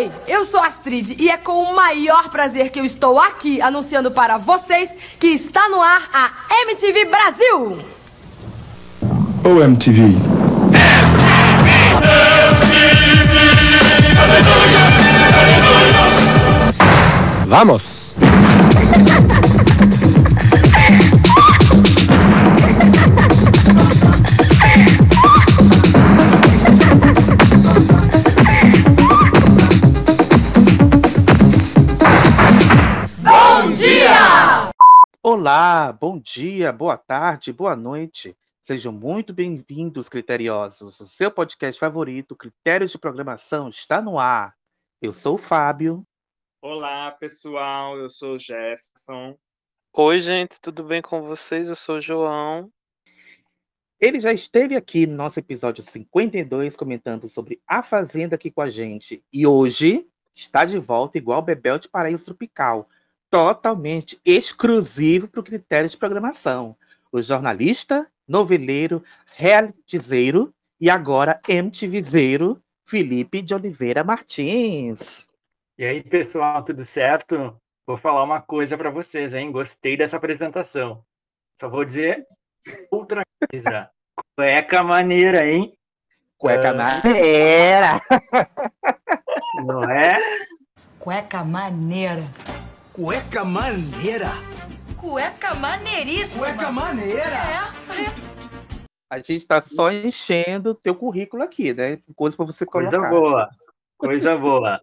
Oi, eu sou Astrid e é com o maior prazer que eu estou aqui anunciando para vocês que está no ar a MTV Brasil. O MTV. Vamos. Olá, bom dia, boa tarde, boa noite. Sejam muito bem-vindos, criteriosos. O seu podcast favorito, Critérios de Programação, está no ar. Eu sou o Fábio. Olá, pessoal. Eu sou o Jefferson. Oi, gente, tudo bem com vocês? Eu sou o João. Ele já esteve aqui no nosso episódio 52 comentando sobre A Fazenda aqui com a gente. E hoje está de volta igual Bebel de Paraíso Tropical. Totalmente exclusivo para o critério de programação. O jornalista, noveleiro, realityzeiro e agora MTVzeiro, Felipe de Oliveira Martins. E aí, pessoal, tudo certo? Vou falar uma coisa para vocês, hein? Gostei dessa apresentação. Só vou dizer outra coisa. Cueca maneira, hein? Cueca Ah. maneira! Não é? Cueca maneira. Cueca maneira. Cueca maneiríssima. Cueca maneira. A gente está só enchendo teu currículo aqui, né? Coisa para você Coisa colocar. boa. Coisa boa.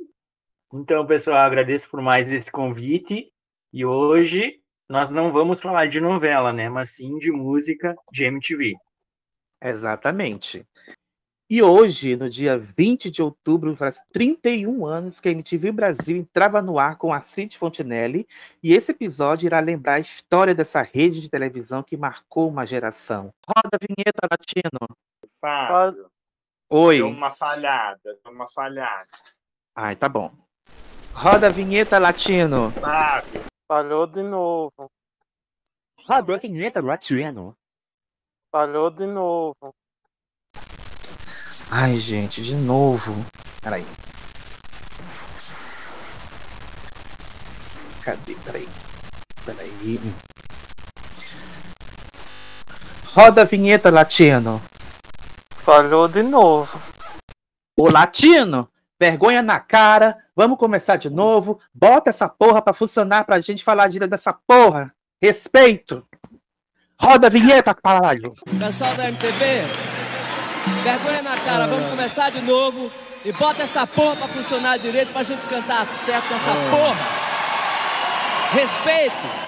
Então, pessoal, agradeço por mais esse convite. E hoje nós não vamos falar de novela, né? Mas sim de música de MTV. Exatamente. E hoje, no dia 20 de outubro, faz 31 anos que a MTV Brasil entrava no ar com a Cid Fontinelli, e esse episódio irá lembrar a história dessa rede de televisão que marcou uma geração. Roda a vinheta, Latino. Fábio, Oi. deu uma falhada, deu uma falhada. Ai, tá bom. Roda a vinheta, Latino. Fábio, Falhou de novo. Roda a vinheta, Latino. Falhou de novo. Ai, gente, de novo. Peraí. Cadê? Peraí. Peraí. Roda a vinheta, Latino. Falhou de novo. Ô, Latino, vergonha na cara. Vamos começar de novo. Bota essa porra pra funcionar pra gente falar direito dessa porra. Respeito. Roda a vinheta, caralho. Pessoal da MTV, vergonha na cara, vamos começar de novo e bota essa porra pra funcionar direito pra gente cantar certo nessa porra. Respeito.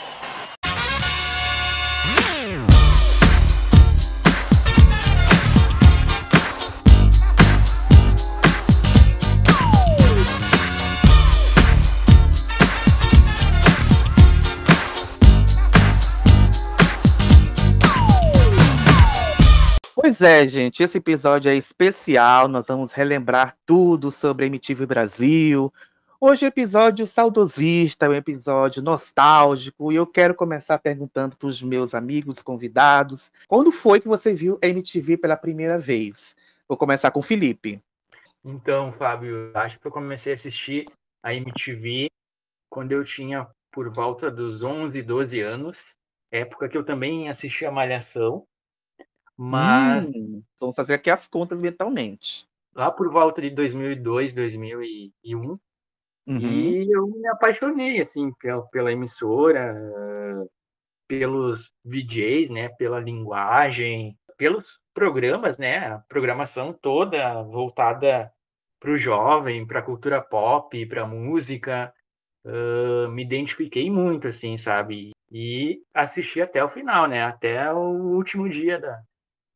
Pois é, gente, esse episódio é especial. Nós vamos relembrar tudo sobre a MTV Brasil. Hoje é um episódio saudosista, um episódio nostálgico, e eu quero começar perguntando para os meus amigos convidados: quando foi que você viu a MTV pela primeira vez? Vou começar com o Felipe. Então, Fábio, acho que eu comecei a assistir a MTV quando eu tinha por volta dos 11, 12 anos, época que eu também assistia Malhação, mas Hum, vamos fazer aqui as contas mentalmente. lá por volta de 2002, 2001, Uhum. e eu me apaixonei, assim, pela, pela emissora, pelos VJs, né, pela linguagem, pelos programas, né, a programação toda voltada para o jovem, para a cultura pop, para a música, eh, me identifiquei muito, assim, sabe? E assisti até o final, né, até o último dia da,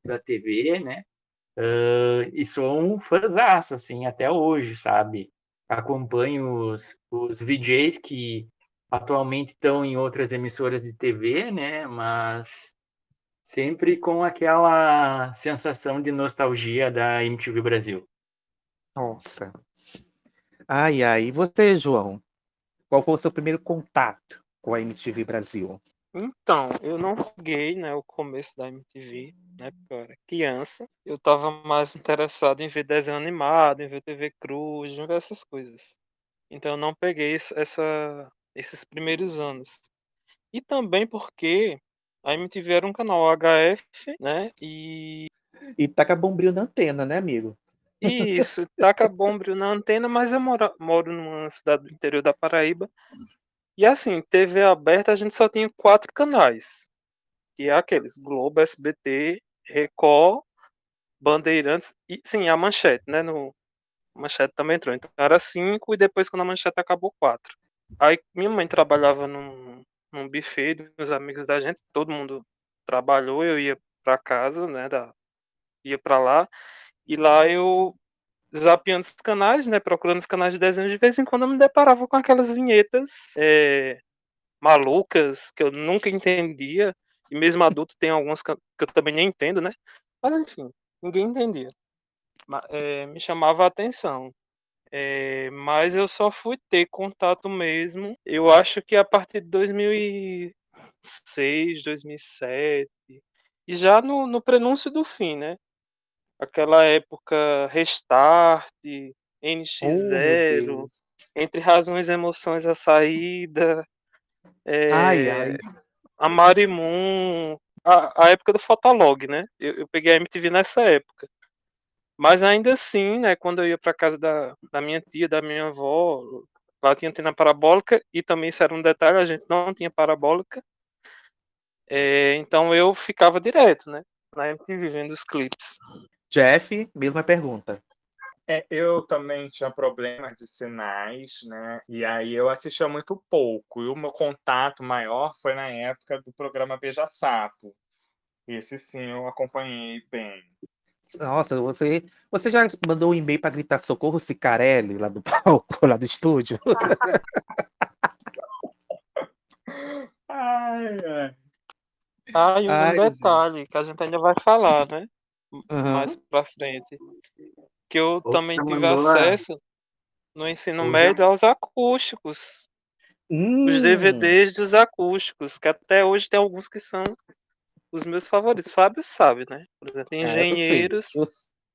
da TV, né, eh, e sou um fãzaço, assim, até hoje, sabe? Acompanho os, os VJs que atualmente estão em outras emissoras de TV, né? Mas sempre com aquela sensação de nostalgia da MTV Brasil. Nossa. Ai, ai. E você, João? Qual foi o seu primeiro contato com a MTV Brasil? Então, eu não peguei, né, o começo da MTV, né, porque eu era criança. Eu tava mais interessado em ver desenho animado, em ver TV Cruz, em ver essas coisas. Então eu não peguei essa, esses primeiros anos. E também porque a MTV era um canal HF, né? E E taca bombril na antena, né, amigo? Isso, taca bombril na antena, mas eu moro, moro numa cidade do interior da Paraíba. E assim, TV aberta a gente só tinha quatro canais. Que é aqueles Globo, SBT, Record, Bandeirantes e sim, a Manchete, né? No, a Manchete também entrou. Então era cinco e depois quando a Manchete acabou, quatro. Aí minha mãe trabalhava num, num buffet dos amigos da gente, todo mundo trabalhou, eu ia pra casa, né? Da, ia pra lá. E lá eu zapeando os canais, né? Procurando os canais de desenho, de vez em quando eu me deparava com aquelas vinhetas é, malucas que eu nunca entendia. E mesmo adulto tem algumas que eu também nem entendo, né? Mas enfim, ninguém entendia. É, me chamava a atenção. É, mas eu só fui ter contato mesmo. Eu acho que a partir de 2006, 2007. E já no, no prenúncio do fim, né? Aquela época Restart, Oh, meu NX0, Deus. Entre Razões e Emoções a Saída, Ai, é, ai. a Marimun, a, a época do Fotolog, né? Eu, eu peguei a MTV nessa época. Mas ainda assim, né, quando eu ia para casa da, da minha tia, da minha avó, lá tinha antena parabólica e também isso era um detalhe, a gente não tinha parabólica. É, então eu ficava direto, né, na MTV vendo os clipes. Jeff, mesma pergunta. É, eu também tinha problemas de sinais, né? E aí eu assistia muito pouco. E o meu contato maior foi na época do programa Beija Sapo. Esse sim eu acompanhei bem. Nossa, você, você já mandou um e-mail para gritar socorro Cicarelli lá do palco, lá do estúdio? Ai, ai. Ah, e um Ai, detalhe que a gente ainda vai falar, né? Aham. Mais pra frente. Que eu Outra também tive mandou lá. acesso no ensino Outra- médio aos acústicos. Os Hum, DVDs dos acústicos, que até hoje tem alguns que são os meus favoritos. Fábio sabe, né? Por exemplo, é, eu sei. Engenheiros, Eu-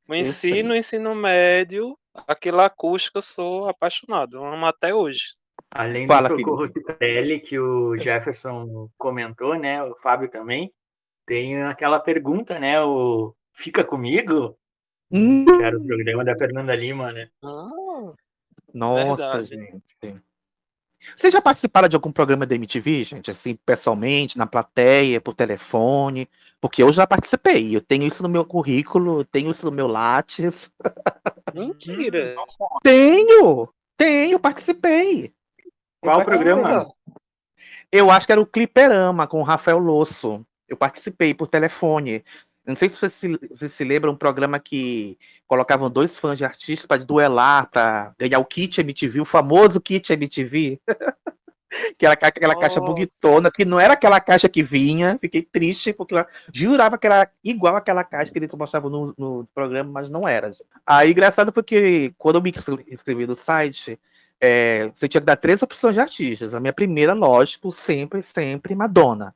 eu ensino, sei. ensino médio, aquele acústico eu sou apaixonado, eu amo até hoje. Além Fala, do Socorro que o Jefferson comentou, né? O Fábio também. Tem aquela pergunta, né? O Fica Comigo, Hum, era o programa da Fernanda Lima, né? Ah, nossa, Verdade. gente. Vocês já participaram de algum programa da MTV, gente? Assim, pessoalmente, na plateia, por telefone? Porque eu já participei. Eu tenho isso no meu currículo, eu tenho isso no meu Lattes. mentira. Tenho! Tenho, participei. Eu Qual participei. programa? Eu acho que era o Cliperama com o Rafael Losso. Eu participei por telefone. Não sei se você se, você se lembra um programa que colocavam dois fãs de artistas para duelar, para ganhar o kit MTV, o famoso kit MTV. que era aquela caixa Nossa. buguitona, que não era aquela caixa que vinha. Fiquei triste, porque eu jurava que era igual aquela caixa que eles mostravam no, no programa, mas não era. Aí, engraçado porque quando eu me inscre- inscrevi no site, é, você tinha que dar três opções de artistas. A minha primeira, lógico, sempre, sempre Madonna.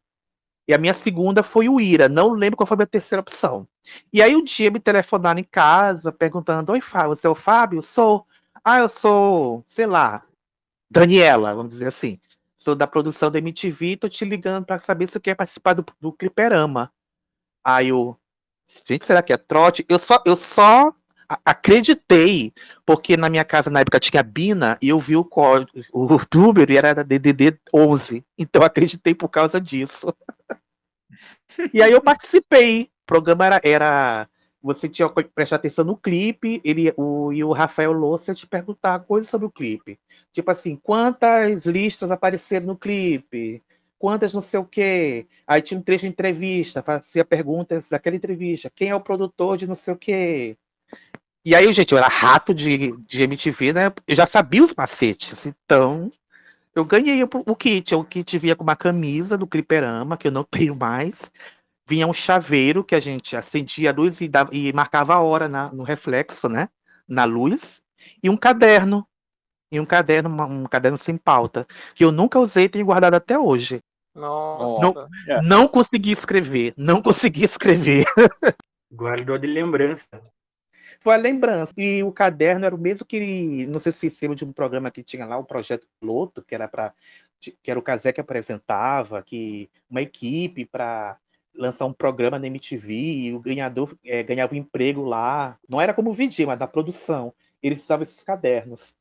E a minha segunda foi o Ira. Não lembro qual foi a minha terceira opção. E aí um dia me telefonaram em casa, perguntando: Oi, Fábio, você é o Fábio? Sou. Ah, eu sou, sei lá, Daniela, vamos dizer assim. Sou da produção da MTV, tô te ligando para saber se você quer participar do, do Cliperama. Aí eu. Gente, será que é trote? Eu só, eu só a- acreditei, porque na minha casa na época tinha Bina e eu vi o código, o número e era da DDD 11. Então acreditei por causa disso. E aí eu participei. O programa era, era você tinha que prestar atenção no clipe, ele, o, e o Rafael Louça te perguntar coisas sobre o clipe. Tipo assim, quantas listas apareceram no clipe? Quantas não sei o quê? Aí tinha um trecho de entrevista, fazia perguntas daquela entrevista. Quem é o produtor de não sei o quê? E aí, gente, eu era rato de, de MTV, né? Eu já sabia os macetes. Então, eu ganhei o, o kit. O kit vinha com uma camisa do Cliperama, que eu não tenho mais. Vinha um chaveiro que a gente acendia a luz e, dava- e marcava a hora na- no reflexo, né? Na luz. E um caderno. E um caderno, uma- um caderno sem pauta. Que eu nunca usei e tenho guardado até hoje. Nossa. Não consegui escrever. Não consegui escrever. Guardou de lembrança. Foi a lembrança. E o caderno era o mesmo que, não sei se se lembra de um programa que tinha lá, o Projeto Piloto, que era para que era o Casé que apresentava, que uma equipe para lançar um programa na MTV e o ganhador é, ganhava um emprego lá. Não era como VJ, mas da produção. Eles usavam esses cadernos.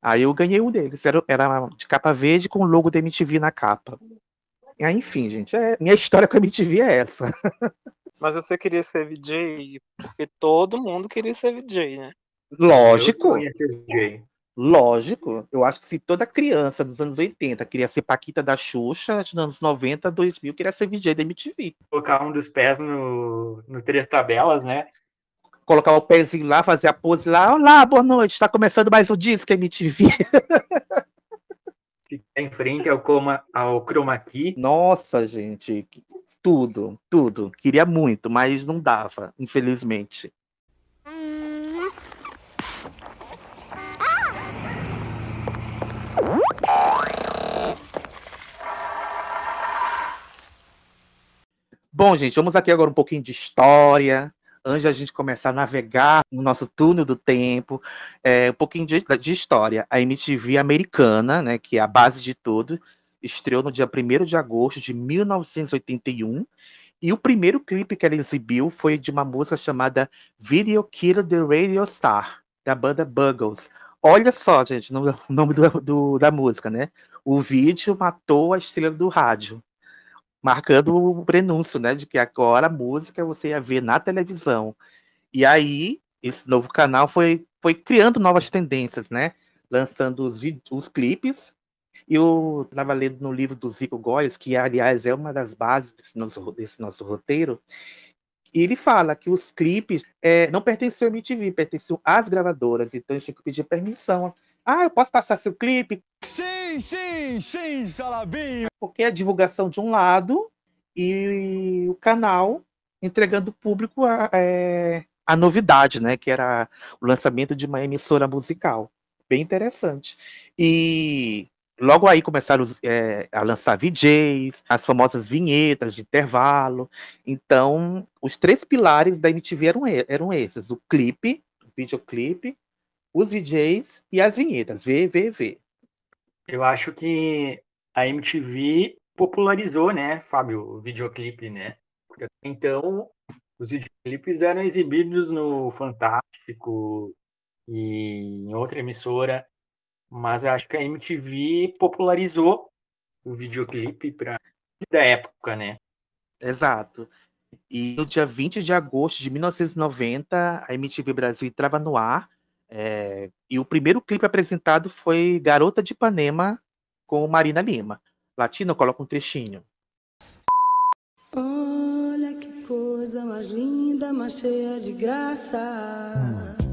Aí eu ganhei um deles. Era, era de capa verde com o logo da MTV na capa. Aí, enfim, gente, é, minha história com a MTV é essa. Mas você queria ser VJ porque todo mundo queria ser VJ, né? Lógico. Eu ser DJ. Lógico, eu acho que se toda criança dos anos 80 queria ser Paquita da Xuxa, nos anos 90, 2000 queria ser VJ da MTV. Colocar um dos pés no, no Três Tabelas, né? Colocar o pezinho lá, fazer a pose lá. Olá, boa noite, está começando mais um Disque MTV. Em frente ao, coma, ao Chroma Key. Nossa, gente, tudo, tudo. Queria muito, mas não dava, infelizmente. Bom, gente, vamos aqui agora um pouquinho de história, antes de a gente começar a navegar no nosso túnel do tempo, é, um pouquinho de, de, história. A MTV americana, né, que é a base de tudo, estreou no dia 1 de agosto de 1981, e o primeiro clipe que ela exibiu foi de uma música chamada Video Killer the Radio Star, da banda Buggles. Olha só, gente, o nome do, do, da música, né? O vídeo matou a estrela do rádio marcando o prenúncio, né, de que agora a música você ia ver na televisão. E aí, esse novo canal foi, foi criando novas tendências, né, lançando os, os clipes. E eu estava lendo no livro do Zico Góes, que aliás é uma das bases desse nosso, desse nosso roteiro, e ele fala que os clipes é, não pertenciam à MTV, pertenciam às gravadoras, então eles tinham que pedir permissão. Ah, eu posso passar seu clipe? Sim, sim, sim, Salabinho! Porque é a divulgação de um lado e o canal entregando ao público a, é, a novidade, né? Que era o lançamento de uma emissora musical. Bem interessante. E logo aí começaram é, a lançar VJs, as famosas vinhetas de intervalo. Então, os três pilares da MTV eram, eram esses: o clipe, o videoclipe, os VJs e as vinhetas. V, V, V. Eu acho que a MTV popularizou, né, Fábio, o videoclipe, né? Então, os videoclipes eram exibidos no Fantástico e em outra emissora, mas eu acho que a MTV popularizou o videoclipe para da época, né? Exato. E no dia 20 de agosto de 1990, a MTV Brasil entrava no ar é, e o primeiro clipe apresentado foi Garota de Ipanema com Marina Lima. Latino coloca um trechinho. Olha que coisa mais linda, mais cheia de graça. Olha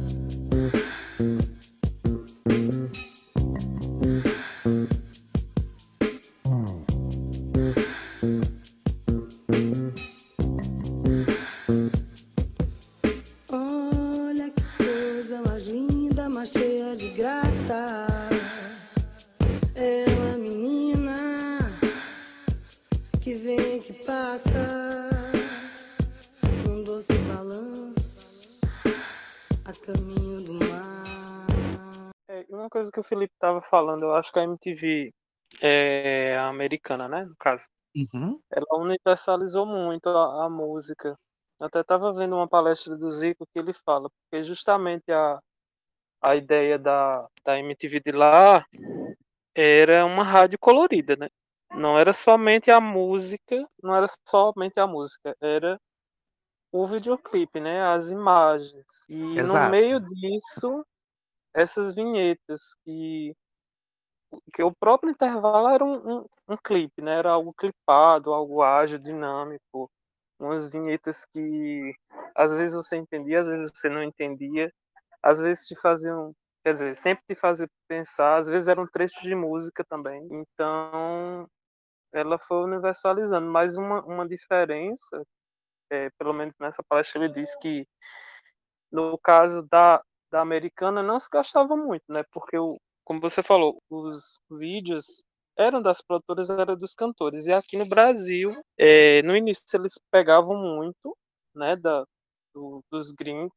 Coisa que o Felipe tava falando, eu acho que a MTV é americana, né? No caso. Uhum. Ela universalizou muito a, a música. Eu até estava vendo uma palestra do Zico que ele fala, porque justamente a, a ideia da, da MTV de lá era uma rádio colorida, né? Não era somente a música, não era somente a música, era o videoclipe, né? As imagens. E no Exato. meio disso, essas vinhetas que que o próprio intervalo era um, um, um clipe, né? Era algo clipado, algo ágil, dinâmico, umas vinhetas que às vezes você entendia, às vezes você não entendia, às vezes te faziam, quer dizer, sempre te faziam pensar, às vezes eram trechos de música também. Então, ela foi universalizando, mas uma, uma diferença, é, pelo menos nessa palestra ele disse que no caso da, da americana não se gastava muito, né? Porque o, como você falou, os vídeos eram das produtoras, eram dos cantores. E aqui no Brasil, é, no início eles pegavam muito, né, da, do, dos gringos,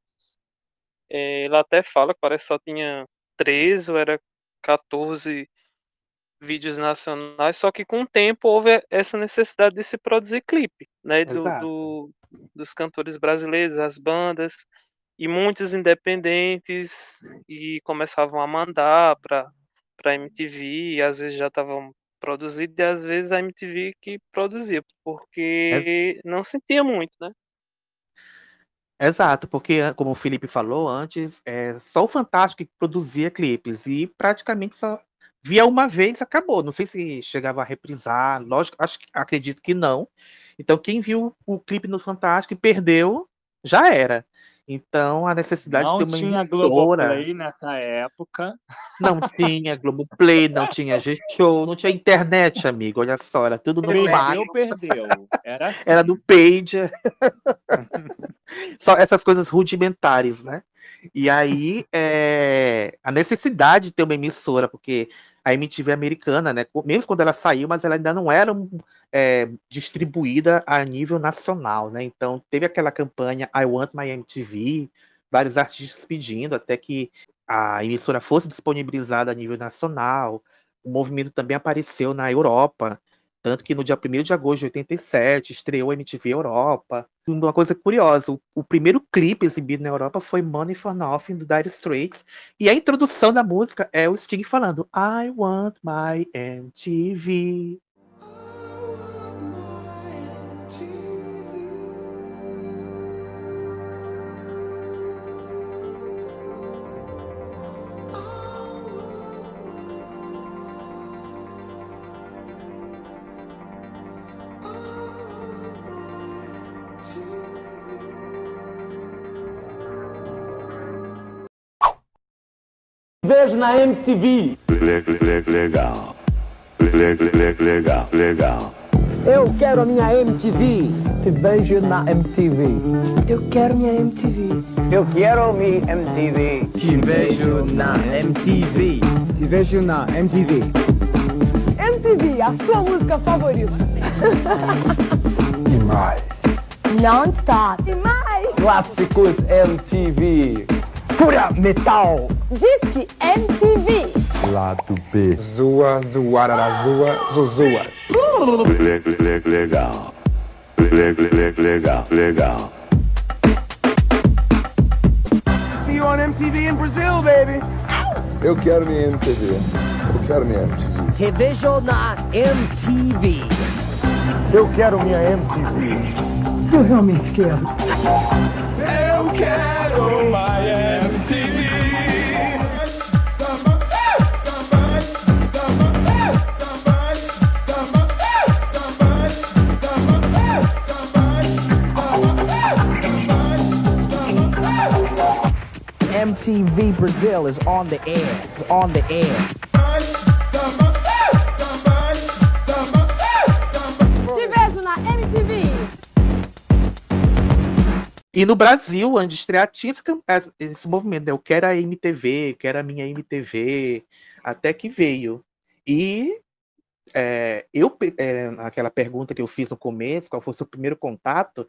É, ele até fala que parece que só tinha 13 ou era 14 vídeos nacionais, só que com o tempo houve essa necessidade de se produzir clipe, né, do, do- dos cantores brasileiros, as bandas, e muitos independentes, e começavam a mandar para para MTV, e às vezes já estavam produzidos, e às vezes a MTV que produzia, porque não sentia muito, né? Exato, porque, como o Felipe falou antes, é só o Fantástico que produzia clipes e praticamente só via uma vez acabou. Não sei se chegava a reprisar, lógico, acho, que- acredito que não. Então, quem viu o clipe no Fantástico e perdeu, já era. Então, a necessidade Não de ter uma tinha emissora. Globoplay nessa época. Não tinha Globoplay, não tinha G-Show, não tinha internet, amigo. Olha só, era tudo no Perdeu, mato. perdeu. Era assim. Era do Pager. Só essas coisas rudimentares, né? E aí, é, a necessidade de ter uma emissora, porque a MTV americana, né? Mesmo quando ela saiu, mas ela ainda não era é, distribuída a nível nacional, né? Então, teve aquela campanha I Want My MTV, vários artistas pedindo até que a emissora fosse disponibilizada a nível nacional. O movimento também apareceu na Europa, tanto que no dia 1 de agosto de 87 estreou a MTV Europa. Uma coisa curiosa, o, primeiro clipe exibido na Europa foi Money for Nothing, do Dire Straits, e a introdução da música é o Sting falando I want my MTV. Vejo na MTV. Legal. Legal, legal. Eu quero a minha MTV. Te vejo na MTV. Eu quero minha MTV. Eu quero minha MTV. Te vejo na MTV. Te vejo na MTV. MTV, a sua música favorita. Demais. Non-stop. Demais. Clássicos MTV. Fúria Metal. Disque MTV. Lado B. Zua, zoarara, zua, zuzua. Legal. Legal, legal. See you on MTV in Brazil, baby. Eu quero minha MTV. Eu quero minha MTV. Te vejo na MTV. Eu quero minha MTV. Eu realmente quero. Eu quero my MTV Brazil is on the air. On the air. Te vejo na MTV. E no Brasil, antes de estrear, tinha esse, movimento, né? Eu quero a MTV, quero a minha MTV, até que veio. E é, eu, é, aquela pergunta que eu fiz no começo, qual foi o seu primeiro contato,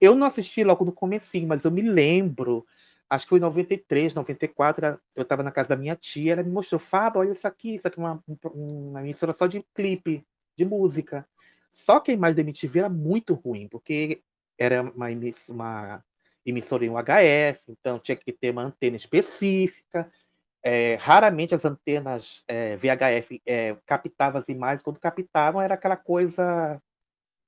eu não assisti logo no comecinho, mas eu me lembro, acho que foi em 93, 94, era- eu estava na casa da minha tia, ela me mostrou, Fábio, olha isso aqui, isso aqui é uma, um- uma emissora só de clipe, de música. Só que a imagem da MTV era muito ruim, porque era uma, uma emissora em UHF, então tinha que ter uma antena específica. É, raramente as antenas é, VHF é, captavam as imagens, quando captavam era aquela coisa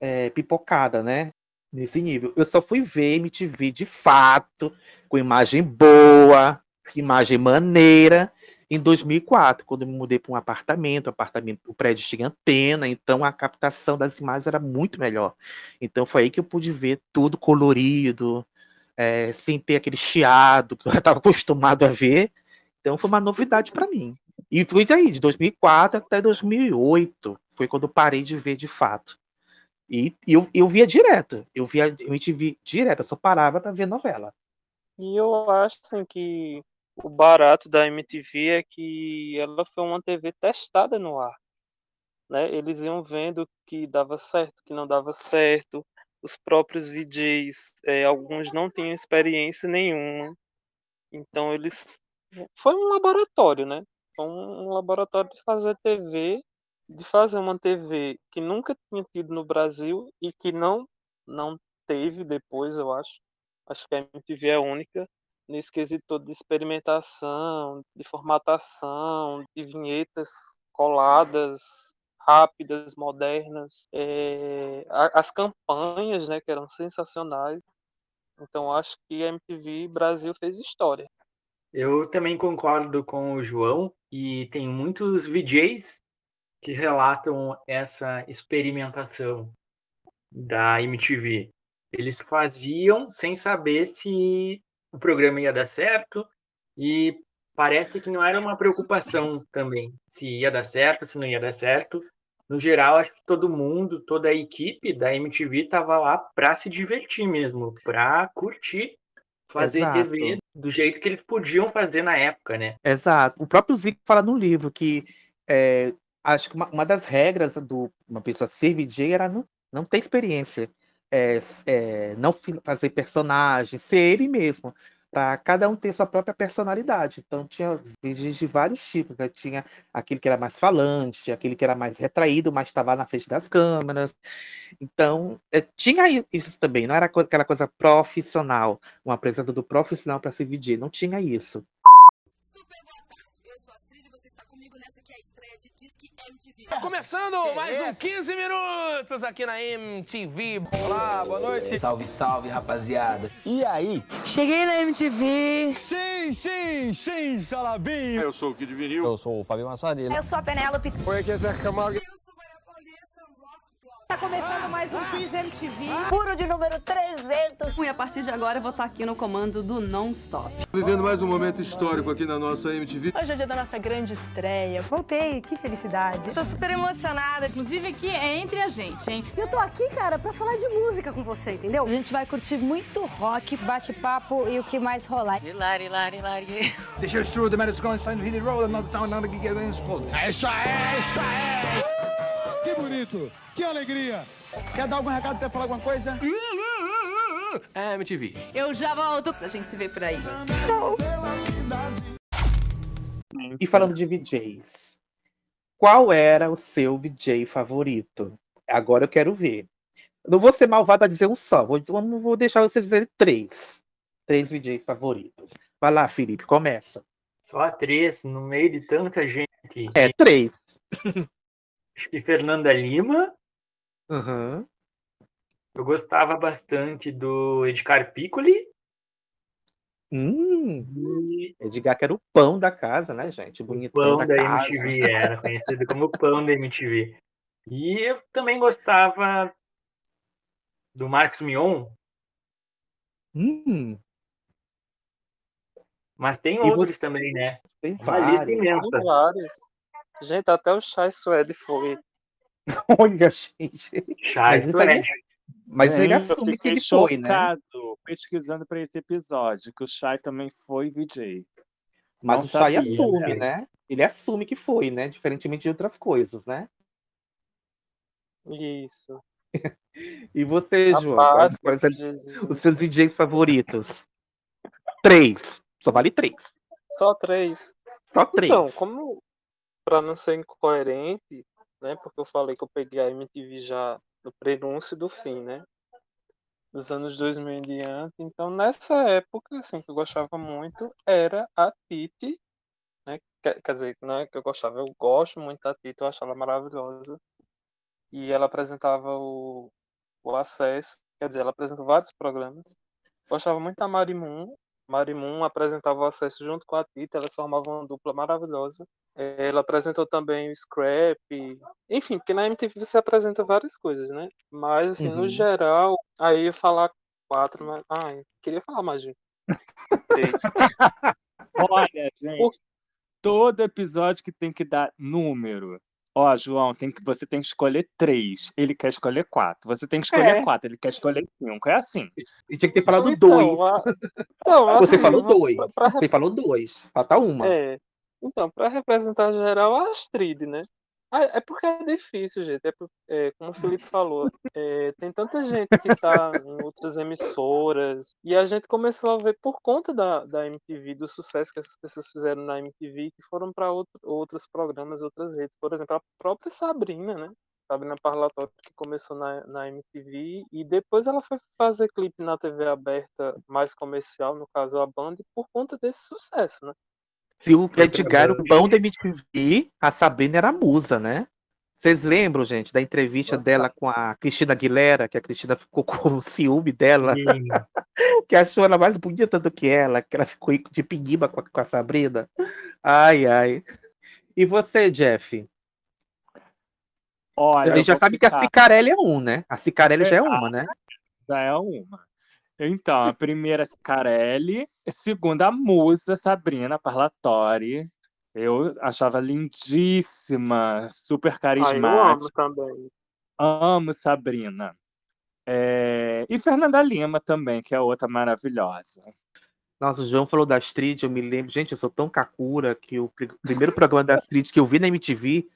é, pipocada, né? Nesse nível. Eu só fui ver MTV de fato, com imagem boa, imagem maneira, em 2004, quando eu me mudei para um apartamento, o apartamento, o prédio tinha antena, então a captação das imagens era muito melhor. Então foi aí que eu pude ver tudo colorido, é, sem ter aquele chiado que eu estava acostumado a ver. Então foi uma novidade para mim. E foi aí, de 2004 até 2008, foi quando eu parei de ver de fato. E, eu, eu via direto, eu via MTV direto, eu só parava para ver novela. E eu acho assim que o barato da MTV é que ela foi uma TV testada no ar. Né? Eles iam vendo que dava certo, que não dava certo. Os próprios VJs, eh, alguns não tinham experiência nenhuma. Então eles foi um laboratório, né? Foi um laboratório de fazer TV, de fazer uma TV que nunca tinha tido no Brasil e que não não teve depois, eu acho. Acho que a MTV é única nesse quesito todo de experimentação, de formatação, de vinhetas coladas, rápidas, modernas, é, as campanhas, né, que eram sensacionais. Então acho que a MTV Brasil fez história. Eu também concordo com o João e tem muitos VJs que relatam essa experimentação da MTV. Eles faziam sem saber se o programa ia dar certo e parece que não era uma preocupação também se ia dar certo, se não ia dar certo. No geral, acho que todo mundo, toda a equipe da MTV estava lá para se divertir mesmo, para curtir fazer Exato. TV do jeito que eles podiam fazer na época, né? Exato. O próprio Zico fala no livro que é, acho que uma, uma das regras do uma pessoa ser VJ era não, não ter experiência, é, é, não fazer personagem, ser ele mesmo, para cada um ter sua própria personalidade. Então tinha VJs de vários tipos, né? Tinha aquele que era mais falante, aquele que era mais retraído, mas estava na frente das câmeras. Então é, tinha isso também, não era aquela coisa profissional, um apresentador profissional para ser VJ, não tinha isso. MTV. Tá Começando mais um 15 minutos aqui na MTV. Olá, boa noite. Salve, salve, rapaziada. E aí? Cheguei na MTV. Sim, sim, sim, Salabim. Eu sou o Kid Vinil. Eu sou o Fábio Massarilha. Eu sou a Penélope. Oi, aqui é Zé Camargo. Tá começando mais um Quiz MTV. Puro de número 300. E a partir de agora eu vou estar aqui no comando do Non-Stop. Vivendo mais um momento histórico aqui na nossa MTV. Hoje é o dia da nossa grande estreia. Voltei, que felicidade. Tô super emocionada. Inclusive aqui é entre a gente, hein? Eu tô aqui, cara, pra falar de música com você, entendeu? A gente vai curtir muito rock, Bate-papo e o que mais rolar. Hilari, hilari, hilari. The show's true, the man is going to hit it roll, another town, another gig, and explode. É isso aí, é isso aí. Que bonito, que alegria. Quer dar algum recado, quer falar alguma coisa? É MTV. Eu já volto. A gente se vê por aí. E falando de VJs, qual era o seu VJ favorito? Agora eu quero ver. Não vou ser malvado para dizer um só, vou, não vou deixar você dizer três. Três VJs favoritos. Vai lá, Felipe, começa. Só três, no meio de tanta gente. É, três. Acho que Fernanda Lima. Uhum. Eu gostava bastante do Edgar Piccoli. Hum, Edgar que era o pão da casa, né, gente? O bonitão Pão da, da casa. MTV, era conhecido como pão da MTV. E eu também gostava do Marcos Mion, Hum, mas tem E outros você- também, né? tem Uma lista vários. imensa. Tem vários. Gente, até o Chai Suede foi. Olha, gente. Chai Suede. Mas ele assume que ele foi, né? pesquisando para esse episódio, que o Shai também foi VJ. Mas Não o Chay sabia, assume, cara. né? Ele assume que foi, né? Diferentemente de outras coisas, né? Isso. E você, Rapaz, João? Quais, quais os seus DJs favoritos? Três. Só vale três. Só três. Só três. Então, como para não ser incoerente, né? Porque eu falei que eu peguei a MTV já no prenúncio do fim, né? Dos anos 2000 em diante. Então, nessa época, assim, que eu gostava muito era a Titi, né? Quer, quer dizer, não é que eu gostava, eu gosto muito da Titi, eu acho ela maravilhosa. E ela apresentava o, o Acesso, quer dizer, ela apresentou vários programas. Gostava muito da Marimun. Marimun apresentava o Acesso junto com a Tita, elas formavam uma dupla maravilhosa. Ela apresentou também o Scrap, enfim, porque na MTV você apresenta várias coisas, né? Mas, assim, no Uhum. geral, aí eu ia falar quatro, mas. Ai, queria falar mais de. Três. Olha, gente, todo episódio que tem que dar número. Ó, João, tem que, você tem que escolher três. Ele quer escolher quatro. Você tem que escolher É. quatro. Ele quer escolher cinco. É assim. E tinha que ter falado Então, dois. a- então, Você assim, falou vou- dois. pra- Você falou dois. Falta uma. É. Então, para representar geral, a Astrid, né? Ah, É porque é difícil, gente. É, por- é, como o Felipe falou, é, tem tanta gente que tá em outras emissoras. E a gente começou a ver por conta da, da MTV, do sucesso que essas pessoas fizeram na MTV, que foram para outros programas, outras redes. Por exemplo, a própria Sabrina, né? Sabrina Parlatório, que começou na, na MTV. E depois ela foi fazer clipe na TV aberta mais comercial, no caso a Band, por conta desse sucesso, né? Se o Edgar o pão da MTV, a Sabrina era a musa, né? Vocês lembram, gente, da entrevista dela com a Cristina Aguilera, que a Cristina ficou com ciúme dela, que achou ela mais bonita do que ela, que ela ficou de pinguiba com a, com a Sabrina. Ai, ai. E você, Jeff? Olha, a gente já sabe que a ficar- Cicarelli é um, né? A Cicarelli já é É, uma, né? Já é uma. Então, a primeira é Scarelli, a segunda a musa Sabrina Parlatori. Eu achava lindíssima, super Ah, eu amo carismática. também. Amo Sabrina. É, E Fernanda Lima também, que é outra maravilhosa. Nossa, o João falou da Astrid, eu me lembro. Gente, eu sou tão kakura que o pri- primeiro programa da Astrid que eu vi na MTV,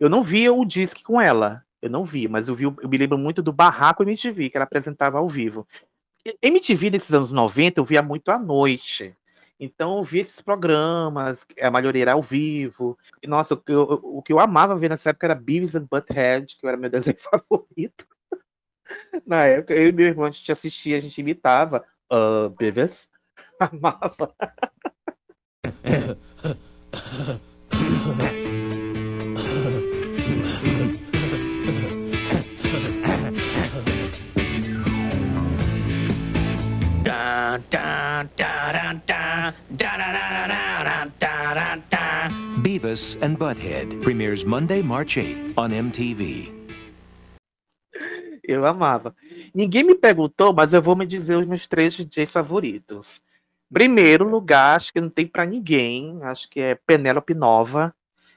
eu não via o disque com ela. Eu não vi, mas eu, vi, o- eu me lembro muito do Barraco MTV, que ela apresentava ao vivo. MTV desses anos 90 eu via muito à noite. Então eu via esses programas, a maioria era ao vivo. E, nossa, o que eu, o que eu amava ver nessa época era Beavis and Butthead, que era meu desenho favorito. Na época, eu e meu irmão, a gente assistia, a gente imitava uh, Beavis. Amava. Beavis and Butthead premieres Monday, March 8 on MTV. Eu amava. Ninguém me perguntou, mas eu vou me dizer os meus três DJs favoritos. Primeiro lugar, acho que não tem pra ninguém, acho que é Penélope Nova.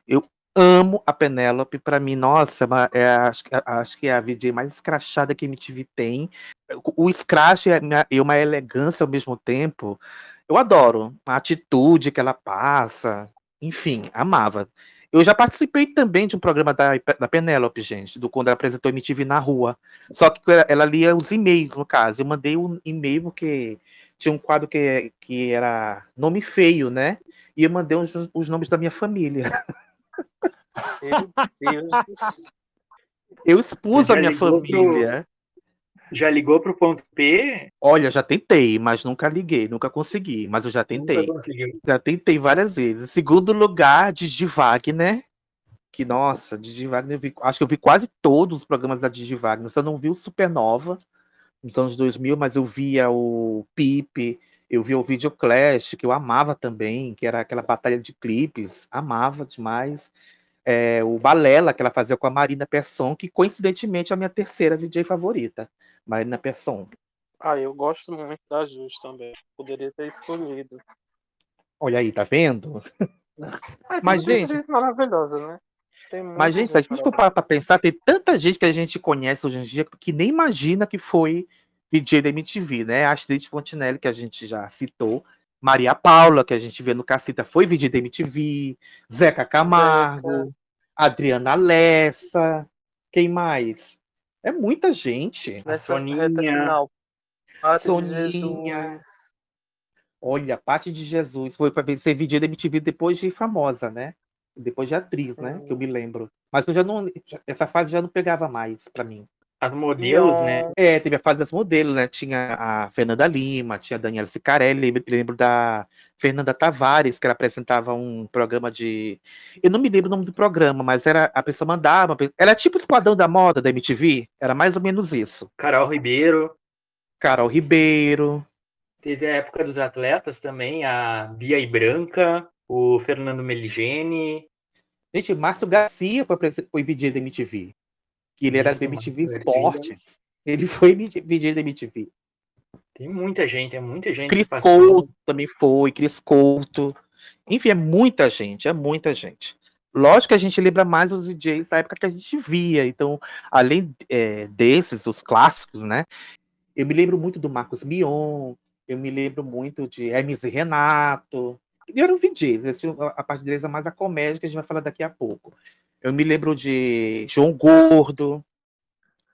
Eu amo a Penélope, pra mim, nossa, é acho, que- acho que é a VJ mais escrachada que a MTV tem. O scratch é uma, elegância ao mesmo tempo. Eu adoro a atitude que ela passa. Enfim, amava. Eu já participei também de um programa da, da Penélope, gente, do quando ela apresentou MTV na rua. Só que ela, ela lia os e-mails, no caso. Eu mandei um e-mail porque tinha um quadro que, que era nome feio, né? E eu mandei os, os nomes da minha família. Meu Deus. Eu expus Já a minha ligou pro- família. Já ligou pro ponto P? Olha, já tentei, mas nunca liguei, nunca consegui, mas eu já tentei. Já tentei várias vezes. Segundo lugar, Didi Wagner. Que, nossa, Didi Wagner, eu vi- acho que eu vi quase todos os programas da Didi Wagner. Só não vi o Supernova nos anos 2000, mas eu via o Pipe, eu via o Videoclash, que eu amava também, que era aquela batalha de clipes, amava demais. É, o Balela, que ela fazia com a Marina Persson, que coincidentemente é a minha terceira DJ favorita, Marina Persson. Ah, eu gosto muito da Jus também. Poderia ter escolhido. Olha aí, tá vendo? Mas, Mas, tem muita gente- maravilhosa, né? Mas, gente, se a gente for parar pra pensar, tem tanta gente que a gente conhece hoje em dia que nem imagina que foi DJ da MTV, né? A Astrid Fontinelli, que a gente já citou, Maria Paula, que a gente vê no Cacita, foi DJ da MTV, Zeca Camargo, Adriana Lessa, quem mais? É muita gente. Nessa Soninha. Soninha. Olha, Paty de Jesus foi para ser VJ da MTV depois de famosa, né? Depois de atriz, né? Que eu me lembro. Mas eu já não. Essa fase já não pegava mais pra mim. As modelos, né? É, teve a fase das modelos, né? Tinha a Fernanda Lima, tinha a Daniela Sicarelli, lembro, lembro da Fernanda Tavares, que ela apresentava um programa de. Eu não me lembro o nome do programa, mas era a pessoa mandava. Era tipo o Esquadrão da Moda da MTV, era mais ou menos isso. Carol Ribeiro. Carol Ribeiro. Teve a época dos atletas também, a Bia e Branca, o Fernando Meligeni. Gente, Márcio Garcia foi, foi VJ da MTV. Que ele era do MTV Esportes. Ele foi VJ da MTV. Tem muita gente, é muita gente. Cris. Couto também foi, Cris Couto. Enfim, é muita gente, é muita gente. Lógico que a gente lembra mais os DJs da época que a gente via. Então, além é, desses, os clássicos, né? Eu me lembro muito do Marcos Mion, eu me lembro muito de Hermes e Renato, e eram VJs, eles tinham- a parte deles é mais a comédia que a gente vai falar daqui a pouco. Eu me lembro de João Gordo.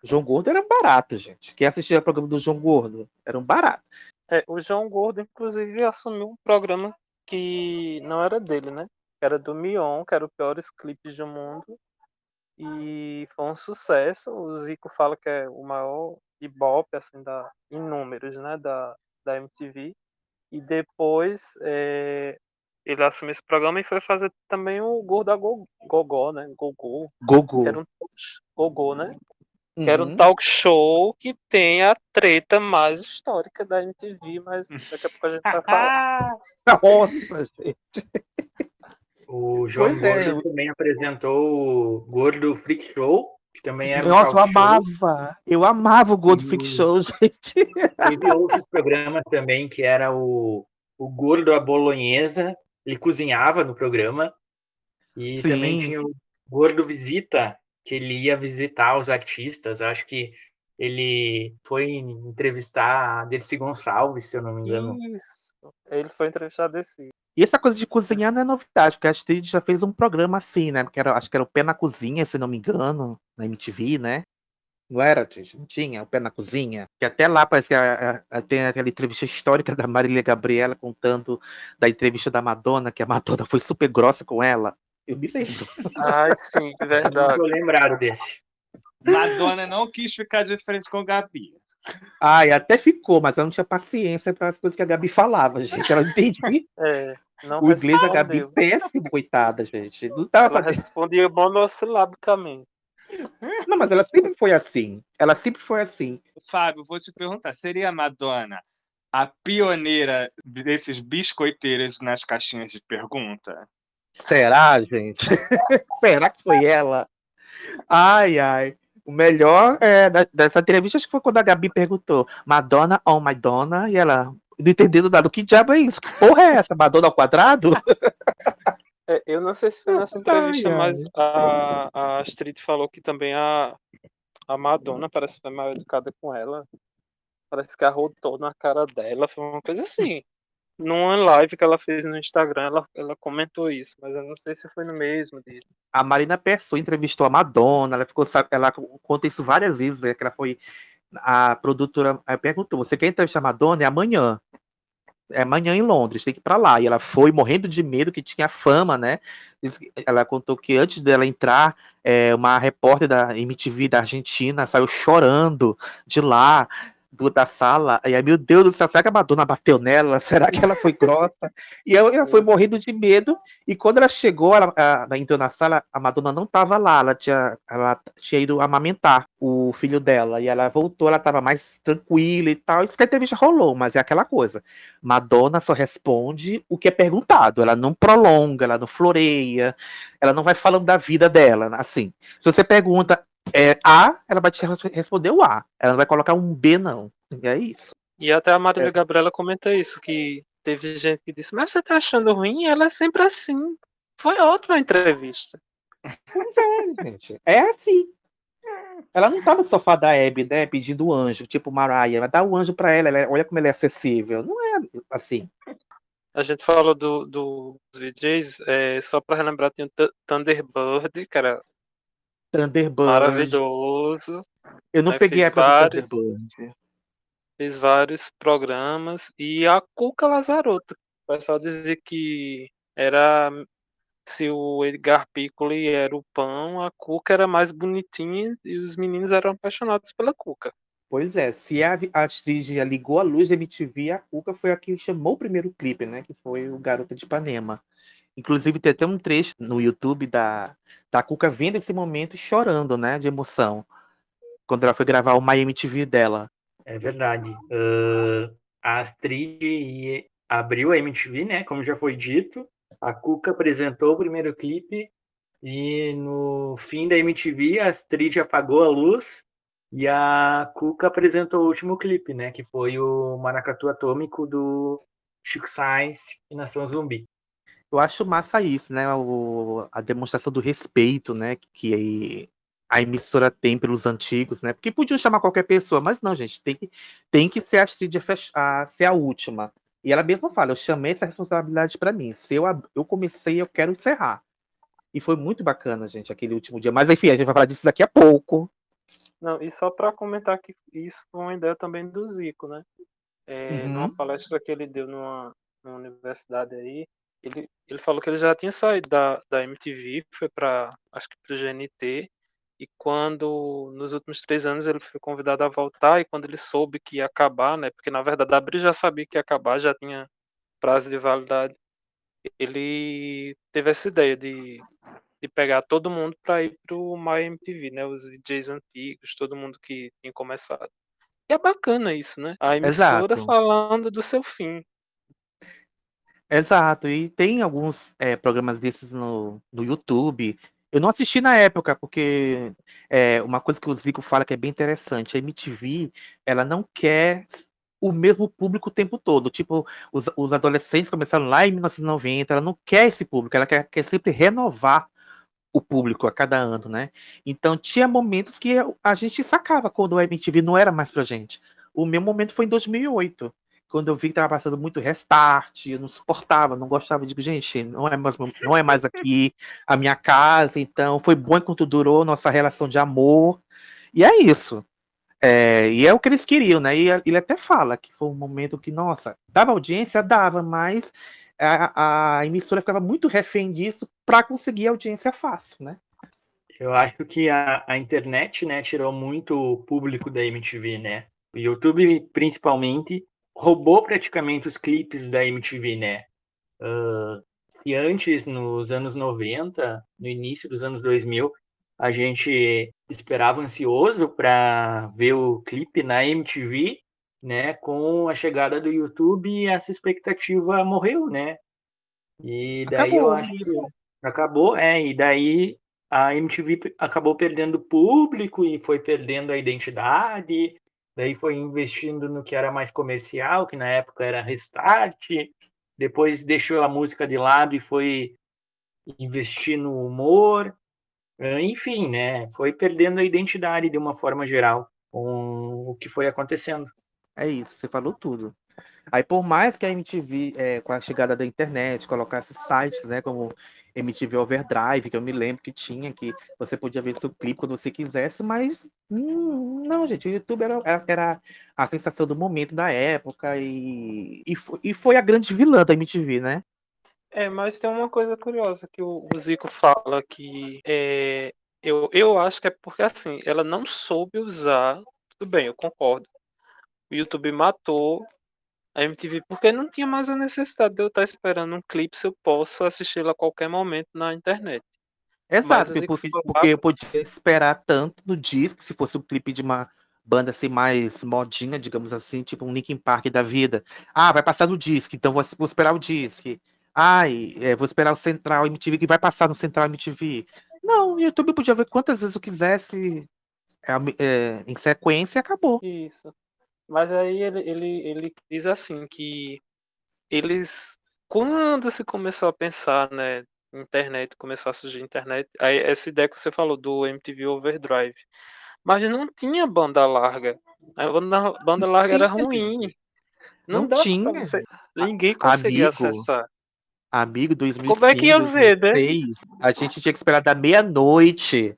João Gordo era barato, gente. Quem assistia o programa do João Gordo era um barato. É, o João Gordo, inclusive, assumiu um programa que não era dele, né? Era do Mion, que era o Piores Clipes do Mundo. E foi um sucesso. O Zico fala que é o maior ibope, assim, da, em números, né? Da, da MTV. E depois é, ele assumiu esse programa e foi fazer também o Gordo da Go- Gogó, né? Gogô. Gogô. Era um Gogô, né? Que era um Uhum. talk show que tem a treta mais histórica da MTV, mas daqui a pouco a gente vai falar. Nossa, gente. O João Pois é, Gordo também apresentou o Gordo Freak Show, que também era um Nossa, eu talk show. amava. Eu amava o Gordo Freak Show, gente. Teve outros programas também, que era o, o Gordo à Bolonhesa, ele cozinhava no programa. E Sim. também tinha o Gordo Visita, que ele ia visitar os artistas. Acho que ele foi entrevistar a Dercy Gonçalves, se eu não me engano. Isso. Ele foi entrevistado esse. E essa coisa de cozinhar não é novidade, porque a Astrid já fez um programa assim, né? Que era, acho que era o Pé na Cozinha, se não me engano, na MTV, né? Não era, gente? Não tinha o Pé na Cozinha? Que até lá parece que a- a- a- tem aquela entrevista histórica da Marília Gabriela contando da entrevista da Madonna, que a Madonna foi super grossa com ela. Eu me lembro. Ai, sim, verdade. tô lembrado desse. Madonna não quis ficar de frente com Gabi. Ai, até ficou, mas ela não tinha paciência para as coisas que a Gabi falava, gente. Ela não entendia. É, não O inglês da Gabi respondeu. péssimo, coitada, gente. Não dava Ela pra respondia monossilabicamente. Não, mas ela sempre foi assim. Ela sempre foi assim. Fábio, vou te perguntar, seria a Madonna a pioneira desses biscoiteiros nas caixinhas de pergunta? Será, gente? Será que foi ela? Ai, ai. O melhor é, dessa entrevista acho que foi quando a Gabi perguntou Madonna ou Madonna e ela não entendendo nada. Que diabo é isso? Que porra é essa? Madonna ao quadrado? É, eu não sei se foi nessa entrevista, ai. mas a, a Astrid falou que também a, a Madonna parece que foi mal educada com ela. Parece que arrotou na cara dela. Foi uma coisa assim. Numa live que ela fez no Instagram, ela, ela comentou isso, mas eu não sei se foi no mesmo dia. A Marina Pessoa entrevistou a Madonna, ela ficou, ela conta isso várias vezes, né, que ela foi a produtora aí perguntou: "Você quer entrevistar a Madonna? É amanhã. É amanhã em Londres, tem que ir pra lá". E ela foi morrendo de medo que tinha fama, né? Ela contou que antes dela entrar, é, uma repórter da MTV da Argentina saiu chorando de lá. Do- da sala, e aí, meu Deus do céu, será que a Madonna bateu nela? Será que ela foi grossa? E ela, ela foi morrendo de medo, e quando ela chegou, ela, ela entrou na sala, a Madonna não estava lá, ela tinha, ela tinha ido amamentar o filho dela, e ela voltou, ela estava mais tranquila e tal, isso que a entrevista rolou, mas é aquela coisa, Madonna só responde o que é perguntado, ela não prolonga, ela não floreia, ela não vai falando da vida dela, assim, se você pergunta é, A, ela vai te res- responder o A, ela não vai colocar um B, não, e é isso. E até a Marília É. Gabriela comenta isso, que teve gente que disse, mas você tá achando ruim? Ela é sempre assim. Foi ótima entrevista. Pois é, gente. É assim. Ela não tá no sofá da Abby, né, pedindo anjo, tipo Mariah, vai dar o anjo pra ela, ela é- olha como ela é acessível. Não é assim. A gente falou do, do- dos VJs, é, só pra relembrar, tinha o Thu- Thunderbird, que era Thunderbird. maravilhoso. Eu não peguei a época do vários, Thunderbird. fez vários programas. E a Cuca Lazarotto. O pessoal dizia que era. Se o Edgar Piccoli era o pão, a Cuca era mais bonitinha e os meninos eram apaixonados pela Cuca. Pois é, se a, a Astrid já ligou a luz da MTV, a Cuca foi a que chamou o primeiro clipe, né? Que foi o Garota de Ipanema. Inclusive, tem até um trecho no YouTube da, da Cuca vendo esse momento chorando, né? De emoção. Quando ela foi gravar o My MTV dela. É verdade. Ah, a Astrid abriu a MTV, né? Como já foi dito. A Cuca apresentou o primeiro clipe e no fim da MTV a Astrid apagou a luz e a Cuca apresentou o último clipe, né? Que foi o Maracatu Atômico do Chico Sainz e Nação Zumbi. Eu acho massa isso, né? O, a demonstração do respeito, né? Que a emissora tem pelos antigos, né? Porque podiam chamar qualquer pessoa, mas não, gente, tem que, tem que ser a Astrid a, a ser a última. E ela mesma fala, eu chamei essa responsabilidade para mim. Se eu, eu comecei, eu quero encerrar. E foi muito bacana, gente, aquele último dia. Mas enfim, a gente vai falar disso daqui a pouco. Não, e só para comentar que isso foi uma ideia também do Zico, né? É, Uhum. Numa palestra que ele deu numa, numa universidade aí, ele, ele falou que ele já tinha saído da, da MTV, foi para acho que para o GNT, e quando nos últimos três anos ele foi convidado a voltar, e quando ele soube que ia acabar, né? Porque na verdade a Abril já sabia que ia acabar, já tinha prazo de validade. Ele teve essa ideia de, de pegar todo mundo para ir pro My MTV, né? Os DJs antigos, todo mundo que tinha começado. E é bacana isso, né? A emissora Exato. falando do seu fim. Exato, e tem alguns é, programas desses no, no YouTube. Eu não assisti na época, porque é, uma coisa que o Zico fala que é bem interessante, a MTV, ela não quer o mesmo público o tempo todo. Tipo, os, os adolescentes começaram lá em 1990, ela não quer esse público, ela quer, quer sempre renovar o público a cada ano, né? Então tinha momentos que a gente sacava quando a MTV não era mais pra gente. O meu momento foi em 2008 quando eu vi que tava passando muito restart, eu não suportava, não gostava, digo, gente, não é mais, não é mais aqui a minha casa, então foi bom enquanto durou nossa relação de amor, e é isso. É, e é o que eles queriam, né? E ele até fala que foi um momento que, nossa, dava audiência, dava, mas a, a emissora ficava muito refém disso para conseguir audiência fácil, né? Eu acho que a, a internet, né, tirou muito o público da MTV, né? O YouTube, principalmente, roubou praticamente os clipes da MTV, né? Uh, e antes, nos anos 90, no início dos anos 2000, a gente esperava ansioso para ver o clipe na MTV, né? Com a chegada do YouTube, essa expectativa morreu, né? E daí Acabou eu acho que acabou, é, e daí a MTV acabou perdendo público e foi perdendo a identidade, daí foi investindo no que era mais comercial, que na época era Restart, depois deixou a música de lado e foi investir no humor, enfim, né? Foi perdendo a identidade de uma forma geral com o que foi acontecendo. É isso, você falou tudo. Aí, por mais que a MTV, é, com a chegada da internet, colocasse sites, né, como MTV Overdrive, que eu me lembro que tinha, que você podia ver seu clipe quando você quisesse, mas hum, não, gente, o YouTube era, era a sensação do momento da época e, e, foi, e foi a grande vilã da MTV, né? É, mas tem uma coisa curiosa que o, Zico fala que é, eu, eu acho que é porque assim, ela não soube usar. Tudo bem, eu concordo. O YouTube matou a MTV porque não tinha mais a necessidade de eu estar esperando um clipe se eu posso assisti-lo a qualquer momento na internet. Exato, Mas Zico porque, falou- porque eu podia esperar tanto no disco, se fosse um clipe de uma banda assim mais modinha, digamos assim, tipo um Linkin Park da vida. Ah, vai passar no disco, então vou, vou esperar o disco. Ai, é, vou esperar o Central MTV que vai passar no Central MTV. Não, o YouTube podia ver quantas vezes eu quisesse é, é, em sequência e acabou. Isso. Mas aí ele, ele, ele diz assim que eles, quando se começou a pensar, né, internet, começou a surgir internet, aí essa ideia que você falou do MTV Overdrive, mas não tinha banda larga. A banda, banda larga era ruim. Não, Não tinha. você. Ninguém conseguia acessar. Amigo, 2005, Como é que ia ver, né? 2006, a gente tinha que esperar da meia-noite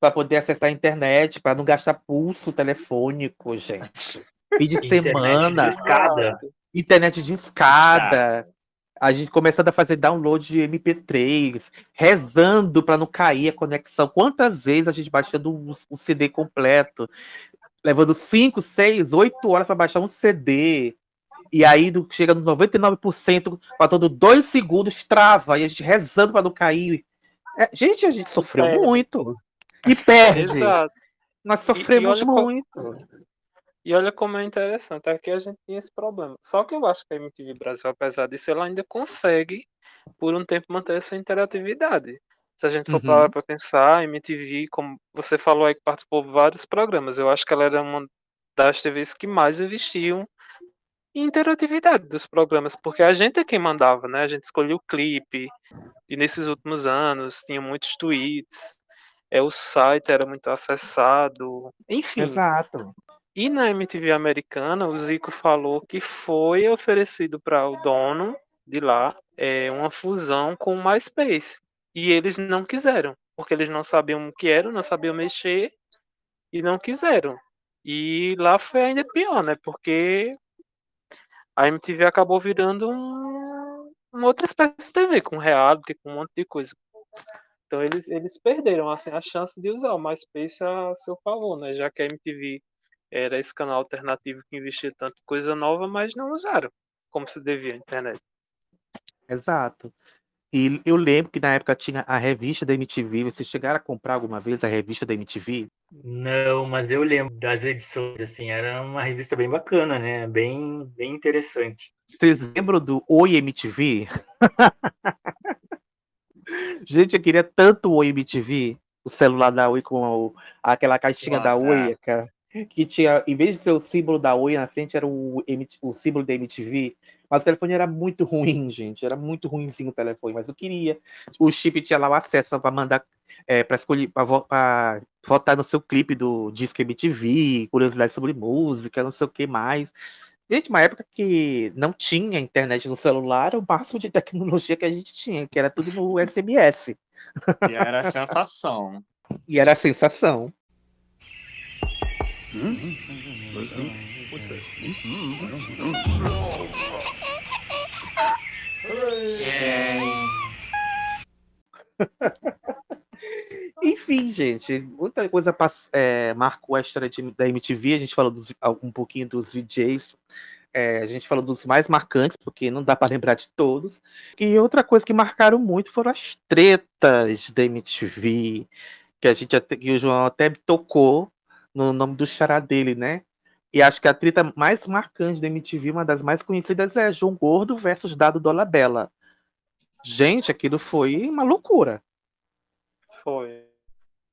para poder acessar a internet, para não gastar pulso telefônico, gente. Fim de Internet semana, de escada. internet de escada. A gente começando a fazer download de MP3, rezando para não cair a conexão. Quantas vezes a gente baixando o, o CD completo, levando 5, 6, 8 horas para baixar um CD. E aí do- chega no 99%, faltando dois segundos, trava, e a gente rezando para não cair. É, gente, a gente sofreu perde. muito. E perde. Exato. Nós E- e sofremos olha co- muito. E olha como é interessante, aqui a gente tinha esse problema. Só que eu acho que a MTV Brasil, apesar disso, ela ainda consegue, por um tempo, manter essa interatividade. Se a gente for Uhum. para pensar, a MTV, como você falou aí que participou de vários programas, eu acho que ela era uma das TVs que mais investiam em interatividade dos programas, porque a gente é quem mandava, né? A gente escolhia o clipe, e nesses últimos anos tinha muitos tweets, é, o site era muito acessado, enfim. Exato. E na MTV americana, o Zico falou que foi oferecido para o dono de lá é, uma fusão com o MySpace. E eles não quiseram, porque eles não sabiam o que era, não sabiam mexer e não quiseram. E lá foi ainda pior, né? Porque a MTV acabou virando um, uma outra espécie de TV, com reality, com um monte de coisa. Então eles, eles perderam assim, a chance de usar o MySpace a seu favor, né? Já que a MTV era esse canal alternativo que investia tanto em coisa nova, mas não usaram como se devia a internet. Exato. E eu lembro que na época tinha a revista da MTV. Vocês chegaram a comprar alguma vez a revista da MTV? Não, mas eu lembro das edições, assim, era uma revista bem bacana, né? Bem, bem interessante. Vocês lembram do Oi MTV? Gente, eu queria tanto o Oi MTV, o celular da Oi com o- aquela caixinha da Oi, cara. Que tinha, em vez de ser o símbolo da Oi na frente, era o, o símbolo da MTV. Mas o telefone era muito ruim, gente. Era muito ruimzinho o telefone, mas eu queria. O chip tinha lá o acesso para mandar, é, para escolher, para votar no seu clipe do Disque MTV, curiosidade sobre música, não sei o que mais. Gente, uma época que não tinha internet no celular, o máximo de tecnologia que a gente tinha, que era tudo no SMS. E era a sensação. E era a sensação. Enfim, gente, muita coisa é, marcou a história de- da MTV. A gente falou dos- um pouquinho dos VJs, é, a gente falou dos mais marcantes, porque não dá para lembrar de todos. E outra coisa que marcaram muito foram as tretas da MTV, que a gente até, que o João até tocou no nome do xará dele, né? E acho que a treta mais marcante da MTV, uma das mais conhecidas, é João Gordo versus Dado Dolabella. Gente, aquilo foi uma loucura. Foi.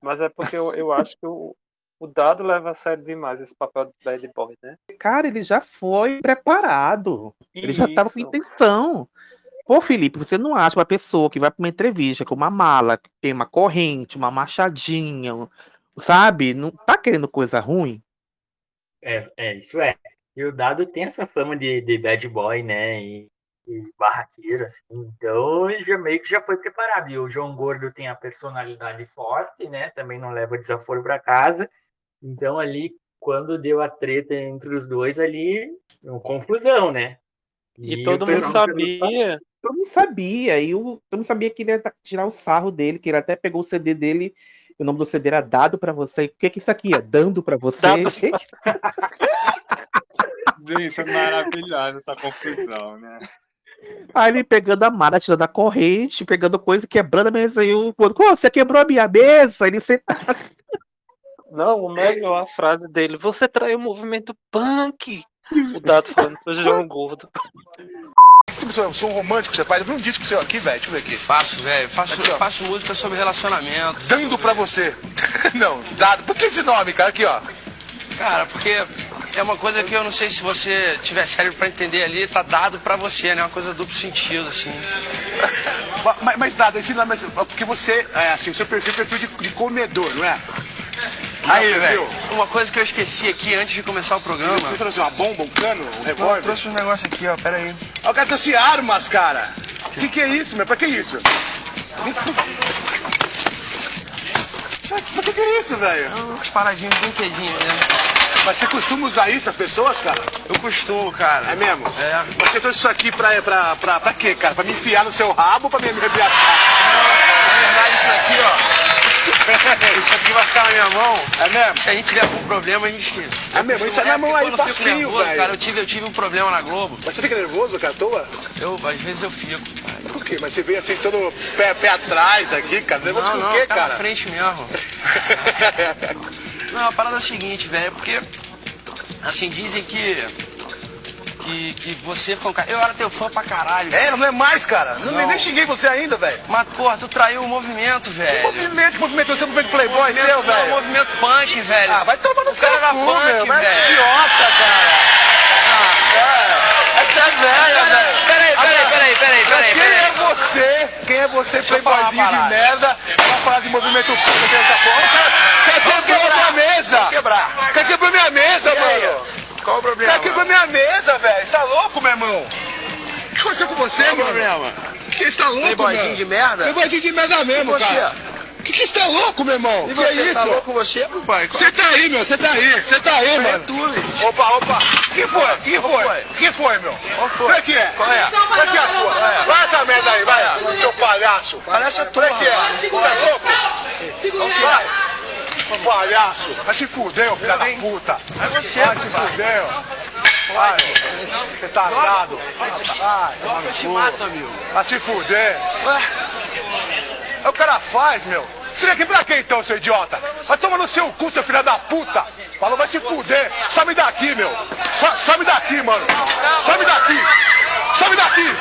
Mas é porque eu, eu acho que o, o Dado leva a sério demais esse papel do bad boy, né? Cara, ele já foi preparado. Ele já estava com intenção. Pô, Felipe, você não acha uma pessoa que vai para uma entrevista com uma mala, que tem uma corrente, uma machadinha, sabe? Não tá querendo coisa ruim? É, é, isso é. E o Dado tem essa fama de, de bad boy, né? E, e barraqueiro, assim. Então ele já meio que já foi preparado. E o João Gordo tem a personalidade forte, né? Também não leva desaforo para casa. Então ali, quando deu a treta entre os dois ali, uma confusão, né? E o todo mundo sabia. Todo mundo sabia. E o, todo mundo sabia que ele ia tirar o sarro dele, que ele até pegou o CD dele. O nome do CD era Dado pra você. O que que isso aqui é? Dando pra você? Dado Gente, Gente, é maravilhosa essa confusão, né? Aí ele pegando a mala, tirando a corrente, pegando coisa, quebrando a mesa. E o quando você quebrou a minha mesa? Ele sentado. Não, o melhor a frase dele. Você traiu o movimento punk. O Dado falando pro João Gordo. Tipo de som romântico você faz? Eu vi um disco seu aqui, velho. Deixa eu ver aqui. Faço, velho. Faço, Aqui, faço música sobre relacionamento. Dando pra você. Não, dado. Por que esse nome, cara? Aqui, ó. Cara, porque é uma coisa que eu não sei se você tiver cérebro pra entender ali, tá dado pra você, né? Uma coisa duplo sentido, assim. Ma- Mas, mas dado, esse nome, é porque você, é assim, o seu perfil é perfil de, de comedor, não é? Aí, velho. Uma coisa que eu esqueci aqui antes de começar o programa. Você trouxe uma bomba, um cano, um revólver? eu trouxe um negócio aqui, ó. Pera aí. Ah, O cara trouxe armas, cara. O que, que é isso, meu? Pra que isso? Mas Pra que, é isso, velho? Uns paradinhos, brinquedinhos, né? Mas você costuma usar isso nas pessoas, cara? Eu costumo, cara. É mesmo? É. Você trouxe isso aqui pra, pra, pra, pra quê, cara? Pra me enfiar no seu rabo ou pra me arrebentar? Na verdade, isso aqui, ó. Isso aqui vai ficar na minha mão. É mesmo? Se a gente tiver algum problema, a gente. É mesmo? Isso é na mão aí, facinho, nervoso, velho. cara, eu tive, eu tive um problema na Globo. Mas você fica nervoso, cara, à toa? Eu, às vezes eu fico. Por quê? Mas você veio assim todo pé, pé atrás aqui, cara. Nervoso Não, não, o quê, tá cara? na frente mesmo. Não, a parada é a seguinte, velho, é porque. Assim, dizem que. Que, que você foi um cara. Eu era teu fã pra caralho. É, não é mais, cara. Não, Não. Nem, xinguei você ainda, velho. Mas, porra, tu traiu o movimento, velho. Movimento, que movimento, você é movimento playboy Movimento- seu, não, velho. movimento punk, velho. Ah, vai tomar no cara cu, punk, meu. Mas é velho. idiota, cara. Ah, é. Essa é velha, velho. Peraí, peraí, peraí, peraí. Quem é você? Quem é você, playboyzinho de merda, pra falar de movimento punk essa porra? O cara, o cara quebrou minha mesa. Vou quebrar. O mesa, E mano. com a minha mesa, velho. Você tá louco, meu irmão? O que aconteceu com você, Qual o mano? problema? Que você tá louco, Playboyzinho mano? de merda? Playboyzinho de merda mesmo, E você? cara. Que que você tá louco, meu irmão? E que você, é tá isso? louco você, papai? Você tá aí, meu. Você tá aí. Você tá aí, É mano. tu, bicho. Opa, opa. Que foi? Que Qual foi? foi? Que foi, meu? Qual foi? Como é que é? Qual é? Como é que é a sua? Qual é? Vai essa merda aí, vai. Seu palhaço. Parece a Como é que é? tua, Você é louco? Vai. Palhaço. Vai se fuder, ô filho da puta. Você, Vai se fuder. Vai, você tá armado. Vai, Eu te mato, amigo. Vai se fuder. É o que o cara faz, meu. Você aqui pra quê então, seu idiota? Vai tomar no seu cu, seu filho da puta. Falou, vai se fuder. Some daqui, meu. So- Some daqui, mano. Some daqui. Some daqui.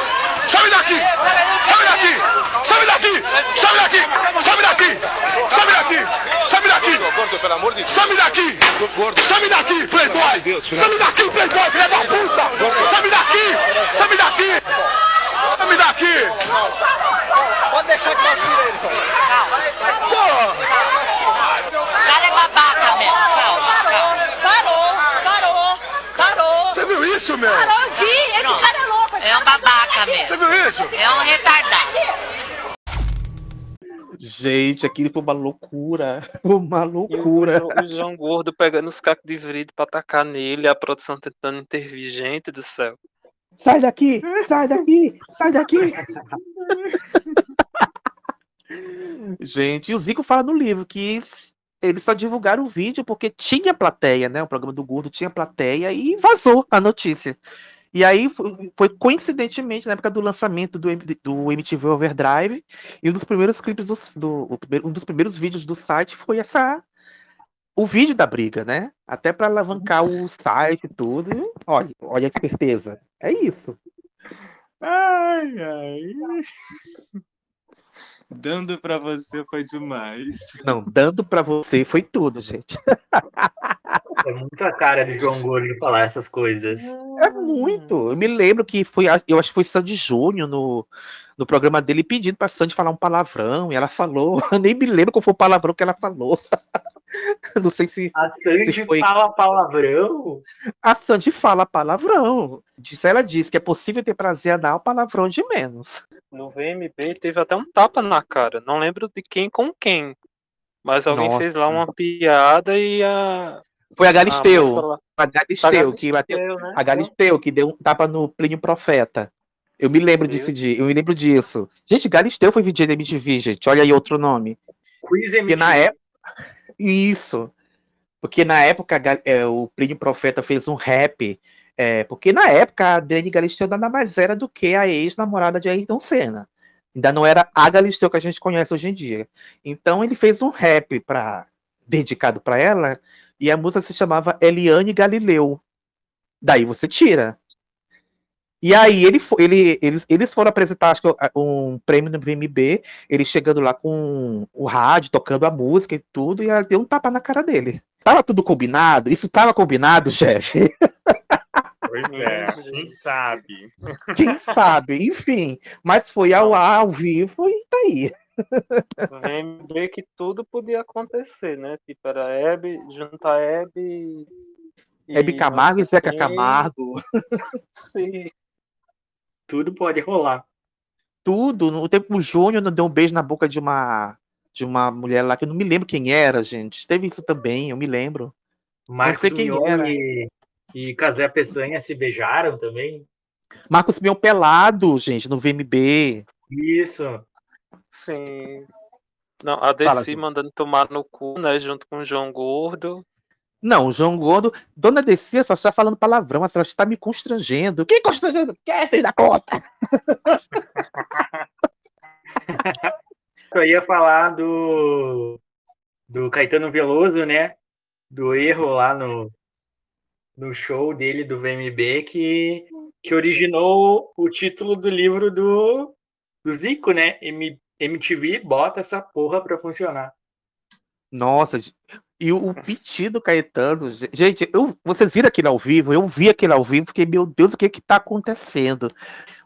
Some daqui. Some daqui. Some daqui. Some daqui. Some daqui. Some daqui. Some daqui. Gordo, pelo amor de Deus. Some daqui! Some daqui, playboy! Some daqui, playboy, filha da puta! Some daqui! Some daqui! Some daqui! Pode deixar que eu tiro ele, Pô! cara é babaca mesmo. Calma, calma. Parou, parou, parou. Você viu isso, meu? Parou, eu vi. Esse cara é louco. É um babaca mesmo. Você viu isso? É um retardado. Gente, aquilo foi uma loucura. Uma loucura. O João Gordo pegando os cacos de vidro pra atacar nele, a produção tentando intervir. Gente do céu. Sai daqui! Sai daqui! Sai daqui! Gente, e o Zico fala no livro que eles só divulgaram o vídeo porque tinha plateia, né? O programa do Gordo tinha plateia e vazou a notícia. E aí foi, coincidentemente na época do lançamento do, do MTV Overdrive e um dos primeiros clipes do, do um dos primeiros vídeos do site foi essa o vídeo da briga, né? Até para alavancar o site e tudo. Olha, olha a esperteza. É isso. Ai, ai. Dando pra você foi demais. Não, dando pra você foi tudo, gente. É muito a cara de João Gordo falar essas coisas. É muito. Eu me lembro que foi, a- eu acho que foi Sandy Júnior no, no programa dele pedindo pra Sandy falar um palavrão, e ela falou. Eu nem me lembro qual foi o palavrão que ela falou. Não sei se. A Sandy se foi- fala palavrão. A Sandy fala palavrão. Diz, ela diz que é possível ter prazer anal, palavrão de menos. No VMB teve até um tapa na cara. Não lembro de quem com quem. Mas alguém Nossa. fez lá uma piada e a. Foi a Galisteu. lá- A Galisteu, que bateu. Né? A Galisteu, que deu um tapa no Plínio Profeta. Eu me lembro dia, eu me lembro disso. Gente, Galisteu foi VJ da MTV, gente. Olha aí outro nome. Quiz Porque na época. Isso. Porque na época é, o Plínio Profeta fez um rap. é, porque na época a Adriane Galisteu nada mais era do que a ex-namorada de Ayrton Senna. Ainda não era a Galisteu que a gente conhece hoje em dia. Então ele fez um rap pra, dedicado para ela e a música se chamava Eliane Galileu. Daí você tira. E aí ele, ele, eles, eles foram apresentar acho que, um prêmio no VMB, ele chegando lá com o rádio, tocando a música e tudo, e ela deu um tapa na cara dele. Tava tudo combinado? Isso tava combinado, chefe? Pois é, quem sabe? Quem sabe? Enfim, mas foi ao ar, ao vivo e tá aí. VMB que tudo podia acontecer, né? Tipo, era Hebe, junta Hebe. Hebe Camargo e Zeca Camargo. Sim. Tudo pode rolar. Tudo. No tempo o Júnior não deu um beijo na boca de uma de uma mulher lá que eu não me lembro quem era, gente. Teve isso também, eu me lembro. Marcos sei quem Mion era. e, e Casé Peçanha se beijaram também. Marcos Mion pelado, gente, no VMB. Isso. Sim. Não, a Fala, Desi Ju. mandando tomar no cu, né? Junto com o João Gordo. Não, o João Gordo, Dona Descia só está falando palavrão, a senhora está me constrangendo. Que constrangendo? Quer, filho da conta? Eu ia falar do, do Caetano Veloso, né? Do erro lá no, no show dele do VMB que, que originou o título do livro do, do Zico, né? M, MTV bota essa porra pra funcionar. Nossa, e o, piti do Caetano, ge- gente, eu, vocês viram aquilo ao vivo? Eu vi aquilo ao vivo, fiquei, meu Deus, o que que tá acontecendo?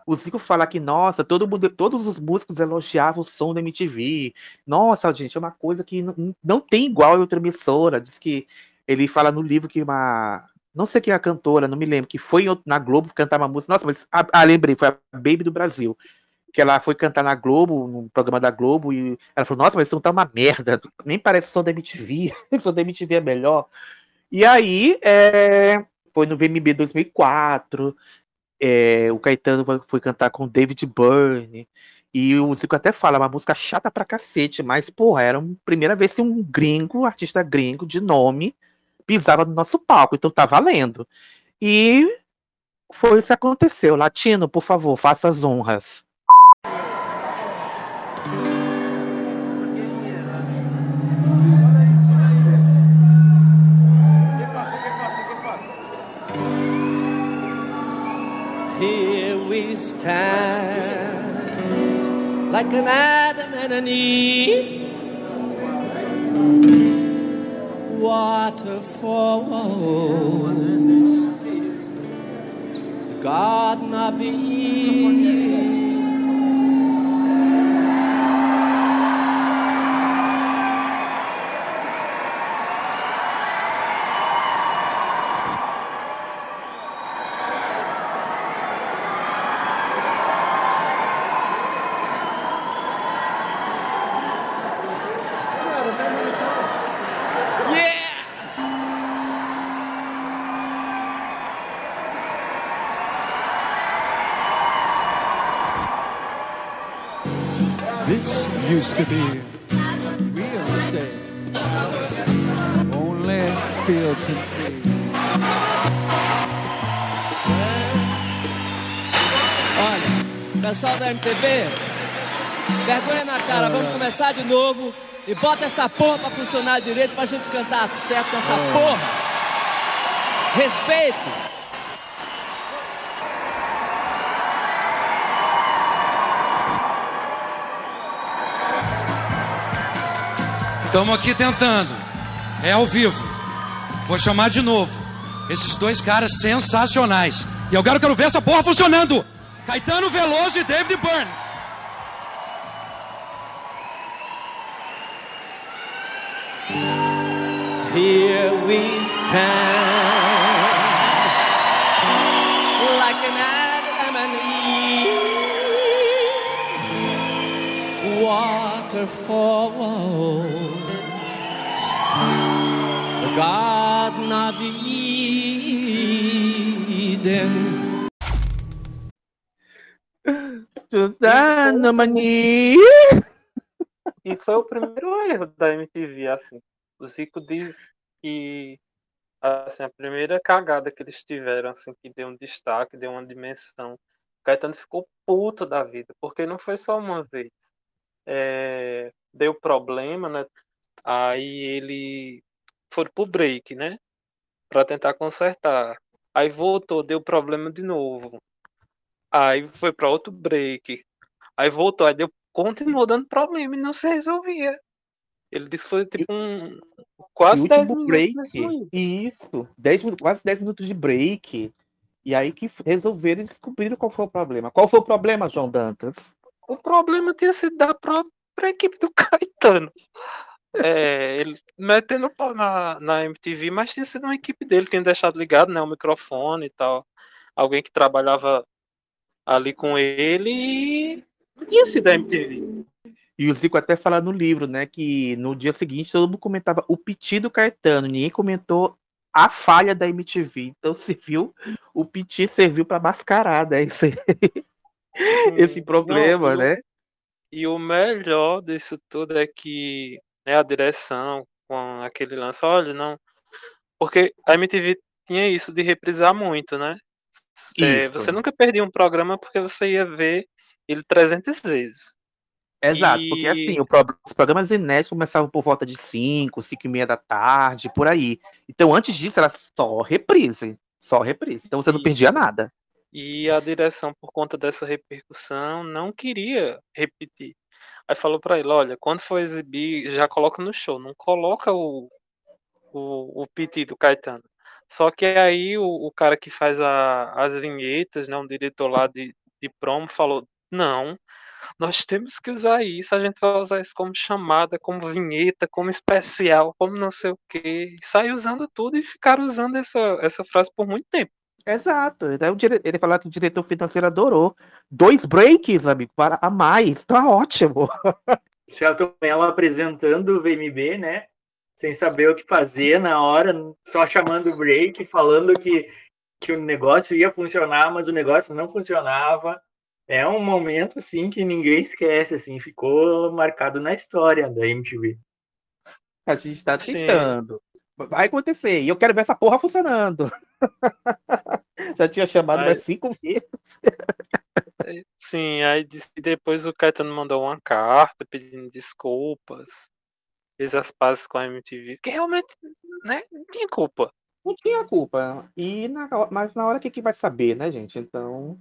O Zico fala que, nossa, todo mundo, todos os músicos elogiavam o som da MTV. Nossa, gente, é uma coisa que não, não tem igual em outra emissora. Diz que ele fala no livro que uma, não sei quem é a cantora, não me lembro, que foi na Globo cantar uma música. Nossa, mas. Ah, lembrei, foi a Baby do Brasil. Que ela foi cantar na Globo, no programa da Globo, e ela falou: Nossa, mas isso não tá uma merda, nem parece som da MTV, som da MTV é melhor. E aí, é, foi no VMB 2004, é, o Caetano foi- cantar com o David Byrne, e o Zico até fala, uma música chata pra cacete, mas, porra, era a primeira vez que um gringo, artista gringo de nome, pisava no nosso palco, então tá valendo. E foi isso que aconteceu. Latino, por favor, faça as honras. Stand like an Adam and an Eve. Waterfalls, Garden of Eve. Used to be real estate. Only fields and trees. Olha, pessoal da MTV, vergonha na cara, vamos começar de novo e bota essa porra pra funcionar direito pra gente cantar certo com essa É. porra. Respeito. Estamos aqui tentando. É ao vivo. Vou chamar de novo. Esses dois caras sensacionais. E eu quero, ver essa porra funcionando. Caetano Veloso e David Byrne. Here we stand like of Eden. Suzana Mani. E foi o primeiro erro da MTV, assim. O Zico diz que assim, a primeira cagada que eles tiveram, assim, que deu um destaque, deu uma dimensão. O Caetano ficou puto da vida, porque não foi só uma vez. É, deu problema, né? Aí ele foi pro break, né? Pra tentar consertar. Aí voltou, deu problema de novo. Aí foi pra outro break. Aí voltou, aí deu, continuou dando problema e não se resolvia. Ele disse que foi tipo um. Quase E o 10 último minutos break. Isso. 10, minu- quase 10 minutos de break. E aí que resolveram e descobriram qual foi o problema. Qual foi o problema, João Dantas? O problema tinha sido da própria equipe do Caetano. É, ele metendo pau na, na MTV, mas tinha sido uma equipe dele, tinha deixado ligado né, o microfone e tal. Alguém que trabalhava ali com ele e tinha sido a MTV. E o Zico até fala no livro, né, que no dia seguinte todo mundo comentava o piti do Caetano, ninguém comentou a falha da MTV. Então serviu, o piti serviu para mascarar, né, esse, esse problema, Não, né? E o melhor disso tudo é que né, a direção com aquele lance, olha, não. Porque a MTV tinha isso de reprisar muito, né? É, você nunca perdia um programa porque você ia ver ele 300 vezes. Exato, porque E- assim, o pro- os programas inéditos começavam por volta de 5, 5 e meia da tarde, por aí. Então antes disso era só reprise, só reprise. Então você não perdia Isso. nada. E a direção, por conta dessa repercussão, não queria repetir. Aí falou pra ele, olha, quando for exibir, já coloca no show, não coloca o, o, o PT do Caetano. Só que aí o, o cara que faz a- as vinhetas, né, um diretor lá de, de promo, falou, não, nós temos que usar isso, a gente vai usar isso como chamada, como vinheta, como especial, como não sei o quê. E sair usando tudo e ficaram usando essa, essa frase por muito tempo. Exato. Ele falou que o diretor financeiro adorou. Dois breaks, amigo, para a mais. Tá ótimo. Celton Mello apresentando o VMB, né? Sem saber o que fazer na hora, só chamando o break, falando que, que o negócio ia funcionar, mas o negócio não funcionava. É um momento, assim, que ninguém esquece, assim, ficou marcado na história da MTV. A gente tá Sim. Vai acontecer. E eu quero ver essa porra funcionando. Já tinha chamado Aí- mais cinco vezes. Sim, aí depois o Caetano mandou uma carta pedindo desculpas, fez as pazes com a MTV, que realmente, né, não tinha culpa. Não tinha culpa. E na, mas na hora que, que vai saber, né, gente? Então,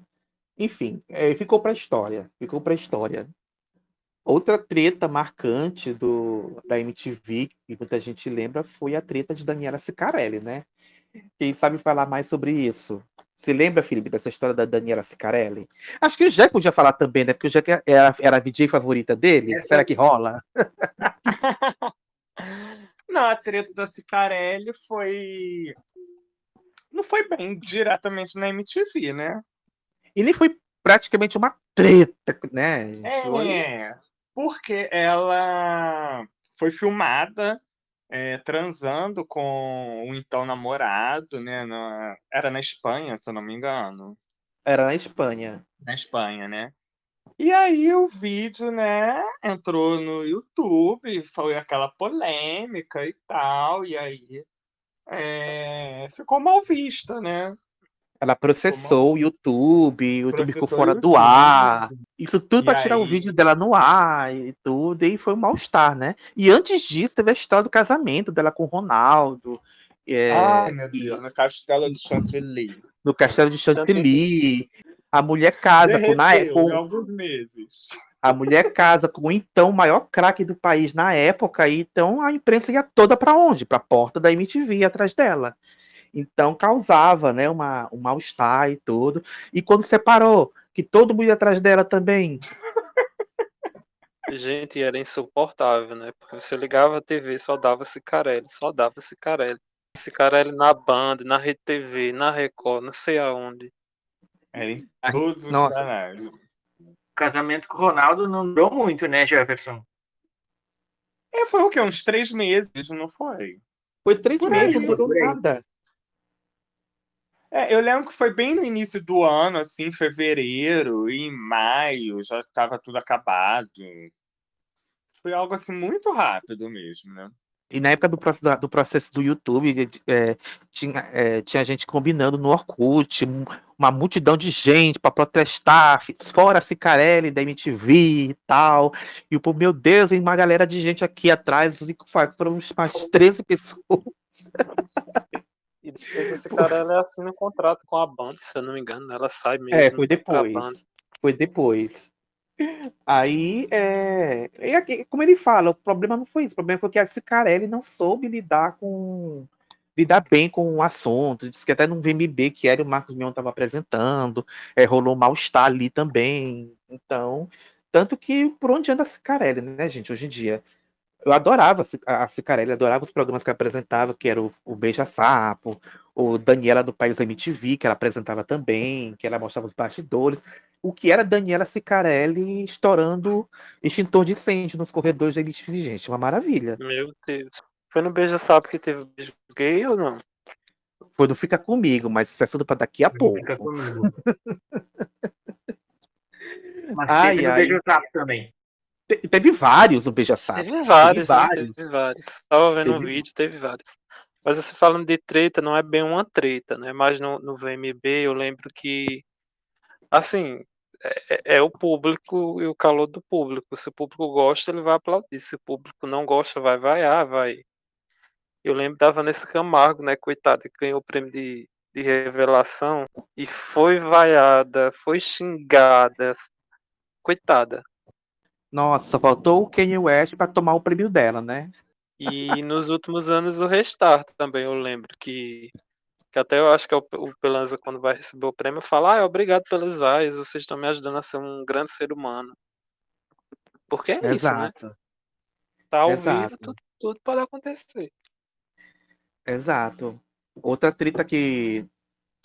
enfim, é, ficou pra história. Ficou pra história. Outra treta marcante do, da MTV, que muita gente lembra, foi a treta de Daniela Sicarelli, né? Quem sabe falar mais sobre isso? Você lembra, Felipe, dessa história da Daniela Sicarelli? Acho que o Jack podia falar também, né? Porque o Jack era, era a VJ favorita dele. Será que rola? Não, a treta da Cicarelli foi. Não foi bem diretamente na MTV, né? E nem foi praticamente uma treta, né? gente? É, porque ela foi filmada é, transando com o então namorado, né? na- Era na Espanha, se eu não me engano. Era na Espanha. Na Espanha, né? E aí o vídeo, né, entrou no YouTube, foi aquela polêmica e tal, e aí é, ficou mal vista, né? Ela processou o YouTube, o YouTube ficou fora o do YouTube. ar. Isso tudo pra tirar o vídeo dela no ar e tudo, e foi um mal-estar, né? E antes disso, teve a história do casamento dela com o Ronaldo. é, Ai, meu e Deus, no castelo de Chantilly. no castelo de Chantilly. A mulher casa com, na, Derreteu com- alguns meses. a mulher casa com o então maior craque do país na época, e então a imprensa ia toda para onde? Para a porta da MTV atrás dela. Então causava, né, uma, um mal-estar e tudo. E quando separou, que todo mundo ia atrás dela também. Gente, era insuportável, né? Porque você ligava a TV, só dava Cicarelli, só dava Cicarelli. Cicarelli na Band, na Rede TV, na Record, não sei aonde. É, em todos os Nossa. canais. O casamento com o Ronaldo não durou muito, né, Jefferson? É, foi o quê? Uns três meses, não foi? Foi três Por meses, aí, não durou nada. É, eu lembro que foi bem no início do ano, assim, fevereiro, e em maio já estava tudo acabado. Foi algo assim muito rápido mesmo, né? E na época do processo do, processo do YouTube, é, tinha, é, tinha gente combinando no Orkut, um- uma multidão de gente para protestar, fora Cicarelli da MTV e tal. E o meu Deus, uma galera de gente aqui atrás, foram umas 13 pessoas. E depois esse cara ela assina um contrato com a Band, se eu não me engano, ela sai mesmo. É, foi depois. Foi depois. Aí, é, e aqui, como ele fala, o problema não foi isso. O problema foi que a Cicarelli não soube lidar com lidar bem com o assunto. Diz que até no VMB que era e o Marcos Mion estava apresentando, é, rolou um mal-estar ali também. Então, tanto que por onde anda a Cicarelli, né, gente, hoje em dia? Eu adorava a Ci- a Cicarelli, adorava os programas que ela apresentava, que era o, o Beija Sapo, o Daniela do País MTV, que ela apresentava também, que ela mostrava os bastidores. O que era Daniela Cicarelli estourando extintor de incêndio nos corredores da MTV, gente, uma maravilha. Meu Deus. Foi no Beija Sapo que teve beijo gay ou não? Foi não fica comigo, mas isso é tudo para daqui a pouco. Fica comigo. Mas Ai, teve no ai. Beijo Sapo também. Te- Teve vários no Beija Sapo. Teve vários, né? vários. Teve vários. Tava vendo um Teve- vídeo, teve vários. Mas você falando de treta, não é bem uma treta, né? Mas no, no VMB eu lembro que, assim, é, é- é o público e o calor do público. Se o público gosta, ele vai aplaudir. Se o público não gosta, vai vaiar, vai. Eu lembro da Vanessa Camargo, né? Coitada, que ganhou o prêmio de, de revelação e foi vaiada, foi xingada. Coitada. Nossa, faltou o Kanye West para tomar o prêmio dela, né? E nos últimos anos o Restart também, eu lembro que, que até eu acho que é o, o Pelanza, quando vai receber o prêmio, fala: Ah, obrigado pelas vaias, vocês estão me ajudando a ser um grande ser humano. Porque é isso, né? Exato. Tá ao Exato. vivo, tudo, tudo pode acontecer. Exato. Outra treta que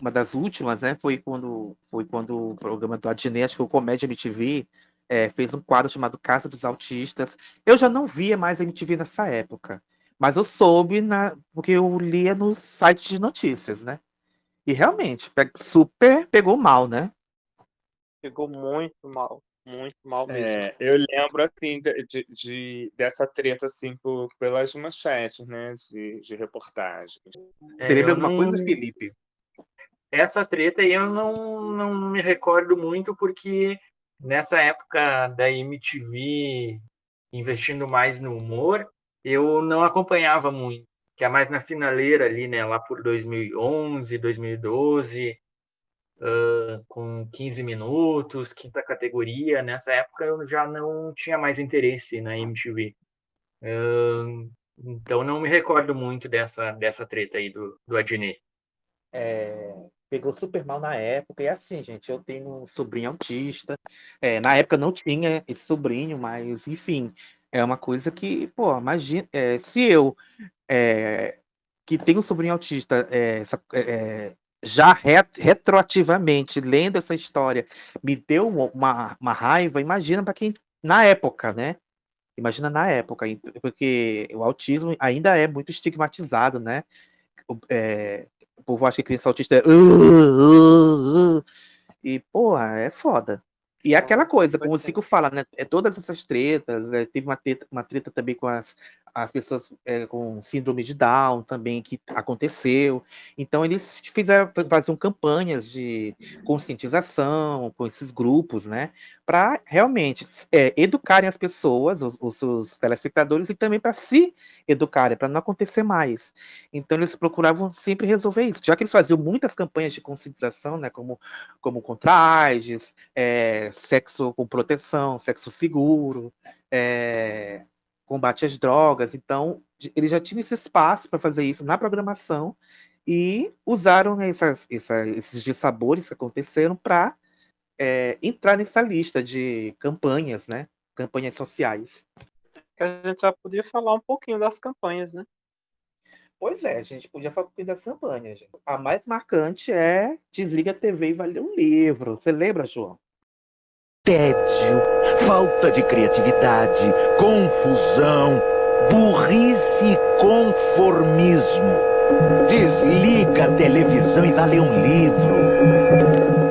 uma das últimas, né, foi quando foi quando o programa do Adnet, acho que o Comédia MTV, é, fez um quadro chamado Casa dos Autistas. Eu já não via mais a MTV nessa época, mas eu soube na, porque eu lia nos sites de notícias, né? E realmente, pe- super pegou mal, né? Pegou muito mal. Muito mal mesmo. É, eu lembro assim de, de- de- dessa treta assim por- pelas manchetes, né, de, de reportagens. É, Você lembra eu alguma não- coisa, Felipe? Essa treta aí eu não, não me recordo muito, porque nessa época da MTV investindo mais no humor, eu não acompanhava muito, que é mais na finaleira ali, né, lá por 2011, 2012, ah, com 15 minutos, quinta categoria. Nessa época eu já não tinha mais interesse na MTV. Ah, então não me recordo muito dessa, dessa treta aí do, do Adnet. É, pegou super mal na época. E assim, gente, eu tenho um sobrinho autista. É, na época não tinha esse sobrinho, mas enfim, é uma coisa que, pô, imagina, é, se eu é, que tenho um sobrinho autista é, essa- é, já re- retroativamente lendo essa história me deu uma, uma raiva, imagina para quem na época, né? Imagina na época, porque o autismo ainda é muito estigmatizado, né? É, o povo acha que criança autista é. "Uh, uh, uh", e, porra, é foda. E é aquela coisa, como o Zico fala, né? É todas essas tretas, é, teve uma treta, uma treta também com as, as pessoas é, com síndrome de Down também que aconteceu. Então eles fizeram faziam campanhas de conscientização com esses grupos, né? Para realmente é, educarem as pessoas, os, os seus telespectadores, e também para se educarem, para não acontecer mais. Então eles procuravam sempre resolver isso, já que eles faziam muitas campanhas de conscientização, né? Como, como contra AIDS, é, sexo com proteção, sexo seguro, é, combate às drogas. Então, eles já tinham esse espaço para fazer isso na programação e usaram essas, essa- esses dissabores que aconteceram para entrar nessa lista de campanhas, né? Campanhas sociais. A gente já podia falar um pouquinho das campanhas, né? Pois é, a gente podia falar um pouquinho das campanhas. gente. A mais marcante é Desliga a TV e vai ler um livro. Você lembra, João? Tédio, falta de criatividade, confusão, burrice e conformismo. Desliga a televisão e ler um livro.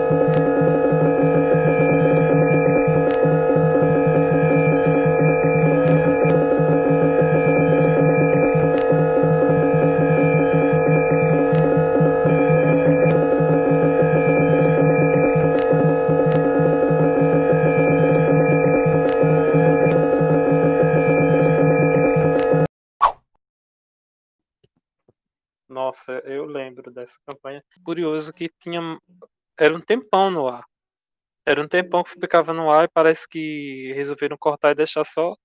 Dessa campanha. Curioso que tinha. Era um tempão no ar. Era um tempão que ficava no ar e parece que resolveram cortar e deixar só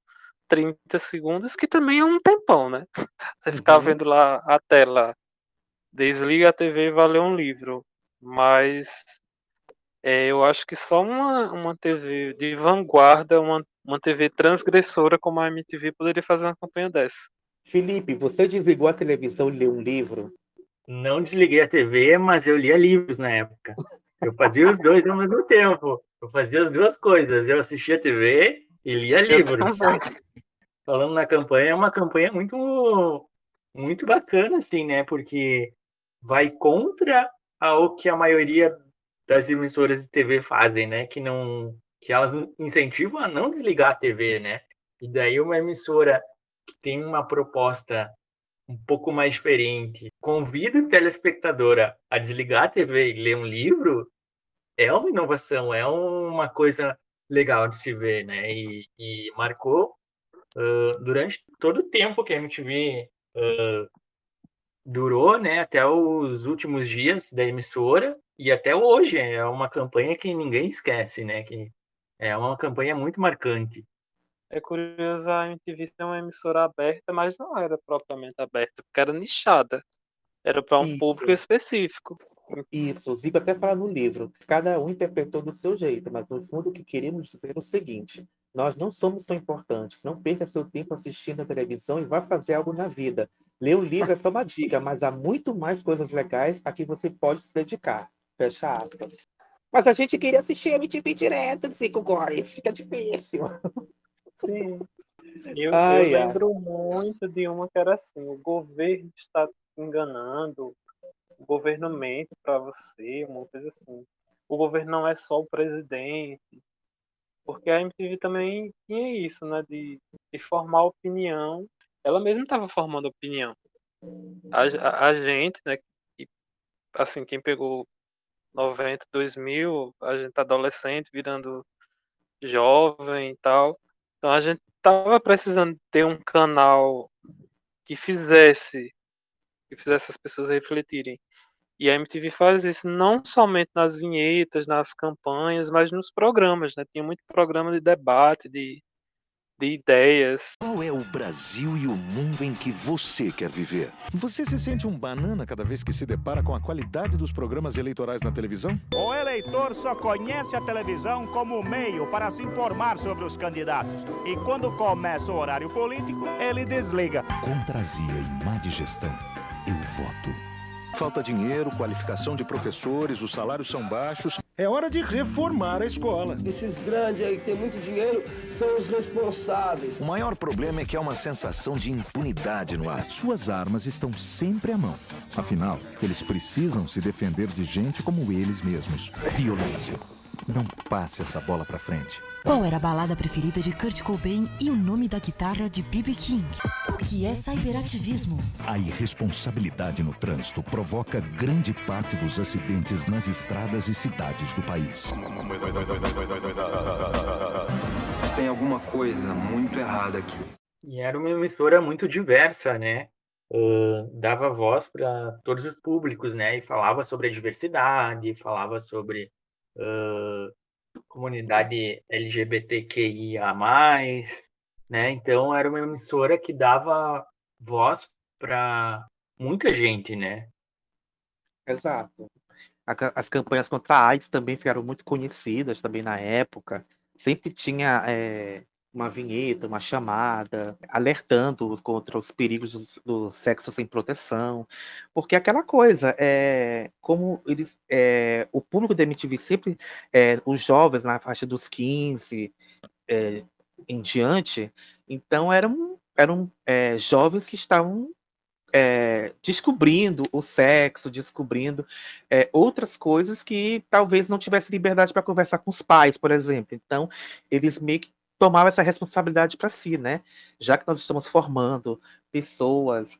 30 segundos, que também é um tempão, né? Você ficava Uhum. vendo lá a tela, desliga a TV e vai ler um livro. Mas é, eu acho que só uma, uma TV de vanguarda, uma, uma TV transgressora como a MTV poderia fazer uma campanha dessa. Felipe, você desligou a televisão e leu um livro? Não desliguei a TV, mas eu lia livros na época. Eu fazia os dois ao mesmo tempo. Eu fazia as duas coisas. Eu assistia TV e lia livros. Falando na campanha, é uma campanha muito, muito bacana, assim, né? Porque vai contra ao que a maioria das emissoras de TV fazem, né? Que não, que elas incentivam a não desligar a TV, né? E daí uma emissora que tem uma proposta um pouco mais diferente, convida o telespectador a- desligar a TV e ler um livro, é uma inovação, é uma coisa legal de se ver, né? E, e marcou ah, durante todo o tempo que a MTV ah, durou, né? Até os últimos dias da emissora e até hoje é uma campanha que ninguém esquece, né? Que é uma campanha muito marcante. É curioso a MTV ser uma emissora aberta, mas não era propriamente aberta, porque era nichada. Era para um Isso. público específico. Isso, o Zico até fala no livro. Cada um interpretou do seu jeito, mas no fundo o que queremos dizer é o seguinte: Nós não somos tão importantes. Não perca seu tempo assistindo a televisão e vá fazer algo na vida. Ler o livro é só uma dica, mas há muito mais coisas legais a que você pode se dedicar. Fecha aspas. Mas a gente queria assistir MTV direto, Zico Góes. Fica difícil. Sim. Eu, Ai, eu ai. lembro muito de uma que era assim: o governo está enganando, o governo mente para você, uma coisa assim. O governo não é só o presidente. Porque a MTV também tinha isso, né? De, de formar opinião. Ela mesma estava formando opinião. A, a, a gente, né? que, assim, quem pegou 90, 2000, a gente adolescente, virando jovem e tal. Então a gente tava precisando ter um canal que fizesse que fizesse as pessoas refletirem. E a MTV faz isso não somente nas vinhetas, nas campanhas, mas nos programas, né? Tinha muito programa de debate, de, de ideias. Qual é o Brasil e o mundo em que você quer viver? Você se sente um banana cada vez que se depara com a qualidade dos programas eleitorais na televisão? O eleitor só conhece a televisão como meio para se informar sobre os candidatos. E quando começa o horário político, ele desliga. Contrazia e má digestão. Eu voto. Falta dinheiro, qualificação de professores, os salários são baixos. É hora de reformar a escola. Esses grandes aí que tem muito dinheiro são os responsáveis. O maior problema é que há uma sensação de impunidade no ar. Suas armas estão sempre à mão. Afinal, eles precisam se defender de gente como eles mesmos. Violência. Não passe essa bola pra frente. Qual era a balada preferida de Kurt Cobain e o nome da guitarra de B.B. King? O que é cyberativismo? A irresponsabilidade no trânsito provoca grande parte dos acidentes nas estradas e cidades do país. Tem alguma coisa muito errada aqui. E era uma emissora muito diversa, né? Ah, dava voz para todos os públicos, né? E falava sobre a diversidade, falava sobre ah, comunidade LGBTQIA+, né? Então era uma emissora que dava voz para muita gente, né? Exato. As campanhas contra a AIDS também ficaram muito conhecidas também na época. Sempre tinha eh, uma vinheta, uma chamada, alertando contra os perigos do, do sexo sem proteção. Porque aquela coisa, é, como eles, é, o público da MTV sempre, é, os jovens na faixa dos 15 é, em diante, então eram, eram é, jovens que estavam é, descobrindo o sexo, descobrindo é, outras coisas que talvez não tivesse liberdade para conversar com os pais, por exemplo. Então, eles meio que tomavam essa responsabilidade para si, né? Já que nós estamos formando pessoas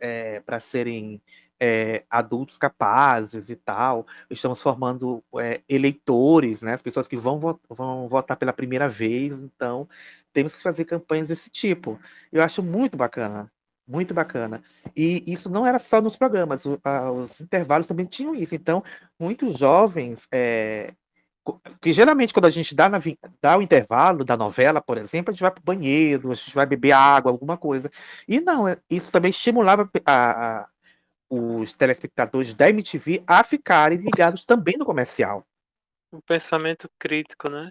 para serem é, adultos capazes e tal, estamos formando é, eleitores, né? As pessoas que vão, vão votar pela primeira vez, então temos que fazer campanhas desse tipo. Eu acho muito bacana. Muito bacana. E isso não era só nos programas, o- a- os intervalos também tinham isso. Então, muitos jovens, é, que geralmente quando a gente dá, na dá o intervalo da novela, por exemplo, a gente vai para o banheiro, a gente vai beber água, alguma coisa. E não, é- isso também estimulava a- a- os telespectadores da MTV a ficarem ligados também no comercial. Um pensamento crítico, né?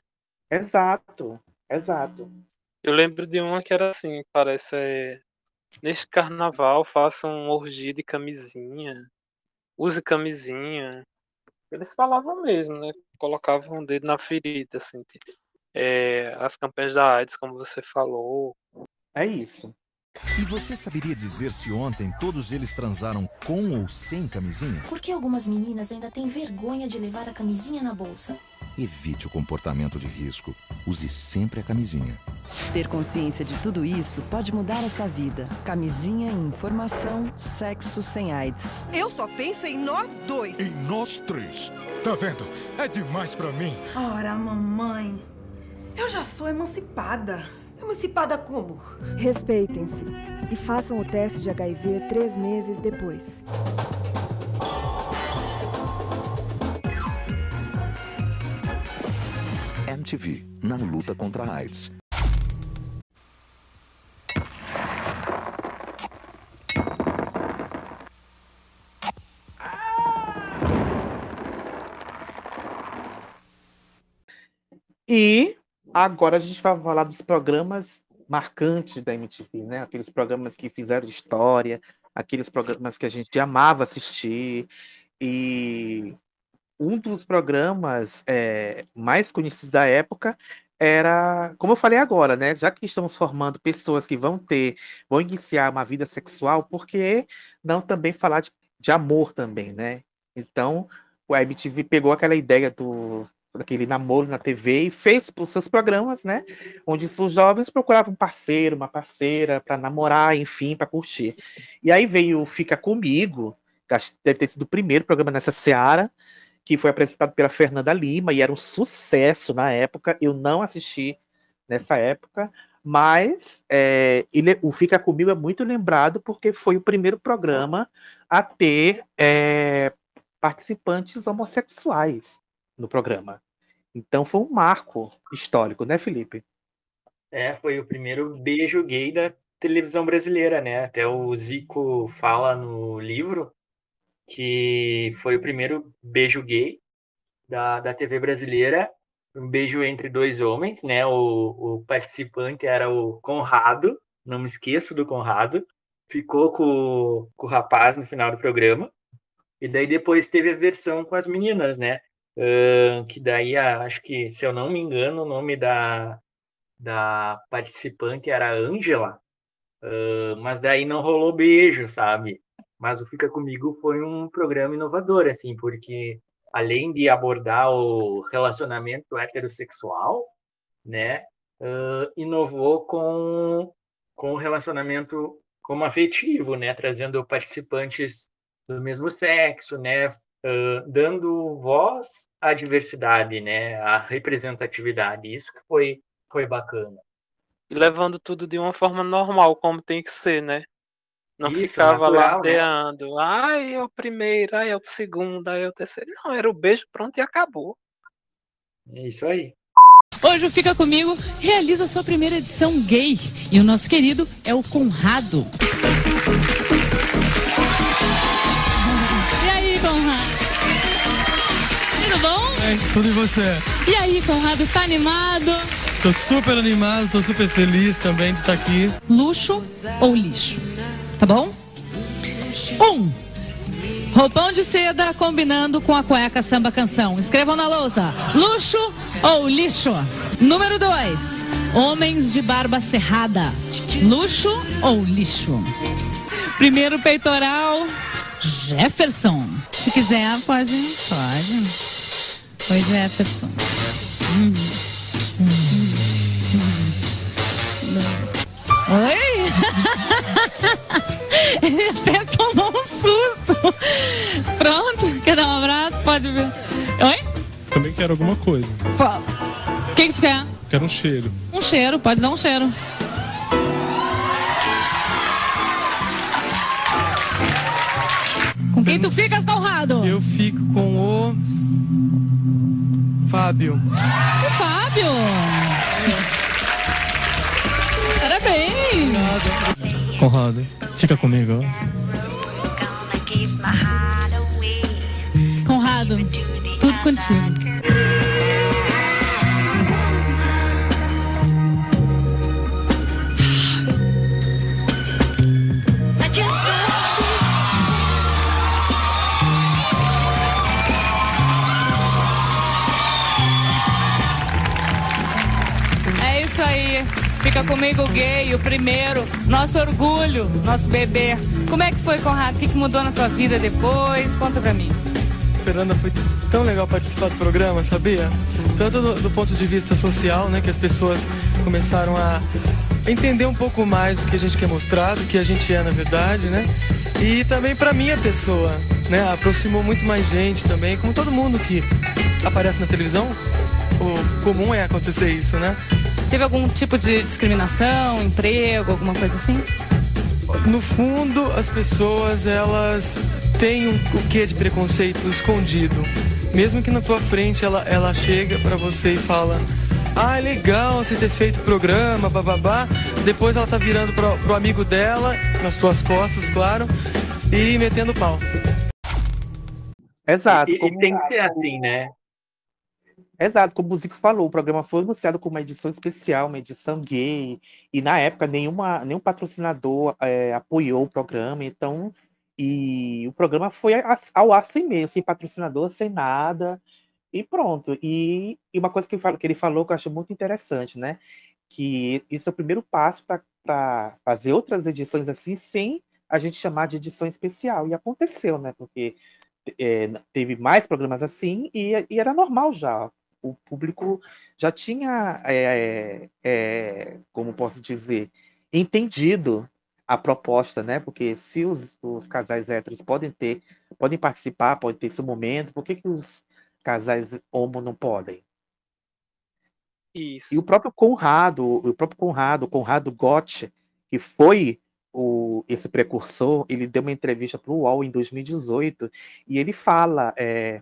Exato, exato. Eu lembro de uma que era assim, parece é, neste carnaval faça um orgia de camisinha, use camisinha. Eles falavam mesmo, né? Colocavam o dedo na ferida, assim. t- é, as campanhas da AIDS, como você falou. É isso. E você saberia dizer se ontem todos eles transaram com ou sem camisinha? Por que algumas meninas ainda têm vergonha de levar a camisinha na bolsa? Evite o comportamento de risco. Use sempre a camisinha. Ter consciência de tudo isso pode mudar a sua vida. Camisinha em informação, sexo sem AIDS. Eu só penso em nós dois. Em nós três. Tá vendo? É demais pra mim. Ora, mamãe, eu já sou emancipada. Emancipada como? Respeitem-se e façam o teste de HIV três meses depois. MTV, na luta contra a AIDS. E Agora a gente vai falar dos programas marcantes da MTV, né? Aqueles programas que fizeram história, aqueles programas que a gente amava assistir. E um dos programas é, mais conhecidos da época era, como eu falei agora, né? Já que estamos formando pessoas que vão ter, vão iniciar uma vida sexual, por que não também falar de, de amor também, né? Então, o MTV pegou aquela ideia do daquele namoro na TV e fez os seus programas, né? Onde os jovens procuravam um parceiro, uma parceira para namorar, enfim, para curtir. E aí veio Fica Comigo, que deve ter sido o primeiro programa nessa seara, que foi apresentado pela Fernanda Lima e era um sucesso na época. Eu não assisti nessa época, mas é, ele, o Fica Comigo é muito lembrado porque foi o primeiro programa a ter é, participantes homossexuais no programa. Então foi um marco histórico, né, Felipe? É, foi o primeiro beijo gay da televisão brasileira, né? Até o Zico fala no livro que foi o primeiro beijo gay da, da TV brasileira, um beijo entre dois homens, né? O, o participante era o Conrado, não me esqueço do Conrado, ficou com, com o rapaz no final do programa, e daí depois teve a versão com as meninas, né? Uh, que daí, acho que, se eu não me engano, o nome da, da participante era Ângela, uh, mas daí não rolou beijo, sabe? Mas o Fica Comigo foi um programa inovador, assim, porque além de abordar o relacionamento heterossexual, né, uh, inovou com, com o relacionamento como afetivo, né, trazendo participantes do mesmo sexo, né, uh, dando voz à diversidade, né, à representatividade. Isso que foi, foi bacana. E levando tudo de uma forma normal, como tem que ser, né? Não Isso, ficava natural, né? ladeando. Ai, é o primeiro, ai, é o segundo, ai, é o terceiro. Não, era o beijo, pronto e acabou. É isso aí. Hoje o Fica Comigo realiza sua primeira edição gay. E o nosso querido é o Conrado. Tudo e você? E aí, Conrado, tá animado? Tô super animado, tô super feliz também de estar aqui. Luxo ou lixo? Tá bom? Um. Roupão de seda combinando com a cueca samba canção. Escrevam na lousa. Luxo ou lixo? Número dois. Homens de barba cerrada. Luxo ou lixo? Primeiro peitoral. Jefferson. Se quiser, pode. Pode. Foi Jefferson. Hum. Oi? Ele até tomou um susto. Pronto, quer dar um abraço? Pode ver. Oi? Também quero alguma coisa. O que, que tu quer? Quero um cheiro. Um cheiro, pode dar um cheiro. Com quem tu ficas, Conrado? Eu fico com o. Fábio. O Fábio! Parabéns! Conrado, fica comigo. Conrado, tudo contigo. Fica comigo gay, o primeiro, nosso orgulho, nosso bebê. Como é que foi, Conrado? O que que mudou na tua vida depois? Conta pra mim. Fernanda, foi tão legal participar do programa, sabia? Tanto do, do ponto de vista social, né, que as pessoas começaram a entender um pouco mais do que a gente quer mostrar, do que a gente é na verdade, né? E também pra minha pessoa, né? Aproximou muito mais gente também, como todo mundo que aparece na televisão. O comum é acontecer isso, né? Teve algum tipo de discriminação, emprego, alguma coisa assim? No fundo, as pessoas elas têm um, o que de preconceito escondido. Mesmo que na tua frente ela, ela chega pra você e fala: Ah, é legal você ter feito o programa, bababá. Depois ela tá virando pro, pro amigo dela, nas tuas costas, claro, e metendo pau. Exato. E, e tem que ser assim, né? Exato, como o Zico falou, o programa foi anunciado como uma edição especial, uma edição gay, e na época nenhuma, nenhum patrocinador é, apoiou o programa, então, e o programa foi ao ar sem meio, sem patrocinador, sem nada, e pronto. E, e uma coisa que, que ele falou que eu acho muito interessante, né? Que isso é o primeiro passo para fazer outras edições assim, sem a gente chamar de edição especial. E aconteceu, né? Porque é, teve mais programas assim e, e, era normal já. O público já tinha, é, é, como posso dizer, entendido a proposta, né? Porque se os, os, casais héteros podem ter, podem participar, podem ter esse momento, por que, que os casais homo não podem? Isso. E o próprio Conrado, o próprio Conrado, Conrado Gott, que foi o, esse precursor, ele deu uma entrevista para o UOL em 2018 e ele fala, é,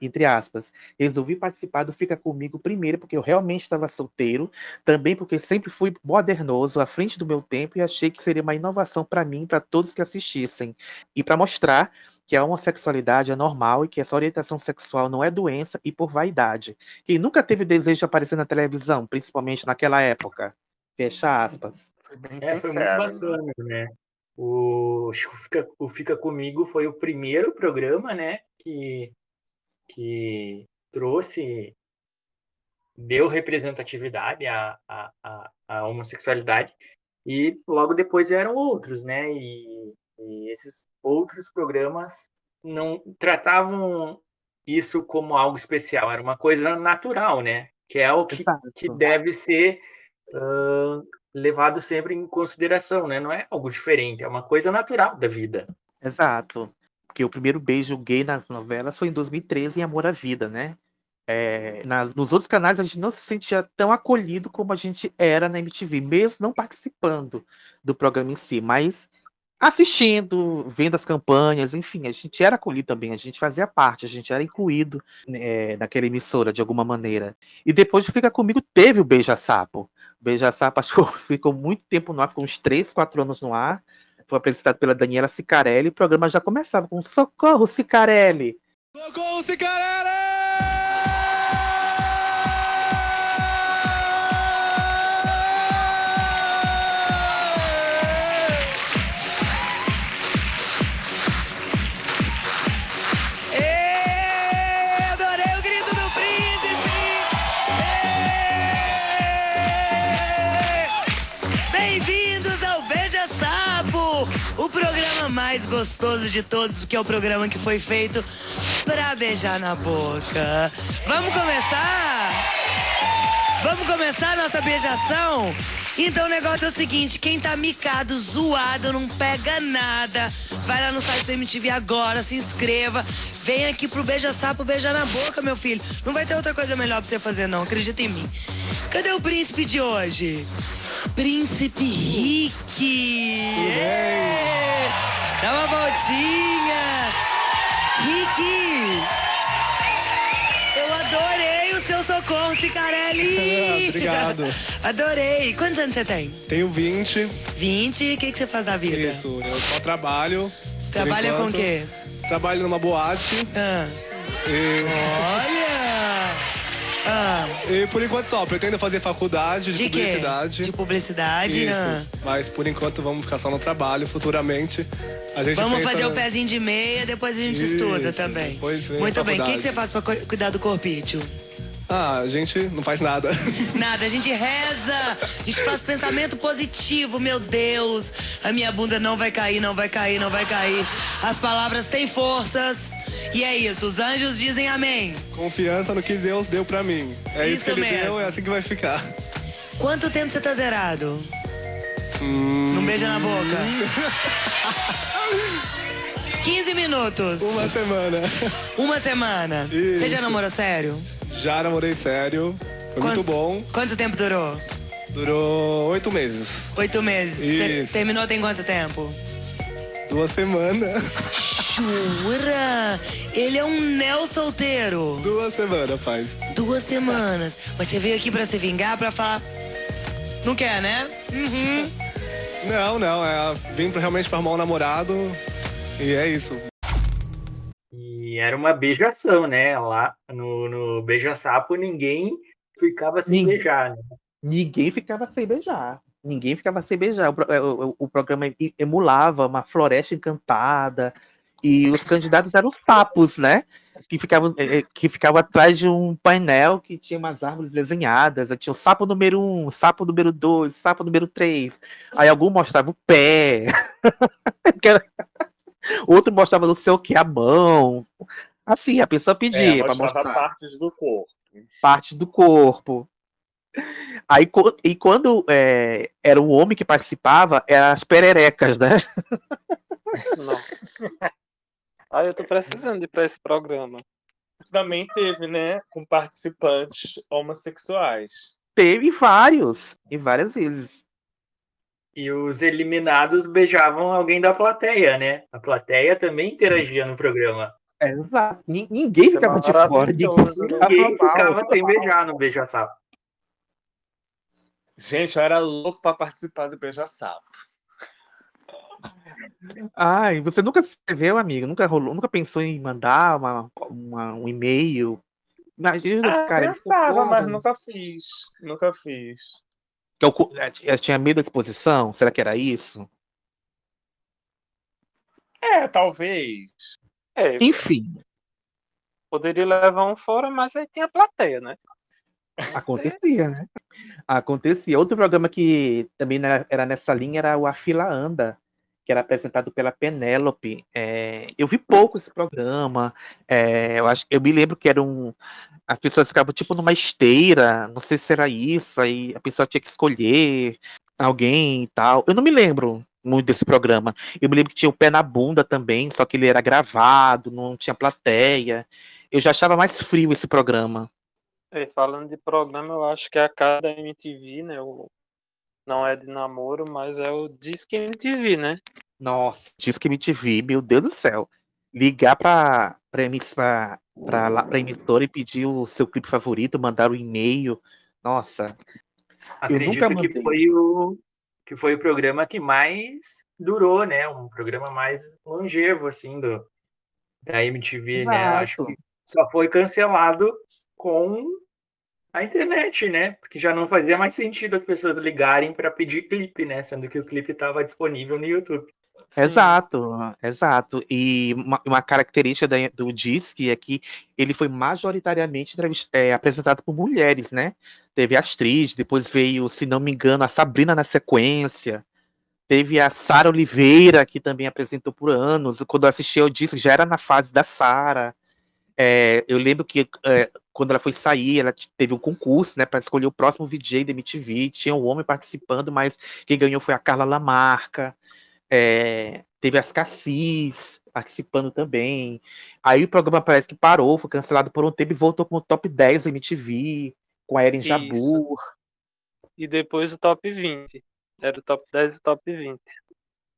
entre aspas, resolvi participar do Fica Comigo primeiro porque eu realmente estava solteiro, também porque sempre fui modernoso, à frente do meu tempo e achei que seria uma inovação para mim, para todos que assistissem, e para mostrar que a homossexualidade é normal e que essa orientação sexual não é doença e por vaidade. Quem nunca teve desejo de aparecer na televisão, principalmente naquela época? Fecha aspas. Foi bem É, foi muito sincero. bacana, né? Que o Fica, o Fica Comigo foi o primeiro programa, né, que, que trouxe, deu representatividade à, à, à, à homossexualidade, e logo depois vieram outros, né, e, e esses outros programas não tratavam isso como algo especial, era uma coisa natural, né, que é o que, que deve ser ah, levado sempre em consideração, né? Não é algo diferente, é uma coisa natural da vida. Exato. Porque o primeiro beijo gay nas novelas foi em 2013 em Amor à Vida, né? É, nos outros canais a gente não se sentia tão acolhido como a gente era na MTV, mesmo não participando do programa em si, mas assistindo, vendo as campanhas, enfim, a gente era acolhido também, a gente fazia parte, a gente era incluído né, naquela emissora de alguma maneira. E depois de Fica Comigo teve o Beija Sapo. Beija Sapo acho que ficou muito tempo no ar, ficou uns 3, 4 anos no ar. Foi apresentado pela Daniela Sicarelli, o programa já começava com Socorro, Sicarelli! Socorro, Cicarelli! Mais gostoso de todos, que é o programa que foi feito pra beijar na boca. Vamos começar? Vamos começar a nossa beijação? Então o negócio é o seguinte, quem tá micado, zoado, não pega nada, vai lá no site da MTV agora, se inscreva, vem aqui pro Beija Sapo beijar na boca, meu filho. Não vai ter outra coisa melhor pra você fazer não, acredita em mim. Cadê o príncipe de hoje? Príncipe Rick! Ê! Dá uma voltinha! Rick! Eu adorei o seu socorro, Cicarelli! Obrigado. Adorei. Quantos anos você tem? Tenho 20. 20. O que, que você faz da vida? Isso, eu só trabalho. Trabalha com o quê? Trabalho numa boate. Ah. E... Olha! Ah. E por enquanto só, pretendo fazer faculdade de, De quê? publicidade. De publicidade? Isso. Mas por enquanto vamos ficar só no trabalho. Futuramente a gente Vamos pensa fazer o pezinho de meia, depois a gente Isso, estuda também. depois vem Muito bem. O que, que você faz pra cu- cuidar do corpício? Ah, a gente não faz nada. Nada, a gente reza, a gente faz pensamento positivo, meu Deus. A minha bunda não vai cair, não vai cair, não vai cair. As palavras têm forças. E é isso, os anjos dizem amém. Confiança no que Deus deu pra mim. É isso, Isso que ele mesmo. deu, é assim que vai ficar. Quanto tempo você tá zerado? Hum... Não beija na boca. 15 minutos. Uma semana. Uma semana. Você já Isso. namorou sério? Já namorei sério. Foi muito bom. Quanto tempo durou? Durou oito meses. Oito meses. Te- Isso. terminou tem quanto tempo? Duas semanas. Jura? Ele é um neo solteiro. Duas semanas faz. Duas semanas. Mas você veio aqui pra se vingar, pra falar. Não quer, né? Uhum. Não, não. É, vim pra- realmente pra arrumar um namorado. E é isso. E era uma beijação, né? Lá no, no Beija-Sapo ninguém ficava sem Nin- beijar, né? Ninguém ficava sem beijar. Ninguém ficava sem beijar. O, é, o- o- programa emulava uma floresta encantada. E os candidatos eram os sapos, né? Que ficavam, é, é, que ficavam atrás de um painel que tinha umas árvores desenhadas. Tinha o sapo número um, sapo número dois, sapo número três. Aí algum mostrava o pé. Outro mostrava não sei o que, a mão. Assim, a pessoa É, pedia para mostrava mostrar partes do corpo. parte do corpo. Aí, e quando é, era o homem que participava, eram as pererecas, né? Não. Ah, eu tô precisando ir pra esse programa. Também teve, né, com participantes homossexuais. Teve vários, e várias vezes. E os eliminados beijavam alguém da plateia, né? A plateia também interagia no programa. Exato. Ni- Ninguém Isso é ficava de fora, ninguém né? ficava Ninguém ficava sem beijar no Beija-Sapo. Gente, eu era louco pra participar do Beija-Sapo. Ai, você nunca se inscreveu, amigo? Nunca rolou, nunca pensou em mandar uma, uma- um e-mail? Imagina esse Ah, cara. pensava, mas "Porra, nunca fiz. Nunca fiz. eu co- eu tinha medo da exposição? Será que era isso? É, talvez. É, Enfim, poderia levar um fora, mas aí tem a plateia, né? Acontecia, né? Acontecia. Outro programa que também era, nessa linha era o A Fila Anda, que era apresentado pela Penélope. É, eu vi pouco esse programa. é, eu, acho, eu me lembro que era um. As pessoas ficavam tipo numa esteira, não sei se era isso, aí a pessoa tinha que escolher alguém e tal. Eu não me lembro muito desse programa. Eu me lembro que tinha o Pé na Bunda também, só que ele era gravado, não tinha plateia. Eu já achava mais frio esse programa. É, falando de programa, eu acho que é a cara da MTV, né? O... Não é de namoro, mas é o Disque MTV, né? Nossa, diz que MTV, meu Deus do céu. Ligar pra, pra, pra, pra, lá- pra emissora e pedir o seu clipe favorito, mandar o e-mail. Nossa, eu Acredito nunca que mandei. foi o que foi o programa que mais durou, né? Um programa mais longevo assim do da MTV, né? Acho Exato. que só foi cancelado com a internet, né? Porque já não fazia mais sentido as pessoas ligarem para pedir clipe, né? Sendo que o clipe estava disponível no YouTube. Exato, exato. E uma, uma característica da- do Disque é que ele foi majoritariamente é, apresentado por mulheres, né? Teve a Astrid, depois veio, se não me engano, a Sabrina na sequência. Teve a Sara Oliveira, que também apresentou por anos. Quando eu assisti ao Disque, já era na fase da Sara. É, eu lembro que é, quando ela foi sair, ela teve um concurso, né, para escolher o próximo VJ da MTV. Tinha um homem participando, mas quem ganhou foi a Carla Lamarca. É, teve as Cassis participando também. Aí o programa parece que parou, foi cancelado por um tempo e voltou com o top 10 da MTV, com a Isso. Jabur. E depois o top 20. Era o top 10 e o top 20.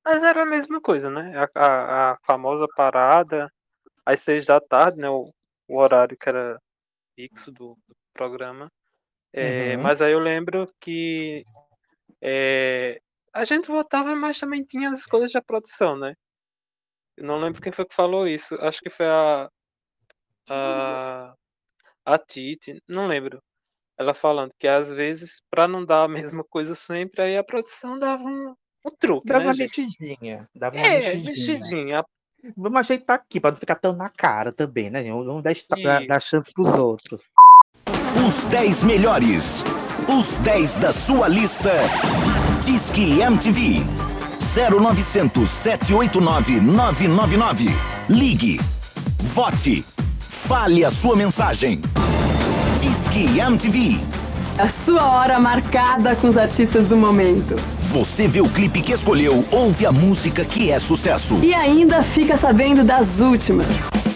Mas era a mesma coisa, né? A, a, a famosa parada, às seis da tarde, né? O, o horário que era fixo do, do programa. É, Uhum. Mas aí eu lembro que é, a gente votava, mas também tinha as escolhas da produção, né? Eu não lembro quem foi que falou isso. Acho que foi a. A, a Titi, não lembro. Ela falando que às vezes, pra não dar a mesma coisa sempre, aí a produção dava um, um truque, Dava né, uma mexidinha. Dava uma É, mexidinha. mexidinha. Vamos ajeitar aqui, para não ficar tão na cara também, né? Vamos dar, esta- dar, dar chance pros outros. Os 10 melhores. Os 10 da sua lista. Disque MTV. 0900 789 999. Ligue. Vote. Fale a sua mensagem. Disque MTV. A sua hora marcada com os artistas do momento. Você vê o clipe que escolheu, ouve a música que é sucesso. E ainda fica sabendo das últimas.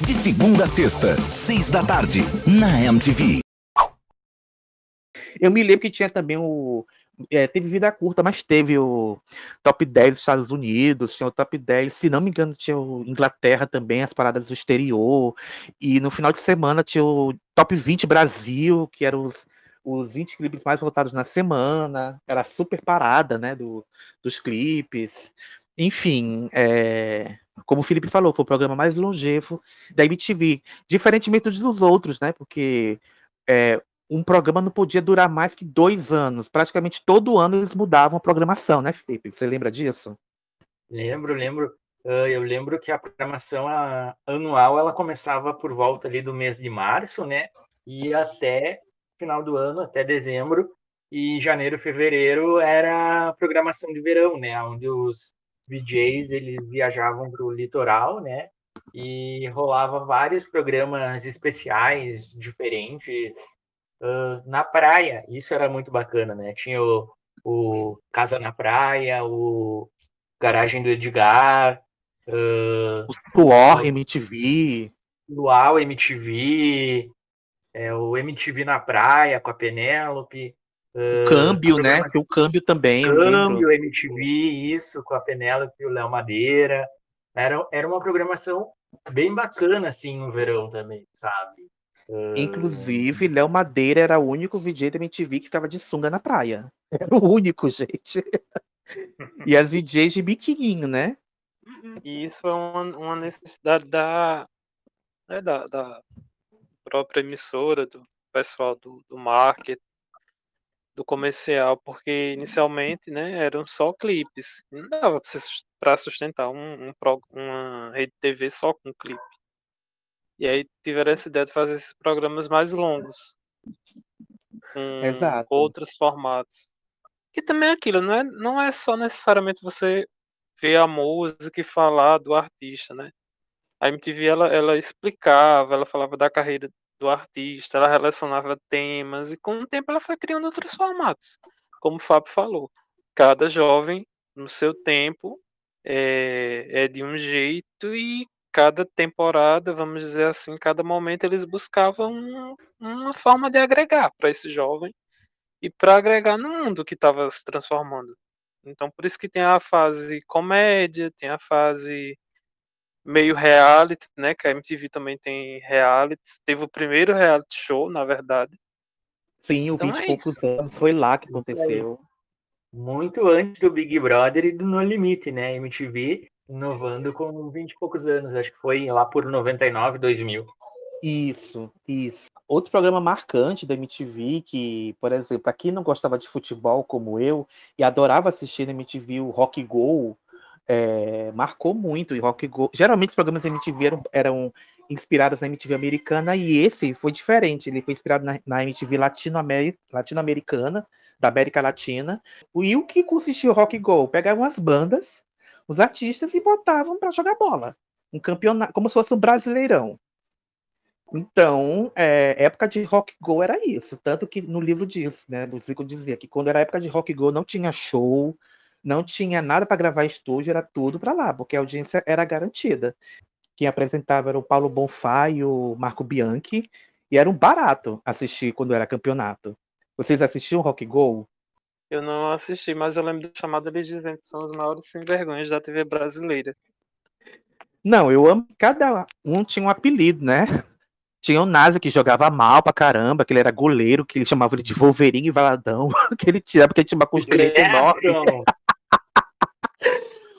De segunda a sexta, seis da tarde, na MTV. Eu me lembro que tinha também o. é, teve vida curta, mas teve o top 10 dos Estados Unidos, tinha o top 10, se não me engano, tinha o Inglaterra também, as paradas do exterior. E no final de semana tinha o top 20 Brasil, que eram os, os 20 clipes mais votados na semana. Era super parada, né? Do, dos clipes. Enfim, é, como o Felipe falou, foi o programa mais longevo da MTV, diferentemente dos outros, né? Porque é, um programa não podia durar mais que dois anos. Praticamente todo ano eles mudavam a programação, né, Felipe? Você lembra disso? Lembro, lembro. Uh, eu lembro que a programação anual ela começava por volta ali do mês de março, né? E até final do ano, até dezembro. E janeiro, fevereiro era a programação de verão, né? Onde os VJs eles viajavam para o litoral, né? E rolava vários programas especiais diferentes uh, na praia. Isso era muito bacana, né? Tinha o, o Casa na Praia, o Garagem do Edgar, uh, o Suor MTV, Luau MTV, é, o MTV na praia com a Penélope. O câmbio, né? Tem o câmbio também. Câmbio, MTV, isso, com a Penélope e o Léo Madeira. Era, era uma programação bem bacana, assim, no verão também, sabe? Inclusive, Léo Madeira era o único VJ da MTV que ficava de sunga na praia. Era o único, gente. e as VJs de biquininho, né? E isso é uma, uma necessidade da, né, da, da própria emissora, do pessoal do, do marketing, do comercial, porque inicialmente né, eram só clipes. Não dava para sustentar um, um, uma rede TV só com clipe. E aí tiveram essa ideia de fazer esses programas mais longos. Com Exato. outros formatos. Que também é aquilo, não é, não é só necessariamente você ver a música e falar do artista, né? A MTV ela, ela explicava, ela falava da carreira do artista, ela relacionava temas e com o tempo ela foi criando outros formatos. Como o Fábio falou, cada jovem no seu tempo é, é de um jeito e cada temporada, vamos dizer assim, cada momento eles buscavam uma forma de agregar para esse jovem e para agregar no mundo que estava se transformando. Então, por isso que tem a fase comédia, tem a fase meio reality, né? Que a MTV também tem reality. Teve o primeiro reality show, na verdade. Sim, o então 20 e é poucos isso. anos foi lá que aconteceu. Muito antes do Big Brother e do No Limite, né? MTV inovando com 20 e poucos anos, acho que foi lá por 99, 2000. Isso, isso. Outro programa marcante da MTV, que, por exemplo, para quem não gostava de futebol como eu e adorava assistir na MTV o Rock Go, é, marcou muito. E Rock Go, geralmente os programas da MTV eram, eram, inspirados na MTV americana e esse foi diferente. Ele foi inspirado na, na MTV latino-americana, da América Latina. E o que consistia o Rock Go? Pegavam as bandas os artistas e botavam para jogar bola. Um campeonato, como se fosse um brasileirão. Então, é, época de rock go era isso. Tanto que no livro diz, né? O Zico dizia que quando era época de rock go não tinha show, não tinha nada para gravar estúdio, era tudo para lá, porque a audiência era garantida. Quem apresentava era o Paulo Bonfá e o Marco Bianchi, e era um barato assistir quando era campeonato. Vocês assistiam Rock Go? Eu não assisti, mas eu lembro do chamado eles dizendo que são os maiores sem vergonhas da TV brasileira. Não, eu amo. Cada um tinha um apelido, né? Tinha o Nasa que jogava mal pra caramba, que ele era goleiro, que ele chamava ele de Wolverine e Valadão, que ele tirava porque ele tinha uma costeleta enorme.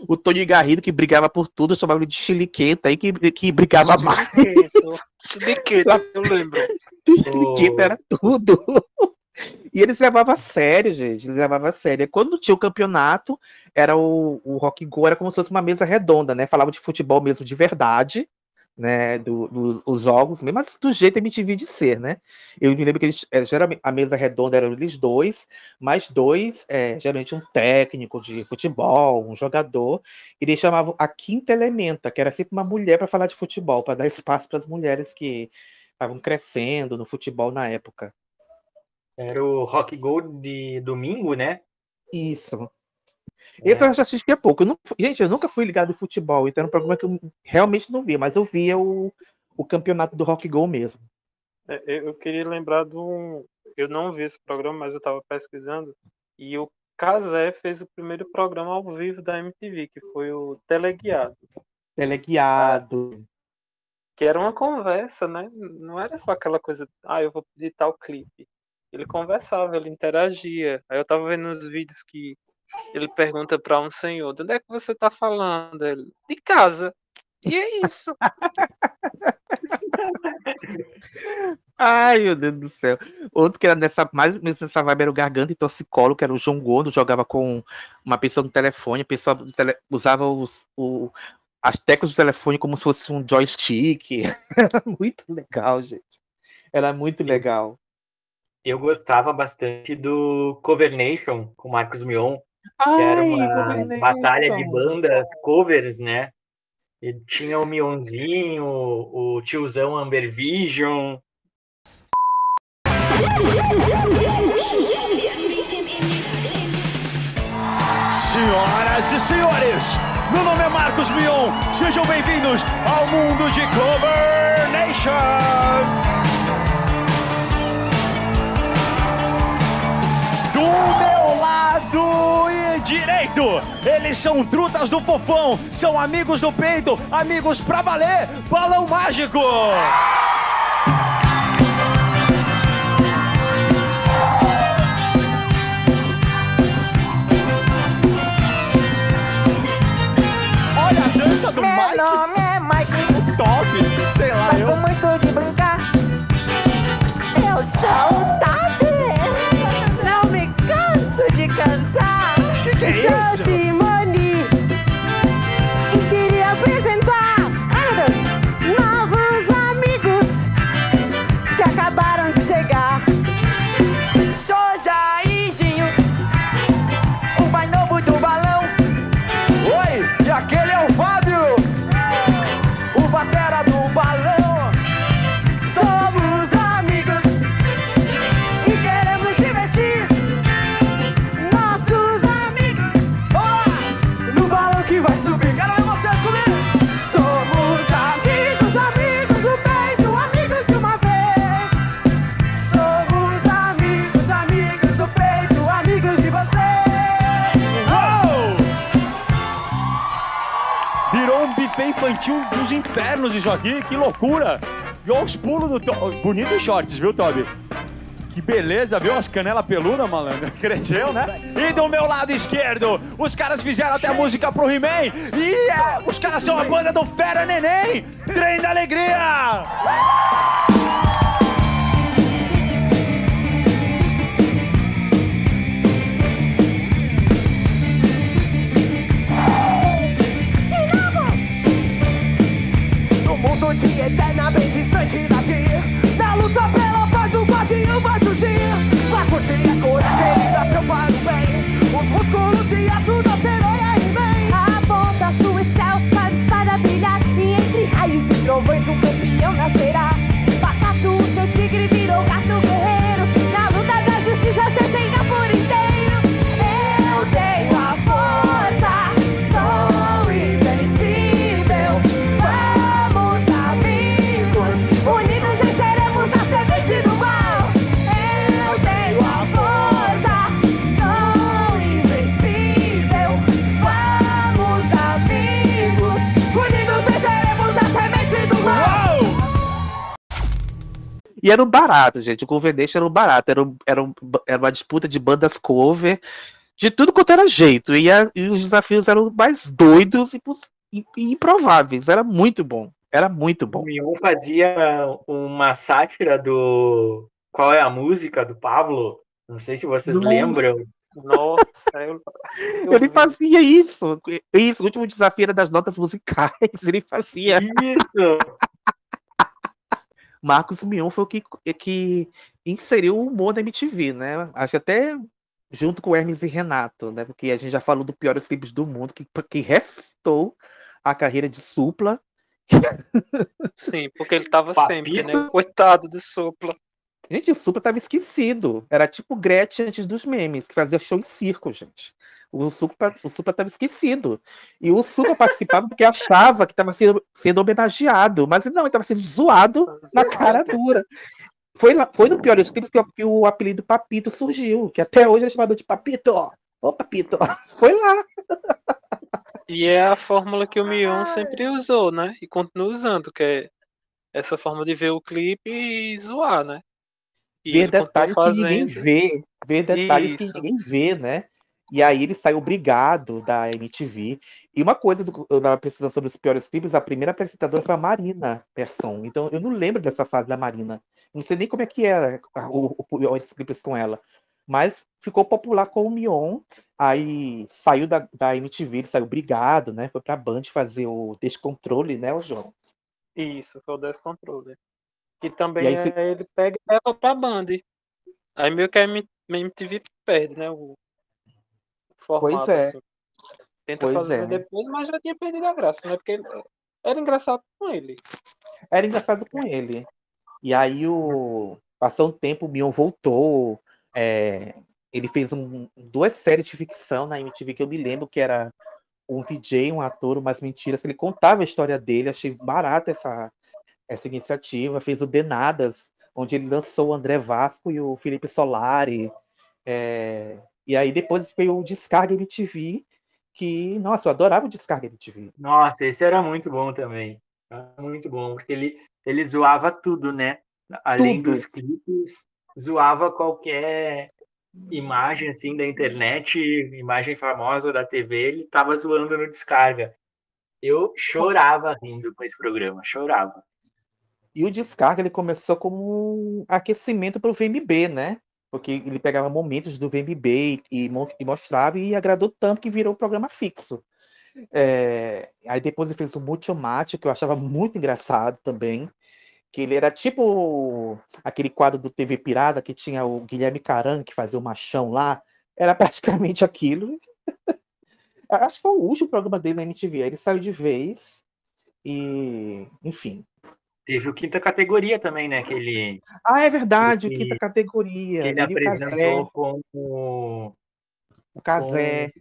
O Tony Garrido, que brigava por tudo, chamava ele de Chiliqueta, aí que, que brigava mais. Chiliqueta, eu lembro. Chiliqueta era tudo. E eles levavam a sério, gente. Eles levavam a sério. Quando tinha o campeonato, era o, o Rock Go, era como se fosse uma mesa redonda, né? Falava de futebol mesmo de verdade, né? Dos do, do, jogos, mesmo do jeito MTV de ser, né? Eu me lembro que eles, é, geralmente a mesa redonda eram eles dois, mais dois, é, geralmente um técnico de futebol, um jogador, e eles chamavam a quinta elementa, que era sempre uma mulher para falar de futebol, para dar espaço para as mulheres que estavam crescendo no futebol na época. Era o Rock Gold de domingo, né? Isso. Esse é. eu já assisti há pouco. Eu não, gente, eu nunca fui ligado em futebol, então era um programa que eu realmente não via, mas eu via o, o campeonato do Rock Go mesmo. É, eu queria lembrar de um. Eu não vi esse programa, mas eu estava pesquisando. E o Casé fez o primeiro programa ao vivo da MTV, que foi o Teleguiado. Teleguiado. Que era uma conversa, né? Não era só aquela coisa, ah, eu vou pedir tal clipe ele conversava, ele interagia. Aí eu tava vendo uns vídeos que ele pergunta para um senhor, de onde é que você tá falando? Ele, de casa. E é isso. Ai, meu Deus do céu. Outro que era nessa, mais ou menos nessa vibe era o Garganta e Torcicolo, que era o João Gordo, jogava com uma pessoa no telefone, a pessoa tele- usava os, o- as teclas do telefone como se fosse um joystick. Era muito legal, gente. Era muito legal. Eu gostava bastante do Cover Nation com Marcos Mion, Ai, era uma batalha de bandas covers, né? E tinha o Mionzinho, o tiozão Amber Vision. Senhoras e senhores, meu nome é Marcos Mion. Sejam bem-vindos ao mundo de Clover Nation. Do meu direito, eles são trutas do fofão, são amigos do peito, amigos pra valer, balão mágico. Olha a dança do Meu Mike. nome é Mike. Top, sei lá, Gosto eu. muito de brincar. Eu sou o top. Dos infernos isso aqui, que loucura! E olha os pulos do Toby. Bonito shorts, viu, Toby? Que beleza, viu? As canelas peludas, malandro. Cresceu, né? E do meu lado esquerdo, os caras fizeram até música pro He-Man. E é, os caras são a banda do Fera Neném. Trem da Alegria! Mundo de eterna, bem distante daqui. Na luta pela paz, o guardião vai surgir. Mas você é coragem, ele nasceu para o bem. Os músculos de aço da sereia e bem. Aponta sua céu, faz a espada brilhar. E entre raios e trovões, um campeão nascerá. E era um barato, gente. O Cover Nation era um barato. Era, um- era, um- era uma disputa de bandas cover, de tudo quanto era jeito. E, a- e os desafios eram mais doidos e, e- e improváveis. Era muito bom. Era muito bom. O Mion fazia uma sátira do. Qual é a música do Pablo? Não sei se vocês Nossa. lembram. Nossa, eu, eu Ele fazia isso. Isso, o último desafio era das notas musicais. Ele fazia. Isso! Marcos Mion foi o que, que inseriu o humor na MTV, né? Acho que até junto com Hermes e Renato, né? Porque a gente já falou do piores clipes do mundo, que, que ressuscitou a carreira de Supla. Sim, porque ele tava Papito. sempre, né? Coitado do Supla. Gente, o Supla tava esquecido. Era tipo Gretchen antes dos memes, que fazia show em circo, gente. O Supla, o Supla tava esquecido. E o Supla participava porque achava que estava sendo, sendo homenageado. Mas não, ele estava sendo zoado na cara dura. Foi, lá- foi no pior dos clipes que, o- que o apelido Papito surgiu, que até hoje é chamado de Papito. Ô, Papito. Foi lá. E é a fórmula que o Mion sempre usou, né? E continua usando, que é essa forma de ver o clipe e zoar, né? E ver detalhes que ninguém vê. Ver detalhes Isso. que ninguém vê, né? E aí ele saiu obrigado da MTV. E uma coisa, do, eu estava pesquisando sobre os piores clipes, a primeira apresentadora foi a Marina Persson. Então eu não lembro dessa fase da Marina. Não sei nem como é que era o, o, os clipes com ela. Mas ficou popular com o Mion. Aí saiu da, da MTV, ele saiu obrigado, né? Foi pra Band fazer o Descontrole, né, o João? Isso, foi o Descontrole. Que também aí é, ele pega e leva pra Band. Aí meio que a MTV perde, né? O formato. Pois é. assim. Tenta Pois fazer é. depois, mas já tinha perdido a graça, né? Porque era engraçado com ele. Era engraçado com ele. E aí o passou um tempo, o Mion voltou. é, ele fez um- duas séries de ficção na MTV que eu me lembro que era um VJ, um ator, umas mentiras, que ele contava a história dele. Achei barata essa, essa iniciativa. Fez o Denadas, onde ele lançou o André Vasco e o Felipe Solari. é, e aí depois veio o Descarga MTV, que, nossa, eu adorava o Descarga MTV. Nossa, esse era muito bom também. Era muito bom, porque ele, ele zoava tudo, né? Além Tudo. dos clipes, zoava qualquer imagem assim da internet, imagem famosa da TV, ele tava zoando no descarga. Eu chorava rindo com esse programa, chorava. E o Descarga ele começou como um aquecimento para o VMB, né? Porque ele pegava momentos do VMB e, e mostrava e agradou tanto que virou um programa fixo. É, aí depois ele fez o Multimate, que eu achava muito engraçado também. Que ele era tipo aquele quadro do TV Pirata que tinha o Guilherme Caran, que fazia o machão lá. Era praticamente aquilo. Acho que foi o último programa dele na MTV. Aí ele saiu de vez. E, enfim. Teve o quinta categoria também, né? Que ele, Ah, é verdade, o quinta categoria. que ele Ele apresentou com o, O Casé.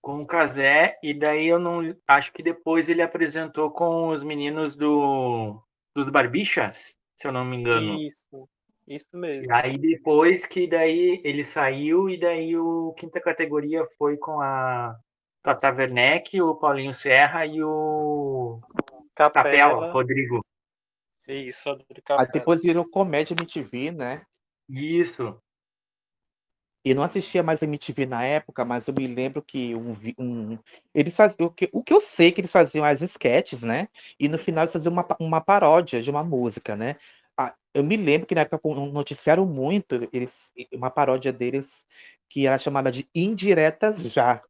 com o Casé, e daí eu não acho que depois ele apresentou com os meninos do dos Barbixas, se eu não me engano. Isso, isso mesmo. E aí depois que daí ele saiu e daí o quinta categoria foi com a Tata Werneck, o Paulinho Serra e o Capela. Capela, Rodrigo. Isso, Rodrigo Aí Capela. depois virou Comédia MTV, né? Isso. E não assistia mais MTV na época, mas eu me lembro que um, um eles faziam o que, o que eu sei é que eles faziam as sketches, né? E no final eles faziam uma, uma paródia de uma música, né? Ah, eu me lembro que na época noticiaram muito eles uma paródia deles que era chamada de Indiretas Já.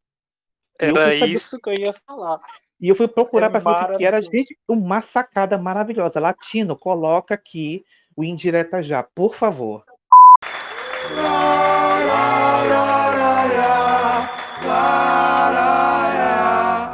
Eu Era saber- isso que eu ia falar. E eu fui procurar É para saber o que que era. Gente, uma sacada maravilhosa. Latino, coloca aqui o Indireta Já, por favor.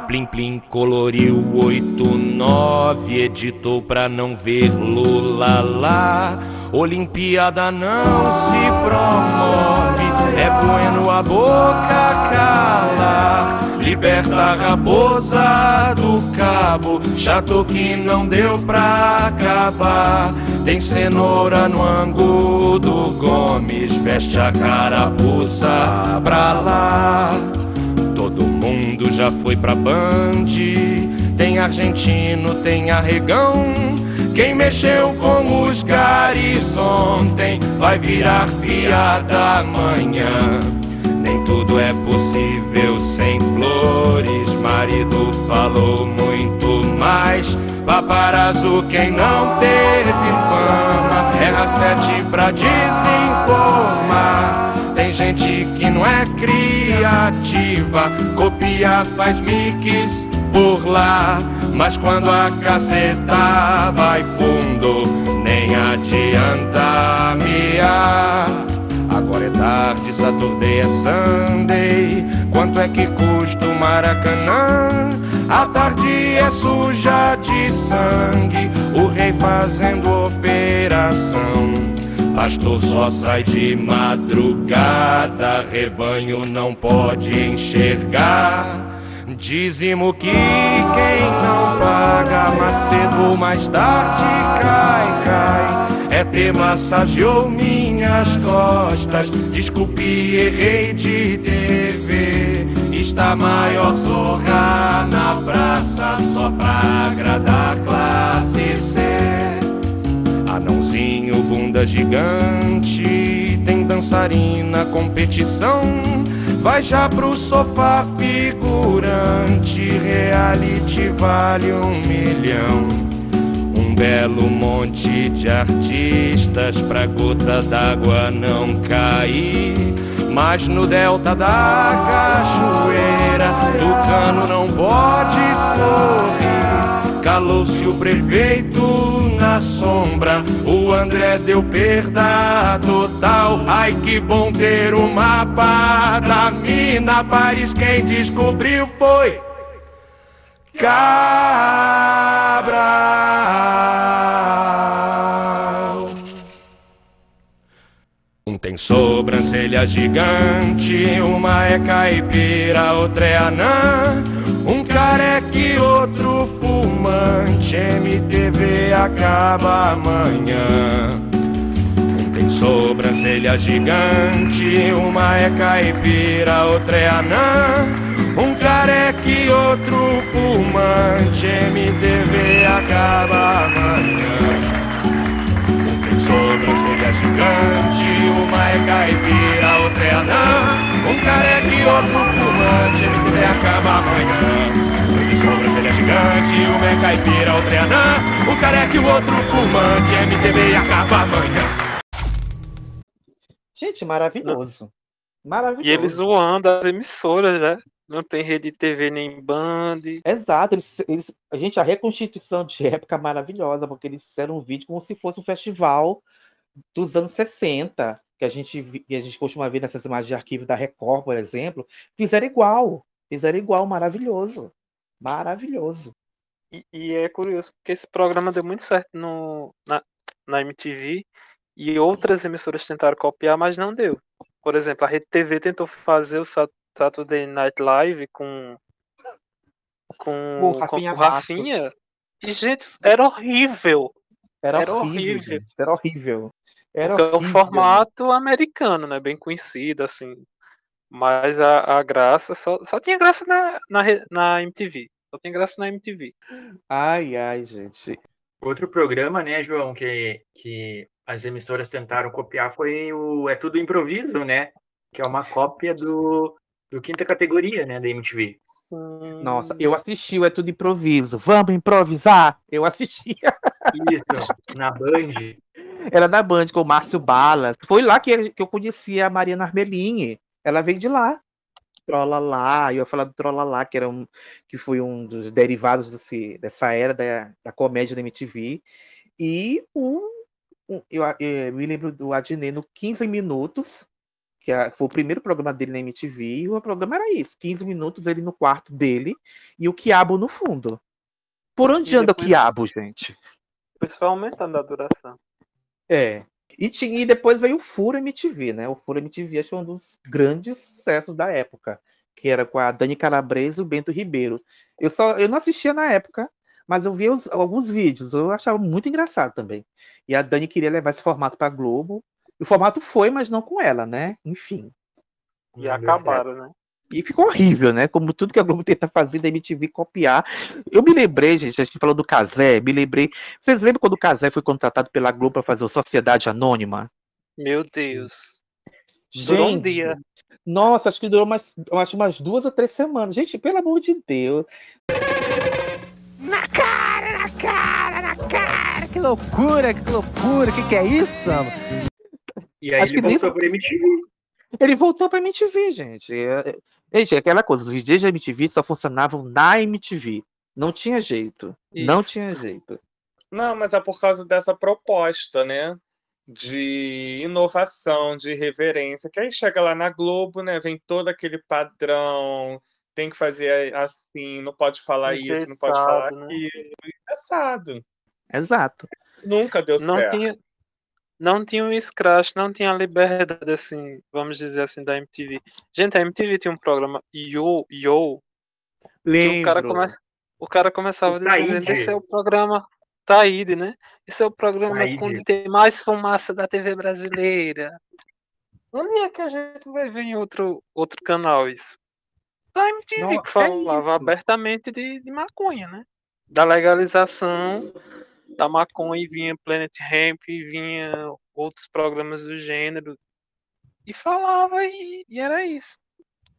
Plim Plim coloriu 89, editou pra não ver Lula lá. Olimpíada não se promove, é bueno a boca calar. Liberta a raposa do cabo, chato que não deu pra acabar. Tem cenoura no ângulo do Gomes, veste a carapuça pra lá. Todo mundo já foi pra Band. Tem argentino, tem arregão. Quem mexeu com os garis ontem vai virar piada amanhã. Tudo é possível sem flores. Marido falou muito mais. Paparazzo, quem não teve fama, erra sete pra desinformar. Tem gente que não é criativa, copia, faz mix por lá. Mas quando a caceta vai fundo, nem adianta miar. Agora é tarde, Saturday é Sunday. Quanto é que custa o Maracanã? A tarde é suja de sangue, o rei fazendo operação. Pastor só sai de madrugada, rebanho não pode enxergar. Dízimo que quem não paga, mais cedo ou mais tarde cai, cai. Ter massageou minhas costas. Desculpe, errei de TV. Está maior zorra na praça só pra agradar classe C. Anãozinho, bunda gigante, tem dançarina, competição. Vai já pro sofá figurante, reality vale um milhão. Um belo monte de artistas pra gota d'água não cair. Mas no delta da cachoeira, Tucano não pode sorrir. Calou-se o prefeito na sombra, o André deu perda total. Ai que bom ter o mapa da mina Paris. Quem descobriu foi Cabral. Um tem sobrancelha gigante, uma é caipira, outra é anã. Um careca e outro fumante, MTV acaba amanhã. Um tem sobrancelha gigante, uma é caipira, outra é anã. Um careca e outro fumante, MTV acaba amanhã. Um tem sobrancelha gigante, uma é caipira, outra é anã. Um careca e outro fumante, MTV acaba amanhã. Tem sobrancelha gigante, uma é caipira, outra é anã. Um careca e outro fumante, MTV acaba amanhã. Gente, maravilhoso. Maravilhoso. E eles zoando as emissoras, né? Não tem rede TV nem Band. Exato, eles, eles, a gente, a reconstituição de época é maravilhosa, porque eles fizeram um vídeo como se fosse um festival dos anos 60, que a gente, que a gente costuma ver nessas imagens de arquivo da Record, por exemplo. Fizeram igual, fizeram igual, maravilhoso. Maravilhoso. E, e é curioso, porque esse programa deu muito certo no, na, na MTV e outras emissoras tentaram copiar, mas não deu. Por exemplo, a Rede TV tentou fazer o Sat- Saturday Night Live com com, O com Rafinha o Rafinha. E, gente, era horrível. Era, Era horrível, horrível. Era horrível. Era é um horrível. formato americano, né? Bem conhecido, assim. Mas a, a graça só, só tinha graça na, na, na MTV. Só tinha graça na MTV. Ai, ai, gente. Outro programa, né, João, que, que as emissoras tentaram copiar foi o É Tudo Improviso, né? Que é uma cópia do, do quinta categoria, né, da MTV. Nossa, eu assisti o É Tudo Improviso. Vamos improvisar? Eu assistia. Isso, na Band. Era da Band com o Márcio Balas. Foi lá que, que eu conheci a Mariana Armelini. Ela veio de lá. Trolalá, eu ia falar do Trolalá, que, era um, que foi um dos derivados desse, dessa era da, da comédia da MTV. E o, um- eu, eh, me lembro do Adnet no 15 Minutos, que a- foi o primeiro programa dele na MTV, e o programa era isso: 15 minutos ele no quarto dele e o quiabo no fundo. Por onde E anda o depois- quiabo, gente? Depois foi aumentando a duração. É. E, tinha, e depois veio o Furo MTV, né? O Furo MTV acho um dos grandes sucessos da época, que era com a Dani Calabresa e o Bento Ribeiro. Eu só eu não assistia na época, mas eu via os- alguns vídeos, eu achava muito engraçado também. E a Dani queria levar esse formato para Globo. E o formato foi, mas não com ela, né? Enfim. E acabaram, né? E ficou horrível, né? Como tudo que a Globo tenta fazer da MTV copiar. Eu me lembrei, gente, a gente falou do Casé, me lembrei. Vocês lembram quando o Casé foi contratado pela Globo para fazer o Sociedade Anônima? Meu Deus. Durou um Gente, dia. Nossa, acho que durou mais, eu acho umas duas ou três semanas. Gente, pelo amor de Deus. Na cara, na cara, na cara! Que loucura, que loucura, que que é isso? amor? E aí Acho ele nem- voltou pra MTV. Ele voltou pra MTV, gente. É, é- Gente, é aquela coisa, os DJs da MTV só funcionavam na MTV. Não tinha jeito. Não Isso. tinha jeito. Não, mas é por causa dessa proposta, né? De inovação, de reverência, que aí chega lá na Globo, né? Vem todo aquele padrão, tem que fazer assim, não pode falar isso, não pode falar Engessado, né? aquilo. Engessado. Exato. Nunca deu não certo. tinha não tinha um scratch, não tinha a liberdade assim, vamos dizer assim da MTV. Gente, a MTV tinha um programa Yo Yo, que o cara Lembro. começa, o cara começava O dizendo Taíde. esse é o programa Taíde, né? Esse é o programa Taíde. onde tem mais fumaça da TV brasileira. Onde é que a gente vai ver em outro outro canal isso? Da MTV Não, que é falava isso. abertamente de, de maconha, né? Da legalização da maconha e vinha Planet Hemp e vinha outros programas do gênero e falava e, e era isso.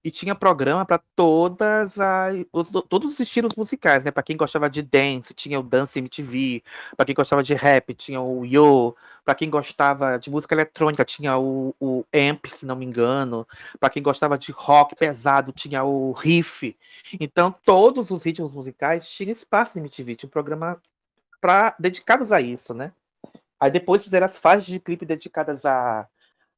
E tinha programa para todas as todos os estilos musicais, né? Para quem gostava de dance, tinha o Dance MTV, para quem gostava de rap, tinha o Yo, para quem gostava de música eletrônica, tinha o, o Amp, se não me engano, para quem gostava de rock pesado, tinha o Riff. Então, todos os ritmos musicais tinham espaço na MTV, tinha um programa para dedicados a isso, né? Aí depois fizeram as fases de clipe dedicadas a,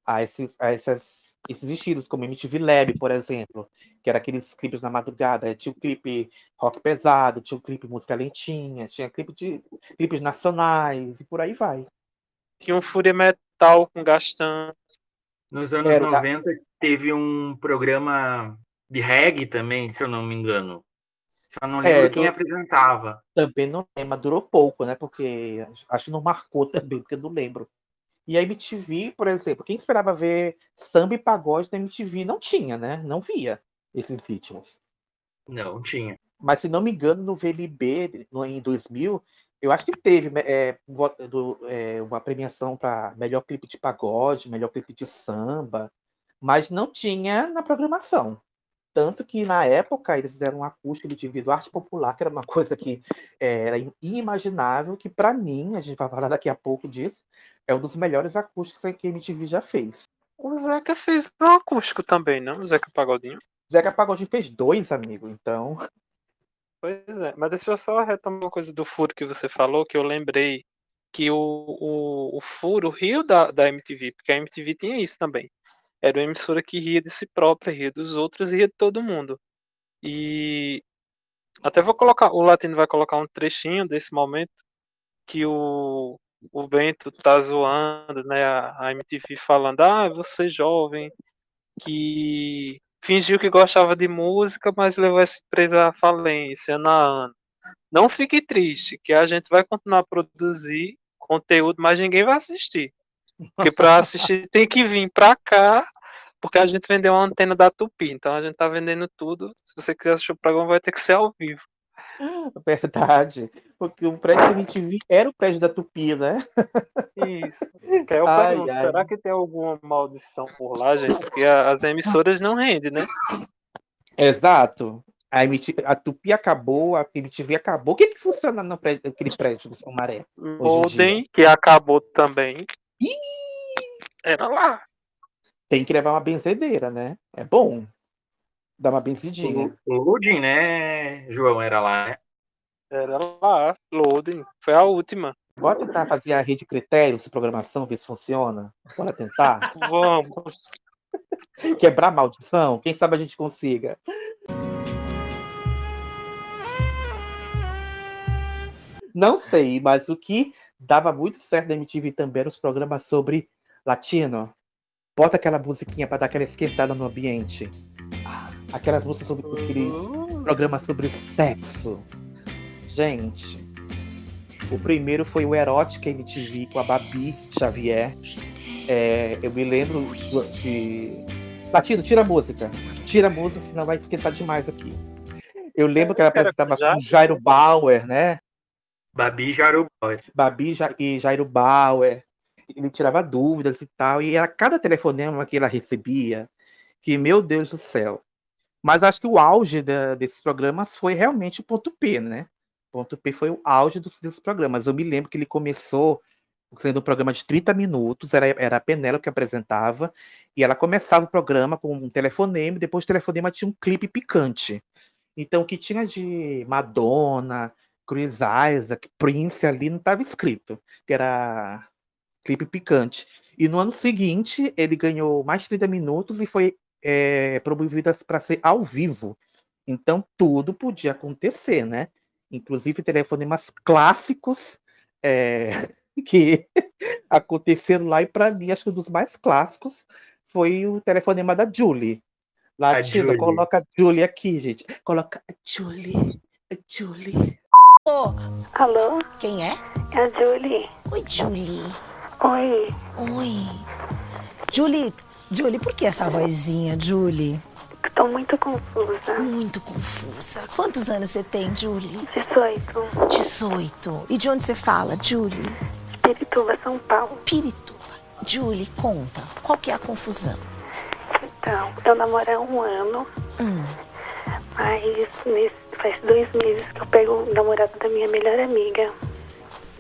a, esses, a essas, esses estilos, como MTV Lab, por exemplo, que era aqueles clipes na madrugada. Tinha o clipe rock pesado, tinha o clipe música lentinha, tinha clipe de, clipes nacionais e por aí vai. Tinha um Fúria Metal com Gastan. Nos anos era, 90 teve um programa de reggae também, se eu não me engano. Só não lembro é, quem do... apresentava. Também não lembro, mas durou pouco, né? Porque acho que não marcou também, porque eu não lembro. E a MTV, por exemplo, quem esperava ver samba e pagode na MTV não tinha, né? Não via esses ritmos. Não tinha. Mas se não me engano, no VLB, no, em 2000, eu acho que teve é, do, é, uma premiação para melhor clipe de pagode, melhor clipe de samba, mas não tinha na programação. Tanto que, na época, eles fizeram um acústico de arte popular, que era uma coisa que é, era inimaginável, que, para mim, a gente vai falar daqui a pouco disso, é um dos melhores acústicos que a MTV já fez. O Zeca fez um acústico também, não? O Zeca Pagodinho? Zeca Pagodinho fez dois, amigo, então... Pois é, mas deixa eu só retomar uma coisa do furo que você falou, que eu lembrei que o, o, o furo riu da, da MTV, porque a MTV tinha isso também era uma emissora que ria de si própria, ria dos outros e ria de todo mundo. E até vou colocar, o Latino vai colocar um trechinho desse momento que o, o Bento tá zoando, né, a, MTV falando, ah, você jovem, que fingiu que gostava de música, mas levou essa empresa à falência na ano. Não fique triste, que a gente vai continuar a produzir conteúdo, mas ninguém vai assistir. Porque para assistir tem que vir para cá, porque a gente vendeu uma antena da Tupi, então a gente tá vendendo tudo. Se você quiser assistir o programa, vai ter que ser ao vivo. Verdade. Porque o prédio que a gente viu era o prédio da Tupi, né? Isso. Que eu ai, pergunto, ai. será que tem alguma maldição por lá, gente? Porque as emissoras não rendem, né? Exato. A, MTV, a Tupi acabou, a MTV acabou. O que, que funciona no prédio, naquele prédio do São Maré? Golden, que acabou também. Ih! Era lá. Tem que levar uma benzedeira, né? É bom. Dar uma benzidinha. O Loading, né, João? Era lá, né? Era lá, Loading. Foi a última. Bora tentar fazer a rede critérios de programação, ver se funciona. Bora tentar? Vamos. Quebrar a maldição? Quem sabe a gente consiga. Não sei, mas o que dava muito certo na MTV também eram os programas sobre latino. Bota aquela musiquinha para dar aquela esquentada no ambiente. Aquelas músicas sobre aqueles programas sobre sexo. Gente, o primeiro foi o Erótica MTV com a Babi Xavier. É, eu me lembro de. Latino, tira a música. Tira a música, senão vai esquentar demais aqui. Eu lembro que ela apresentava com Jairo Bauer, né? Babi e Jairo Bauer. Babi e Jairo Bauer. Ele tirava dúvidas e tal. E era cada telefonema que ela recebia, que, meu Deus do céu. Mas acho que o auge da, desses programas foi realmente o ponto P, né? O ponto P foi o auge dos, desses programas. Eu me lembro que ele começou sendo um programa de 30 minutos, era, era a Penela que apresentava, e ela começava o programa com um telefonema, e depois do telefonema tinha um clipe picante. Então, o que tinha de Madonna, Chris Isaac, Prince ali não estava escrito, que era clipe picante. E no ano seguinte, ele ganhou mais de 30 minutos e foi é, promovido para ser ao vivo. Então, tudo podia acontecer, né? Inclusive, telefonemas clássicos é, que aconteceram lá. E, para mim, acho que um dos mais clássicos foi o telefonema da Julie. Latina, coloca a Julie aqui, gente. Coloca a Julie. A Julie. Oh. Alô? Quem é? É a Julie. Oi, Julie. Oi. Oi. Julie, Julie, por que essa vozinha, Julie? Estou muito confusa. Muito confusa. Quantos anos você tem, Julie? 18. 18. E de onde você fala, Julie? Pirituba, São Paulo. Pirituba. Julie, conta. Qual que é a confusão? Então, eu namoro há um ano, Hum. mas nesse, faz dois meses que eu pego o namorado da minha melhor amiga.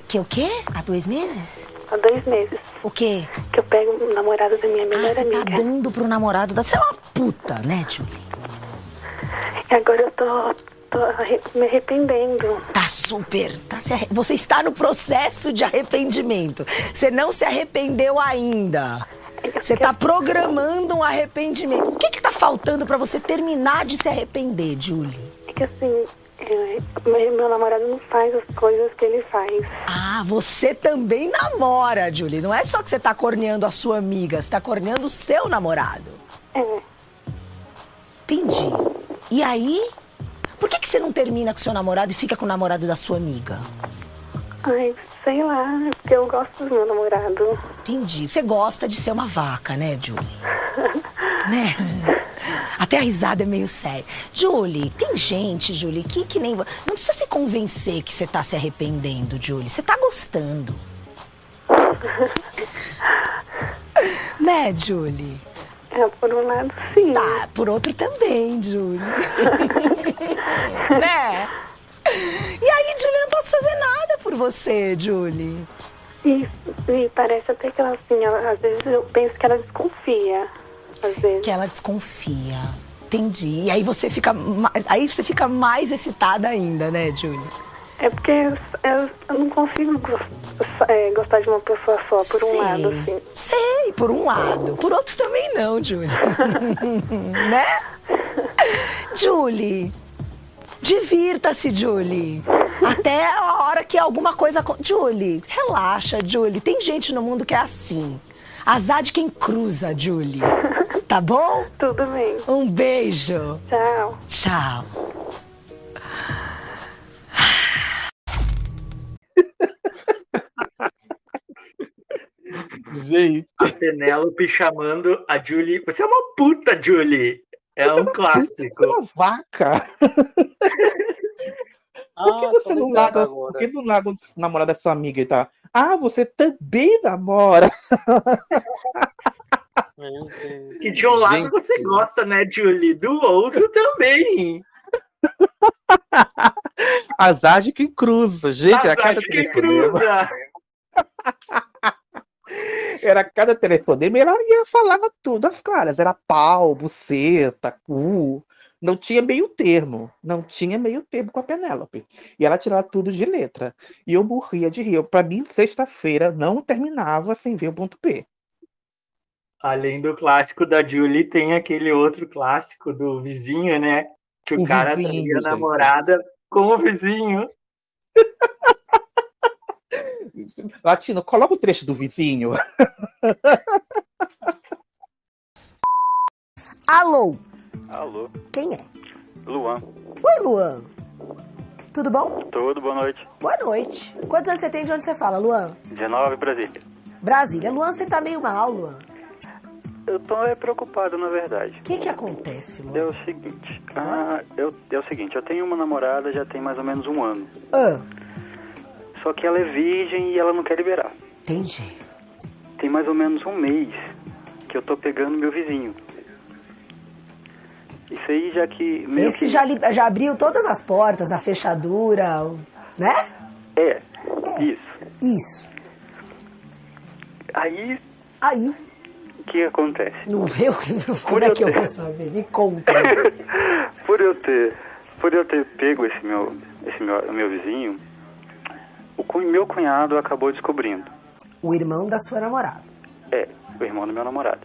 Que o quê? Há dois meses? Há dois meses. O quê? Que eu pego o namorado da minha melhor Ah, você amiga. tá dando pro namorado da... Você é uma puta, né, Julie? E agora eu tô, tô me arrependendo. Tá super. Tá se arre- Você está no processo de arrependimento. Você não se arrependeu ainda. Você tá programando um arrependimento. O que que tá faltando pra você terminar de se arrepender, Julie? É que assim, meu, namorado não faz as coisas que ele faz. Ah, você também namora, Julie. Não é só que você tá corneando a sua amiga, você tá corneando o seu namorado. É. Entendi. E aí? Por que, que você não termina com seu namorado e fica com o namorado da sua amiga? Ai, sei lá, porque eu gosto do meu namorado. Entendi. Você gosta de ser uma vaca, né, Julie? né? Até a risada é meio séria. Julie, tem gente, Julie, que, que nem. Não precisa se convencer que você tá se arrependendo, Julie. Você tá gostando. né, Julie? É, por um lado, sim. Tá, por outro também, Julie. né? E aí, Julie, não posso fazer nada por você, Julie. E, e parece até que ela, assim, ela- às vezes eu penso que ela desconfia. Às vezes. Que ela desconfia. Entendi. E aí você fica mais, aí você fica mais excitada ainda, né, Julie? É porque eu, eu- eu não consigo é, gostar de uma pessoa só, por um Sei. lado, assim. Sei, por um lado. Por outro também não, Julie. né? Julie. Divirta-se, Julie. Até a hora que alguma coisa. Julie, relaxa, Julie. Tem gente no mundo que é assim. Azar de quem cruza, Julie. Tá bom? Tudo bem. Um beijo. Tchau. Tchau. Gente. A Penélope chamando a Julie. Você é uma puta, Julie. É um clássico. Você é uma vaca. Por que Ah, você não larga, por que não larga o namorado da sua amiga e tá? Ah, você também namora. E de um lado Gente. você gosta, né, Julie? Do outro também. Azar de quem cruza. Gente, Azar cada de quem cruza. Era cada telefonema ela ia, falava tudo às claras. Era pau, buceta, cu. Não tinha meio termo. Não tinha meio termo com a Penélope. E ela tirava tudo de letra. E eu morria de rir. Pra mim, sexta-feira não terminava sem ver o ponto P. Além do clássico da Julie, tem aquele outro clássico do vizinho, né? Que o, O cara vizinho, traía a namorada com o vizinho. Latino, coloca o trecho do vizinho. Alô, Alô, quem é? Luan. Oi, Luan. Tudo bom? Tudo, boa noite. Boa noite. Quantos anos você tem? De onde você fala, Luan? 19, Brasília. Brasília. Luan, você tá meio mal, Luan. Eu tô é, preocupado, na verdade. O que que acontece, Luan? É o seguinte, ah, eu, é o seguinte, eu tenho uma namorada já tem mais ou menos um ano. Ah, Só que ela é virgem e ela não quer liberar. entendi. Tem mais ou menos um mês que eu tô pegando meu vizinho. Isso aí já que... Esse que- já, li- já abriu todas as portas, a fechadura, né? É, isso. Isso. Aí, Aí, o que acontece? no eu, como é que eu vou saber? Me conta. Por eu ter, por eu ter pego esse meu, esse meu, meu vizinho, o meu cunhado acabou descobrindo. O irmão da sua namorada. É, o irmão do meu namorado.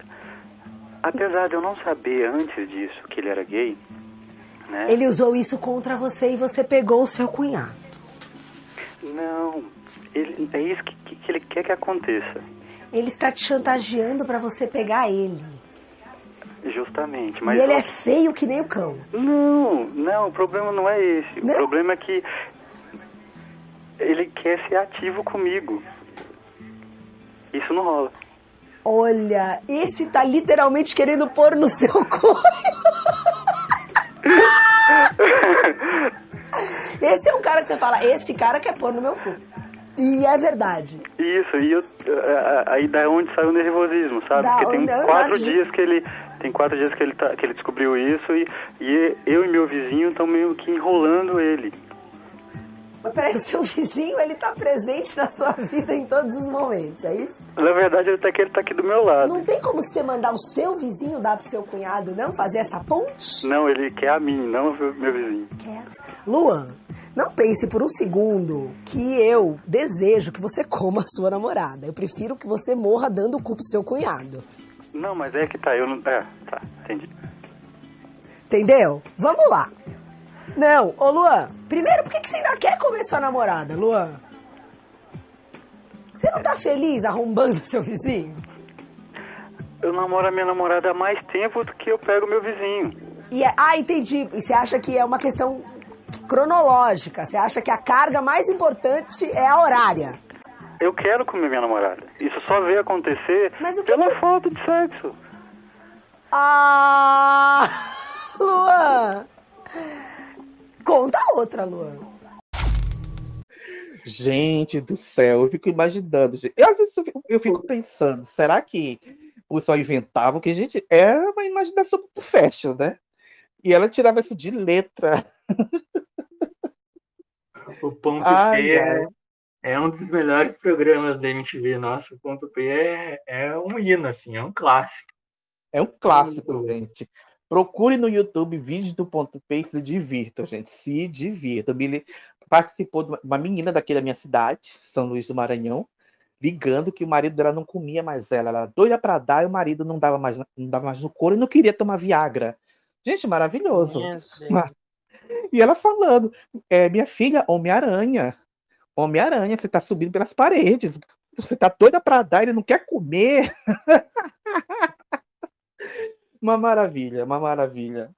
Apesar de eu não saber antes disso que ele era gay, né? Ele usou isso contra você e você pegou o seu cunhado. Não, ele, é isso que, que, ele quer que aconteça. Ele está te chantageando pra você pegar ele. Justamente, mas e ele eu- é feio que nem o cão. Não, não, o problema não é esse. Não? O problema é que ele quer ser ativo comigo. Isso não rola. Olha, esse tá literalmente querendo pôr no seu cu. esse é um cara que você fala, esse cara quer pôr no meu cu. E é verdade. Isso, e eu, a- a- aí da onde saiu o nervosismo, sabe? Da Porque tem quatro imagino. dias que ele, Tem quatro dias que ele, tá, que ele descobriu isso e, e eu e meu vizinho estão meio que enrolando ele. Mas peraí, o seu vizinho, ele tá presente na sua vida em todos os momentos, é isso? Na verdade, ele tá aqui, ele tá aqui do meu lado. Não tem como você mandar o seu vizinho dar pro seu cunhado, não? Fazer essa ponte? Não, ele quer a mim, não o meu vizinho. Luan, não pense por um segundo que eu desejo que você coma a sua namorada. Eu prefiro que você morra dando o cu pro seu cunhado. Não, mas é que tá, eu não. É, tá, entendi. Entendeu? Vamos lá. Não, ô Luan, primeiro, por que, que você ainda quer comer sua namorada, Luan? Você não tá feliz arrombando seu vizinho? Eu namoro a minha namorada há mais tempo do que eu pego meu vizinho. E é- ah, entendi. E você acha que é uma questão cronológica? Você acha que a carga mais importante é a horária? Eu quero comer minha namorada. Isso só veio acontecer Mas o que pela que- falta de sexo. Ah, Luan! Conta outra, Luan. Gente do céu, eu fico imaginando. gente. Eu, às vezes eu fico, eu fico pensando, será que o só inventava? Que, gente, é uma imaginação muito fashion, né? E ela tirava isso de letra. O Ponto Ai, P é, é um dos melhores programas da MTV. Nossa, o Ponto P é, é um hino, assim, é um clássico. É um clássico, gente. Procure no YouTube vídeos do ponto P e se divirtam, gente. Se divirtam. Me li- Participou de uma- menina daqui da minha cidade, São Luís do Maranhão, ligando que o marido dela não comia mais ela. Ela era doida para dar e o marido não dava mais, não dava mais no couro e não queria tomar Viagra. Gente, maravilhoso. Ma- E ela falando, é, minha filha, Homem-Aranha. Homem-Aranha, você tá subindo pelas paredes. Você tá doida para dar, ele não quer comer. Uma maravilha, uma maravilha.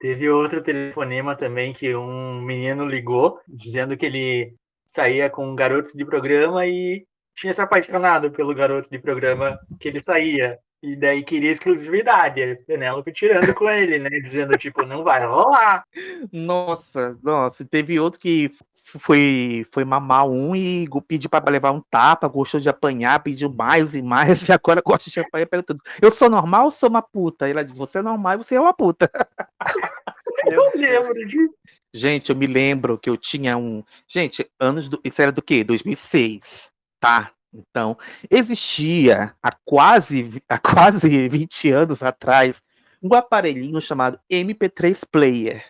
Teve outro telefonema também que um menino ligou dizendo que ele saía com garotos de programa e tinha se apaixonado pelo garoto de programa que ele saía. E daí queria exclusividade. A Penélope tirando com ele, né? Dizendo, tipo, não vai rolar. Nossa, nossa, teve outro que foi, foi mamar um e pediu para levar um tapa, gostou de apanhar, pediu mais e mais, e agora gosta de apanhar perguntando: Eu sou normal ou sou uma puta? Aí ela diz: Você é normal e você é uma puta. Eu lembro de. Gente, eu me lembro que eu tinha um. Gente, anos do. Isso era do quê? 2006, tá? Então, existia há quase, há quase 20 anos atrás um aparelhinho chamado MP3 Player,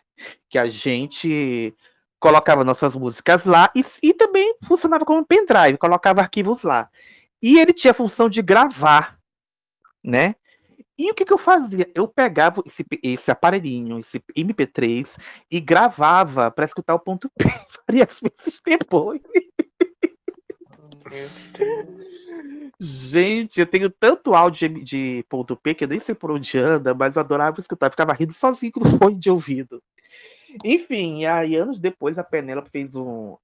que a gente colocava nossas músicas lá e, e também funcionava como pendrive, colocava arquivos lá. E ele tinha a função de gravar, né? E o que, que eu fazia? Eu pegava esse, esse aparelhinho, esse MP3, e gravava para escutar o ponto P várias vezes depois. Gente, eu tenho tanto áudio de, ponto P que eu nem sei por onde anda, mas eu adorava escutar, eu ficava rindo sozinho no fone de ouvido. Enfim, e aí anos depois a Penélope fez um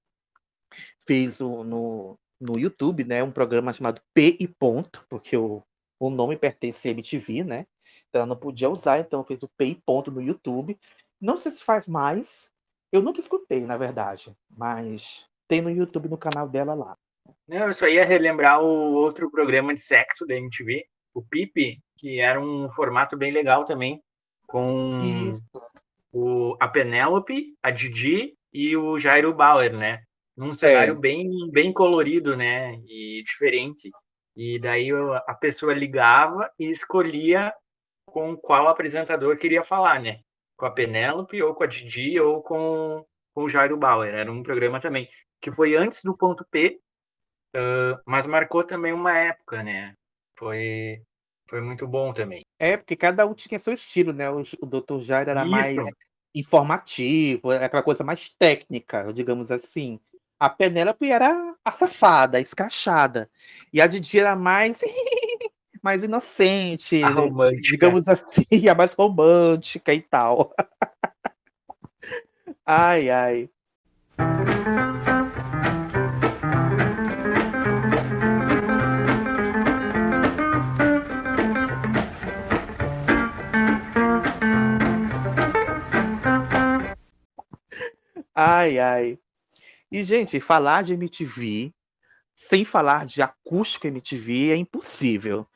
fez um, no, no YouTube, né, um programa chamado P e ponto, porque o, o nome pertence à MTV, né? Então ela não podia usar, então fez o P e ponto no YouTube. Não sei se faz mais. Eu nunca escutei, na verdade, mas tem no YouTube no canal dela lá. Não, eu só ia relembrar o outro programa de sexo da MTV, o Pipe, que era um formato bem legal também, com o, a Penélope, a Didi e o Jairo Bauer, né? Num cenário bem, bem colorido, né? E diferente. E daí a pessoa ligava e escolhia com qual apresentador queria falar, né? Com a Penélope, ou com a Didi, ou com, com o Jairo Bauer. Era um programa também que foi antes do ponto P, ah, mas marcou também uma época, né? Foi, foi muito bom também. É, porque cada um tinha seu estilo, né? O, o Dr. Jair era Isso. mais informativo, era aquela coisa mais técnica, digamos assim. A Penélope era a safada, a escrachada. E a Didi era mais, mais inocente, digamos assim, a mais romântica e tal. Ai, ai. Ai, ai. E, gente, falar de MTV sem falar de acústico MTV é impossível.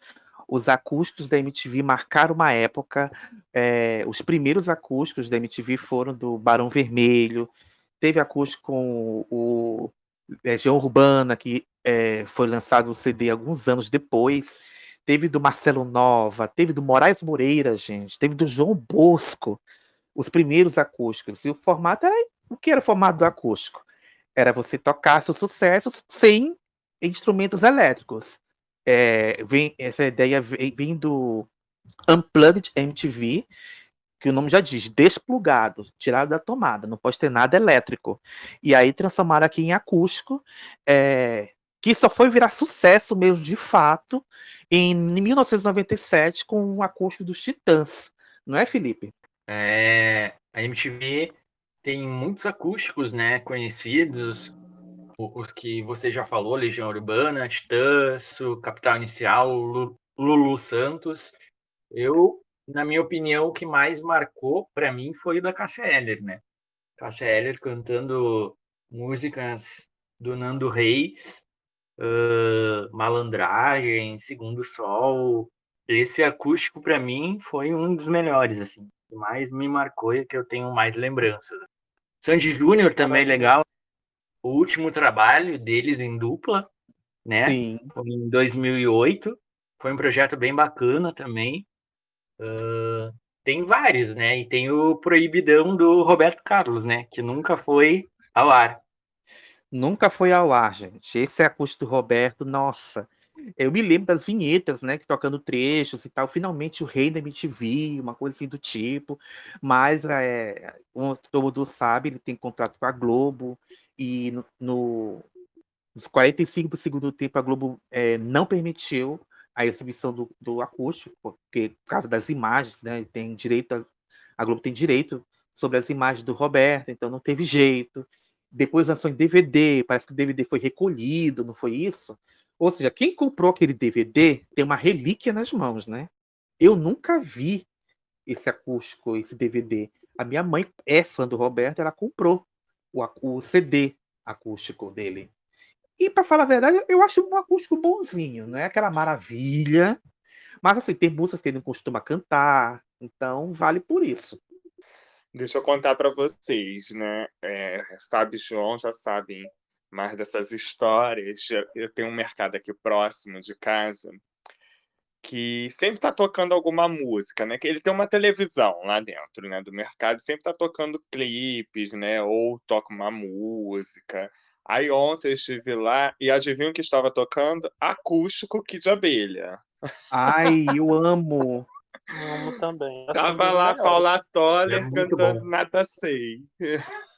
os acústicos da MTV marcaram uma época. É, os primeiros acústicos da MTV foram do Barão Vermelho, teve acústico com o Legião Urbana, que é, foi lançado o CD alguns anos depois. Teve do Marcelo Nova, teve do Moraes Moreira, gente, teve do João Bosco, os primeiros acústicos. E o formato era. O que era o formato acústico? Era você tocar seus sucessos sem instrumentos elétricos. É, vem, essa ideia vem, vem do Unplugged MTV, que o nome já diz, desplugado, tirado da tomada, não pode ter nada elétrico. E aí transformaram aqui em acústico, é, que só foi virar sucesso mesmo de fato em 1997 com o acústico dos Titãs, não é, Felipe? É, a MTV tem muitos acústicos, né, conhecidos, os que você já falou, Legião Urbana, Titãs, Capital Inicial, Lulu Santos. Eu na minha opinião, o que mais marcou para mim foi o da Cássia Eller, né? Cássia cantando músicas do Nando Reis, uh, Malandragem, Segundo Sol. Esse acústico para mim foi um dos melhores, assim, que mais me marcou e que eu tenho mais lembranças. Sandy Júnior também legal. O último trabalho deles em dupla, né? Sim. Em 2008. Foi um projeto bem bacana também. Uh, tem vários, né? E tem o Proibidão do Roberto Carlos, né? Que nunca foi ao ar. Nunca foi ao ar, gente. Esse é acústico do Roberto, nossa. Eu me lembro das vinhetas, né? Que tocando trechos e tal. Finalmente o rei da MTV, uma coisa assim do tipo. Mas, é, como todo mundo sabe, ele tem contrato com a Globo. E no, no nos 45 do segundo tempo, a Globo é, não permitiu a exibição do, do acústico, porque por causa das imagens, né? Tem direito, a, a Globo tem direito sobre as imagens do Roberto, então não teve jeito. Depois lançou em DVD, parece que o DVD foi recolhido, não foi isso? Ou seja, quem comprou aquele DVD tem uma relíquia nas mãos, né? Eu nunca vi esse acústico, esse DVD. A minha mãe é fã do Roberto, ela comprou o, o CD acústico dele. E para falar a verdade, eu acho um acústico bonzinho, não é aquela maravilha. Mas assim, tem músicas que ele não costuma cantar, então vale por isso. Deixa eu contar para vocês, né? É, Fábio e João já sabem mais dessas histórias. Eu tenho um mercado aqui próximo de casa que sempre está tocando alguma música, né? Que ele tem uma televisão lá dentro, né, do mercado, sempre está tocando clipes, né? Ou toca uma música. Aí ontem eu estive lá e adivinha o que estava tocando? Acústico que de abelha. Ai, eu amo. Amo também. Acho Tava lá Paula Toller é cantando bom. Nada Sei.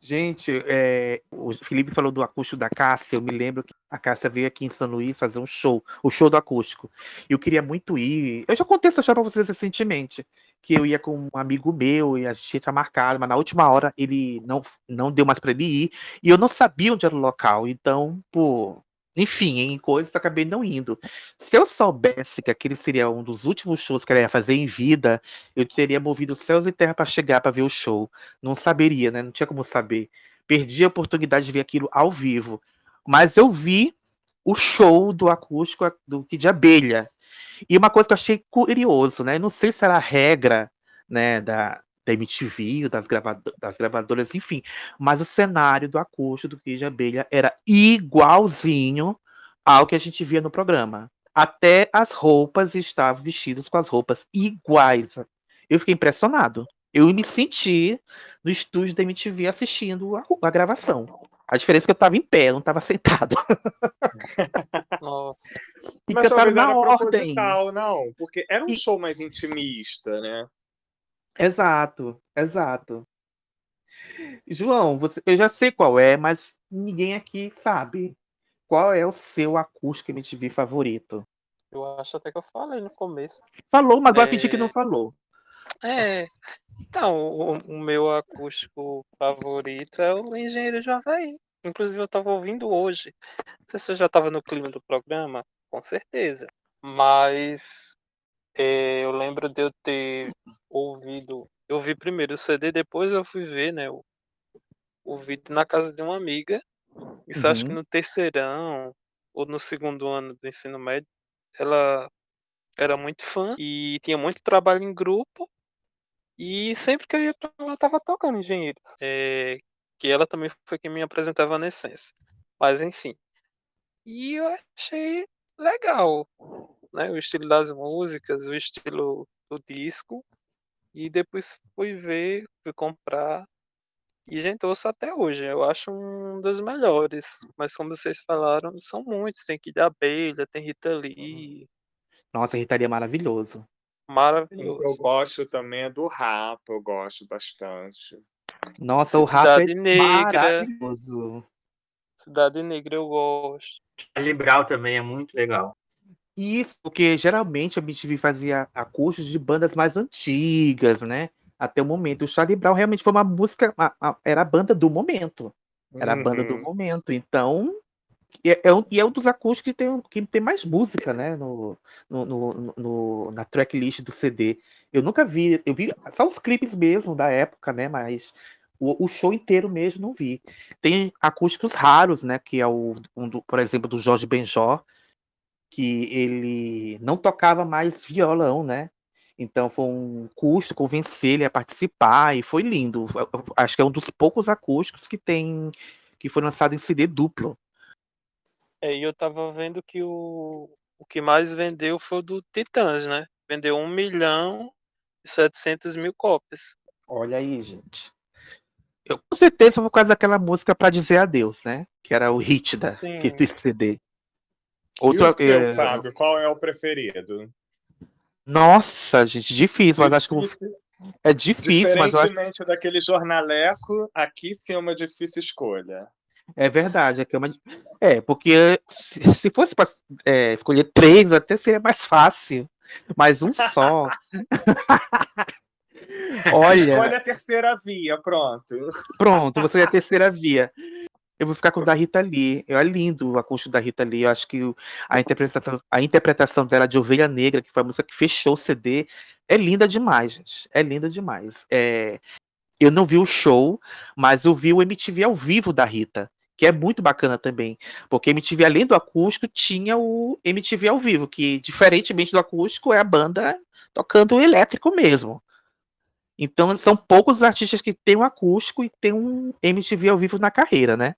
Gente, é, o Felipe falou do acústico da Cássia. Eu me lembro que a Cássia veio aqui em São Luís fazer um show, o show do acústico. Eu queria muito ir. Eu já contei essa história para vocês recentemente, que eu ia com um amigo meu e a gente tinha marcado, mas na última hora ele não, não deu mais para ele ir e eu não sabia onde era o local. Então, pô, enfim, em coisas eu acabei não indo. Se eu soubesse que aquele seria um dos últimos shows que ela ia fazer em vida, eu teria movido céus e terra para chegar para ver o show. Não saberia, né? Não tinha como saber. Perdi a oportunidade de ver aquilo ao vivo. Mas eu vi o show do acústico do Kid Abelha. E uma coisa que eu achei curioso, né? Não sei se era a regra, né, da, da MTV, das, gravado das gravadoras, enfim. Mas o cenário do acústico do Kid Abelha era igualzinho ao que a gente via no programa. Até as roupas estavam vestidas com as roupas iguais. Eu fiquei impressionado. Eu me senti no estúdio da MTV assistindo a, a gravação. A diferença é que eu estava em pé, não estava sentado. Nossa. E Mas cantaram talvez na era ordem. não. Porque era um show mais intimista, né? Exato, exato. João, você- eu já sei qual é, mas ninguém aqui sabe. Qual é o seu acústico MTV favorito? Eu acho até que eu falei no começo. Falou, mas agora fingi que É. não falou. É. Então, o, o meu acústico favorito é o Engenheiro Havaí. Inclusive, eu estava ouvindo hoje. Não sei se você já estava no clima do programa, com certeza. Mas é, eu lembro de eu ter ouvido. Eu vi primeiro o CD, depois eu fui ver, né? O, o vídeo na casa de uma amiga. Isso acho que Uhum. no terceirão ou no segundo ano do ensino médio. ela era muito fã e tinha muito trabalho em grupo. E sempre que eu ia pra lá, tava tocando Engenheiros. É, que ela também foi quem me apresentava na essência. Mas enfim. E eu achei legal, né? O estilo das músicas, o estilo do disco. E depois fui ver, fui comprar. E, gente, ouço até hoje. Eu acho um dos melhores. Mas como vocês falaram, são muitos. Tem Kid Abelha, tem Rita Lee. Nossa, Rita Lee é maravilhoso. Maravilhoso. Eu gosto também é do rap, eu gosto bastante. Nossa, o rap é Cidade Negra. maravilhoso. Cidade Negra eu gosto. Charlie Brown também é muito legal. Isso, porque geralmente a MTV fazia acústicos de bandas mais antigas, né? Até o momento. O Charlie Brown realmente foi uma música, a- a- era a banda do momento. Era a banda do Uhum. momento. Então, e é, é um, e é um dos acústicos que tem, que tem mais música, né? No, no, no- no- na tracklist do CD. Eu nunca vi, eu vi só os clipes mesmo da época, né? Mas o, o show inteiro mesmo não vi. Tem acústicos raros, né? Que é o, um do- por exemplo, do Jorge Benjor, que ele não tocava mais violão, né? Então foi um custo convencer ele a participar e foi lindo. Acho que é um dos poucos acústicos que tem que foi lançado em CD duplo. É, e eu tava vendo que o, o que mais vendeu foi o do Titãs, né? Vendeu 1 milhão e 700 mil cópias. Olha aí, gente. Eu, com certeza foi por causa daquela música para dizer adeus, né? Que era o hit da Sim. que desse CD. e seu, é, Fábio, qual é o preferido? Nossa, gente, difícil, mas acho que é difícil, mas eu acho Diferentemente daquele jornaleco, aqui sim é uma difícil escolha. É verdade, é, que é, uma... é porque se, se fosse para escolher três, até seria mais fácil. Mas um só. Olha, Escolha a terceira via, pronto. pronto, você é a terceira via. Eu vou ficar com o da Rita Lee. É lindo o acústico da Rita Lee. Eu acho que a interpretação, a interpretação dela de Ovelha Negra, que foi a música que fechou o CD, é linda demais, gente. É linda demais. É, eu não vi o show, mas eu vi o MTV ao vivo da Rita, que é muito bacana também. Porque MTV, além do acústico, tinha o MTV ao vivo, que, diferentemente do acústico, é a banda tocando elétrico mesmo. Então, são poucos os artistas que têm um acústico e têm um MTV ao vivo na carreira, né?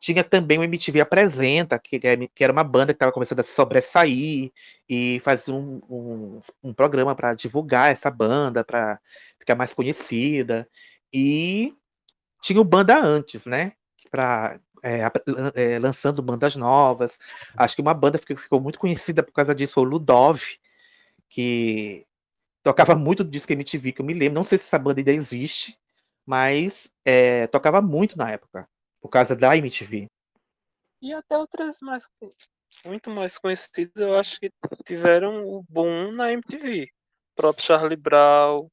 Tinha também o MTV Apresenta, que, é- que era uma banda que estava começando a se sobressair e fazia um, um, um programa para divulgar essa banda, para ficar mais conhecida. E tinha o Banda Antes, né? Para lançando bandas novas. Acho que uma banda que ficou muito conhecida por causa disso foi o Ludov, que tocava muito do disco MTV, que eu me lembro. Não sei se essa banda ainda existe, mas é, tocava muito na época, por causa da MTV. E até outras mais muito mais conhecidas, eu acho que tiveram o boom na MTV. O próprio Charlie Brown,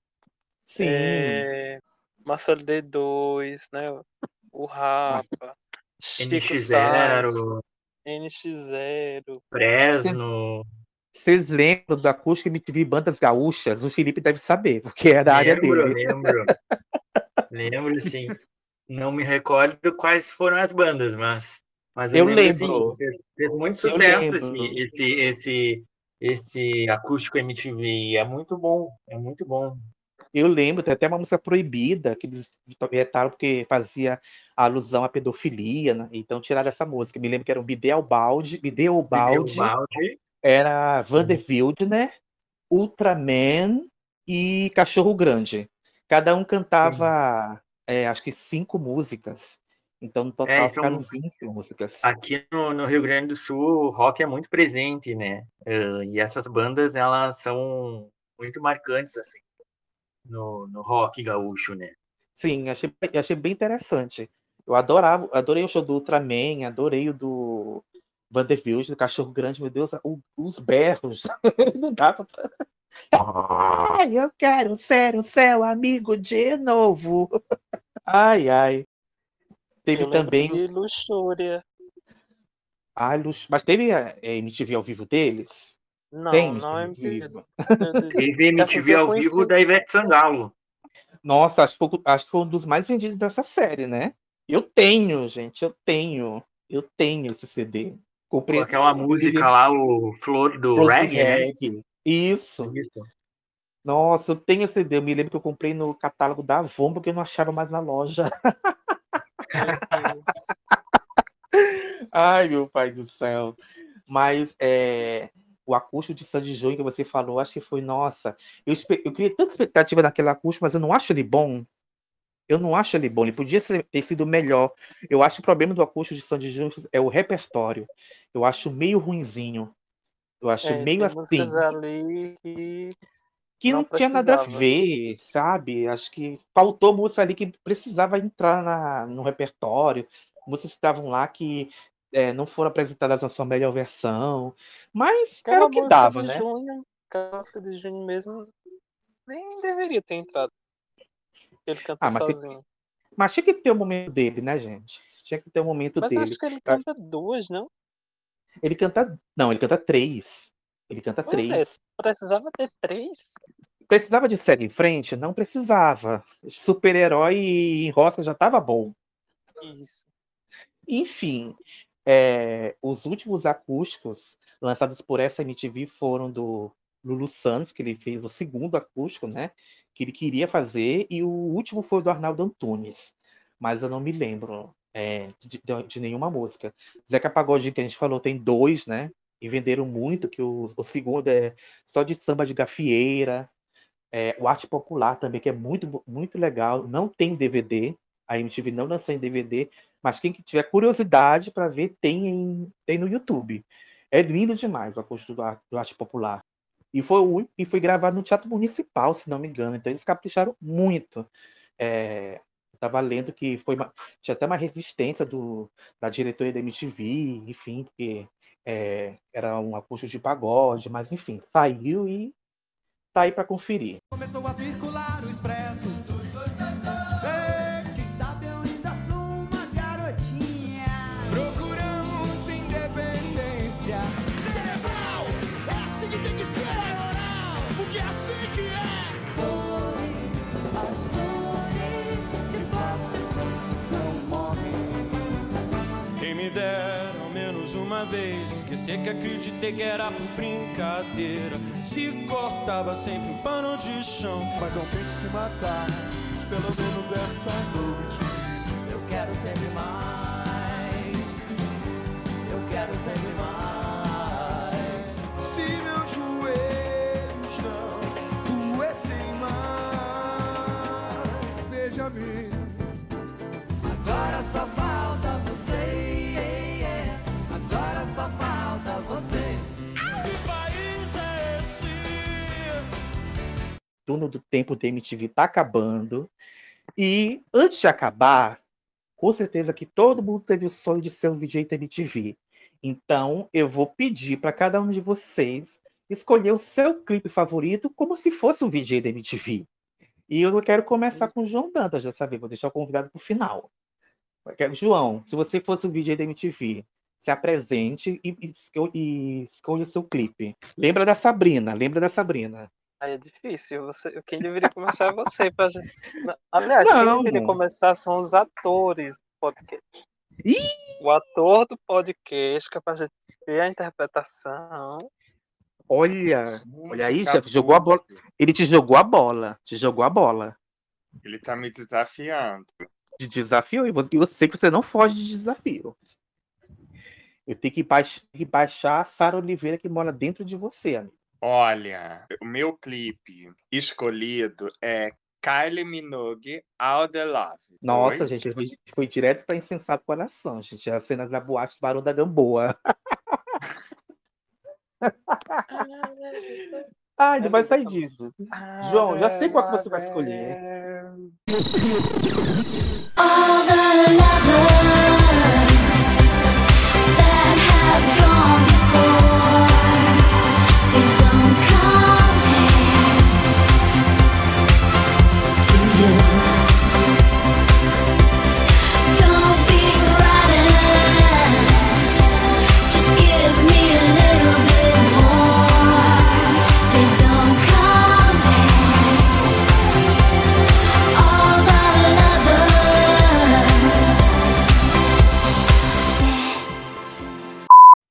Sim. é, Marcelo D2, né? O Rapa, Chico NX0. Sainz, NX0. Fresno. Vocês lembram do acústico MTV Bandas Gaúchas? O Felipe deve saber, porque é da área Lembro, dele. lembro. lembro, sim. Não me recordo quais foram as bandas, mas. mas Eu lembro, lembro. sim, fez, fez muito Eu sucesso esse, esse, esse, esse acústico MTV. É muito bom, é muito bom. Eu lembro, tem até uma música proibida que eles vetaram porque fazia alusão à pedofilia, né? então tiraram essa música. Me lembro que era um Bideobaldi, Bideobaldi, Balde. era Vander Wildner, Ultraman e Cachorro Grande. Cada um cantava, é, acho que cinco músicas. Então, no total, É, ficaram 20 músicas. Aqui no, no Rio Grande do Sul, o rock é muito presente, né? Eh, e essas bandas, elas são muito marcantes, assim, no, no rock gaúcho, né? Sim, achei, achei bem interessante. Eu adorava, adorei o show do Ultraman, adorei o do Vanderbilt, do Cachorro Grande, meu Deus, o- os berros. Não dava pra. Ai, eu quero ser o seu amigo de novo. Ai, ai. Teve Eu também. de Luxúria. Ai, Lux- Mas teve a a MTV ao vivo deles? Não, Tem não é MTV. Teve MTV ao vivo da Ivete Sangalo. Nossa, acho que, foi, acho que foi um dos mais vendidos dessa série, né? Eu tenho, gente, eu tenho. Eu tenho esse CD. Comprei Com aquela música lá, o Flor do Flor do Reggae, Reggae. Isso. Nossa, eu tenho esse CD. Eu me lembro que eu comprei no catálogo da Avon, porque eu não achava mais na loja. Ai, meu pai do céu. Mas é, o acústico de Sandy Júnior que você falou, acho que foi, nossa. Eu, eu criei tanta expectativa naquele acústico, mas eu não acho ele bom. Eu não acho ele bom. Ele podia ser- ter sido melhor. Eu acho que o problema do acústico de Sandy Júnior é o repertório. Eu acho meio ruinzinho. Eu acho É, meio assim ali que que não, tinha nada a ver, sabe? Acho que faltou música ali que precisava entrar na, no repertório, músicas que estavam lá que é, não foram apresentadas na sua melhor versão, mas era Aquela o que dava, né? Júnior, aquela música de Júnior mesmo, nem deveria ter entrado. Ele canta Ah, mas, sozinho. mas tinha que ter o momento dele, né, gente? Tinha que ter o momento Mas eu dele. acho que ele canta duas, não? Ele canta, não, ele canta três. Ele canta Pois três. é, precisava ter três. Precisava de segue em frente? Não precisava. Super-herói em Rosca já estava bom. Isso. Enfim, é, os últimos acústicos lançados por essa MTV foram do Lulu Santos, que ele fez o segundo acústico, né? Que ele queria fazer, e o último foi do Arnaldo Antunes, mas eu não me lembro é, de, de- nenhuma música. Zeca Pagodinho, que a gente falou, tem dois, né? E venderam muito, que o, o segundo é só de samba de gafieira. É, o Arte Popular também, que é muito, muito legal. Não tem DVD, a MTV não lançou em DVD, mas quem que tiver curiosidade para ver, tem, em- tem no YouTube. É lindo demais o acústico do, Ar- do Arte Popular. E foi, e foi gravado no Teatro Municipal, se não me engano. Então eles capricharam muito. É, eu estava lendo que foi uma- tinha até uma resistência do, da diretoria da MTV, enfim, porque é, era um acústico de pagode, mas enfim, saiu e tá aí para conferir. Começou a circular o expresso. Esquecer que acreditei que era por brincadeira Se cortava sempre um pano de chão Mas não tente se matar, pelo menos essa noite. Eu quero sempre mais. Eu quero sempre mais. Se meus joelhos não doessem mais, veja-me. Agora só falta turno do tempo da MTV tá acabando. E antes de acabar, com certeza que todo mundo teve o sonho de ser um VJ da MTV. Então, eu vou pedir para cada um de vocês escolher o seu clipe favorito como se fosse um VJ da MTV. E eu quero começar com o João Dantas dessa vez, vou deixar o convidado para o final. João, se você fosse um VJ da MTV, se apresente e, e e escolha o seu clipe. Lembra da Sabrina, lembra da Sabrina. Aí é difícil. Você, quem deveria começar é você. Pra gente... Aliás, Não. quem deveria começar são os atores do podcast. O ator do podcast, que é pra gente ver a interpretação. Olha, olha aí, jogou a bola. Ele te jogou a bola, te jogou a bola. Ele tá me desafiando. De desafio, e você- eu sei que você não foge de desafio. Eu tenho que, baix- que baixar a Sara Oliveira que mora dentro de você, amigo. Olha, o meu clipe escolhido é Kylie Minogue, All the Love. Nossa, Oi? gente, foi, foi direto para Insensato Coração, gente. As cenas da boate do Barão da Gamboa. Ai, não vai sair disso. João, já sei qual que você vai escolher. All the lovers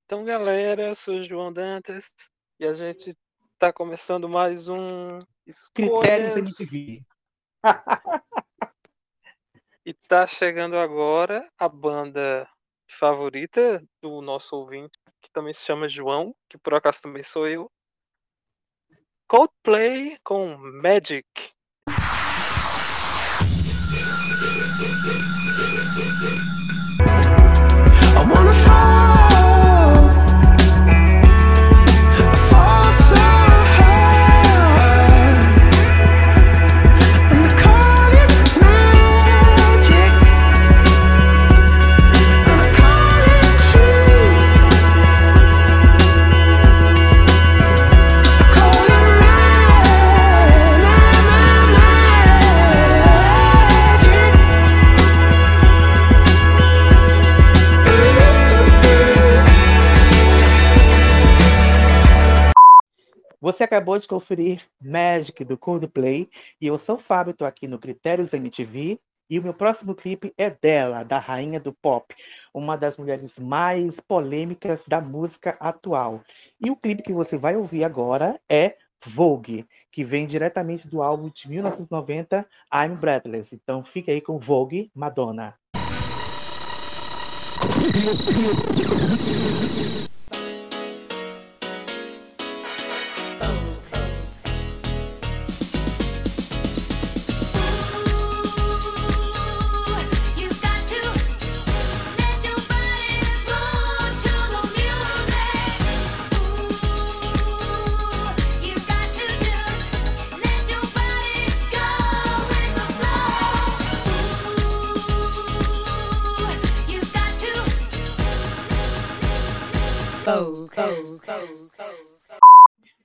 Então, galera, eu sou o João Dantas e a gente tá começando mais um Critérios Escolhas MTV. e tá chegando agora a banda favorita do nosso ouvinte, que também se chama João, que por acaso também sou eu. Coldplay com Magic. I wanna Você acabou de conferir Magic do Coldplay e eu sou o Fábio, estou aqui no Critérios MTV e o meu próximo clipe é dela, da rainha do pop, uma das mulheres mais polêmicas da música atual. E o clipe que você vai ouvir agora é Vogue, que vem diretamente do álbum de 1990 I'm Breathless. Então fique aí com Vogue, Madonna.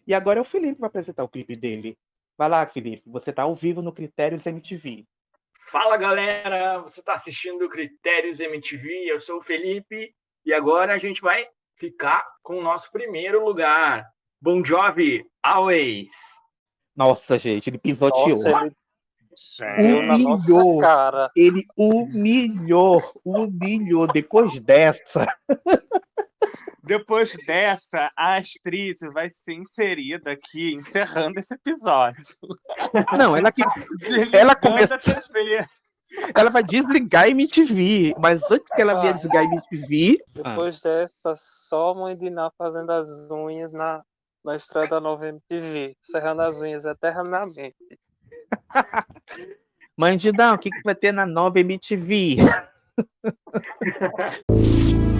E agora é o Felipe que vai apresentar o clipe dele. Vai lá, Felipe, você está ao vivo no Critérios MTV. Fala galera, você está assistindo o Critérios MTV, eu sou o Felipe e agora a gente vai ficar com o nosso primeiro lugar. Bon Jovi, Always. Nossa, gente, ele pisoteou. Nossa, ele Humilhou. cara. Ele humilhou, humilhou depois dessa. Depois dessa, a Astrid vai ser inserida aqui, encerrando esse episódio. Não, ela que ela Desligando começou, a TV. ela vai desligar a MTV, mas antes que ela venha desligar a MTV, ah, Depois dessa, só a mãe de Ná fazendo as unhas na, na estreia da nova MTV, serrando as unhas eternamente. mãe de Dão, o que, que vai ter na nova MTV?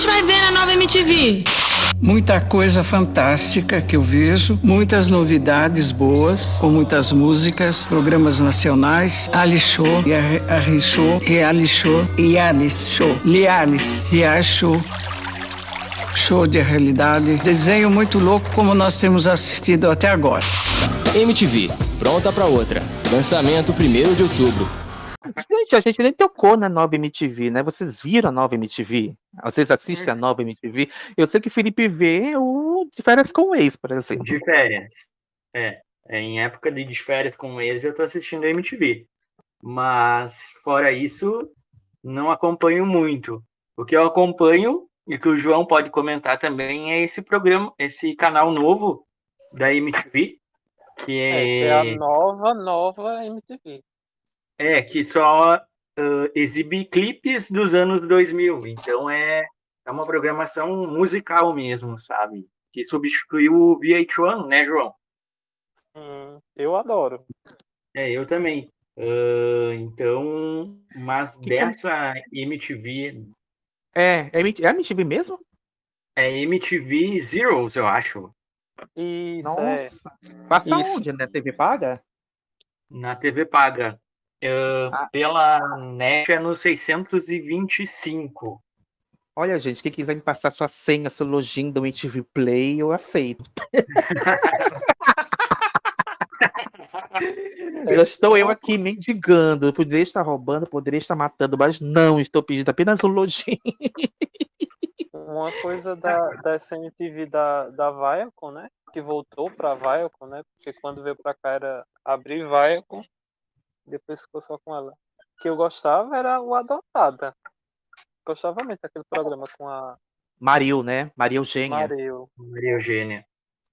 gente vai ver na nova MTV? Muita coisa fantástica que eu vejo, muitas novidades boas, com muitas músicas, programas nacionais, Ali Show, Ali Show, Show, Reality Show, de realidade, desenho muito louco como nós temos assistido até agora. MTV, pronta pra outra. Lançamento 1 de outubro. Gente, a gente nem tocou na nova MTV, né? Vocês viram a nova MTV? Vocês assistem a nova MTV? Eu sei que Felipe vê o De Férias com o Ex, por exemplo. De férias. É, é, em época de de férias com o ex, eu tô assistindo a MTV. Mas, fora isso, não acompanho muito. O que eu acompanho, e que o João pode comentar também, é esse programa, esse canal novo da MTV, que É, é, é a nova, nova MTV. É, que só ah, exibe clipes dos anos 2000. Então, é, é uma programação musical mesmo, sabe? Que substituiu o VH1, né, João? Hum, eu adoro. É, eu também. Ah, então, mas Que can- dessa MTV, É, é MT- é a MTV mesmo? é MTV Zeros, eu acho, Isso, Nossa. é. Passa Isso. onde, né? TV paga? na TV paga. Ah, Pela NET é no 625. Olha, gente, quem quiser me passar sua senha, seu login do MTV Play, eu aceito. Já estou eu aqui mendigando. Eu poderia estar roubando, poderia estar matando, mas não, estou pedindo apenas um login. Uma coisa da, da SMTV da, da Viacom, né? Que voltou pra Viacom, né? Porque quando veio pra cá era abrir Viacom, depois ficou só com ela. O que eu gostava era o Adotada. Gostava muito daquele programa com a Maril, né? Maria Eugênia. Mareu. Maria Eugênia.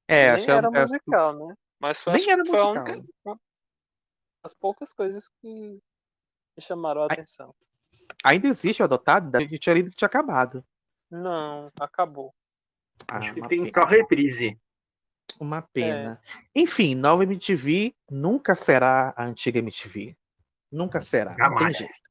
É, Nem acho que era musical, né? Mas foi, Nem acho era que foi a musical. única. uma- As poucas coisas que me chamaram a atenção. Ainda existe o adotado? Eu tinha lido que tinha acabado. Não, acabou. Ah, Acho que tem pena. só reprise. Uma pena. Enfim, nova MTV nunca será a antiga MTV. Nunca será. Não tem Jamais. jeito.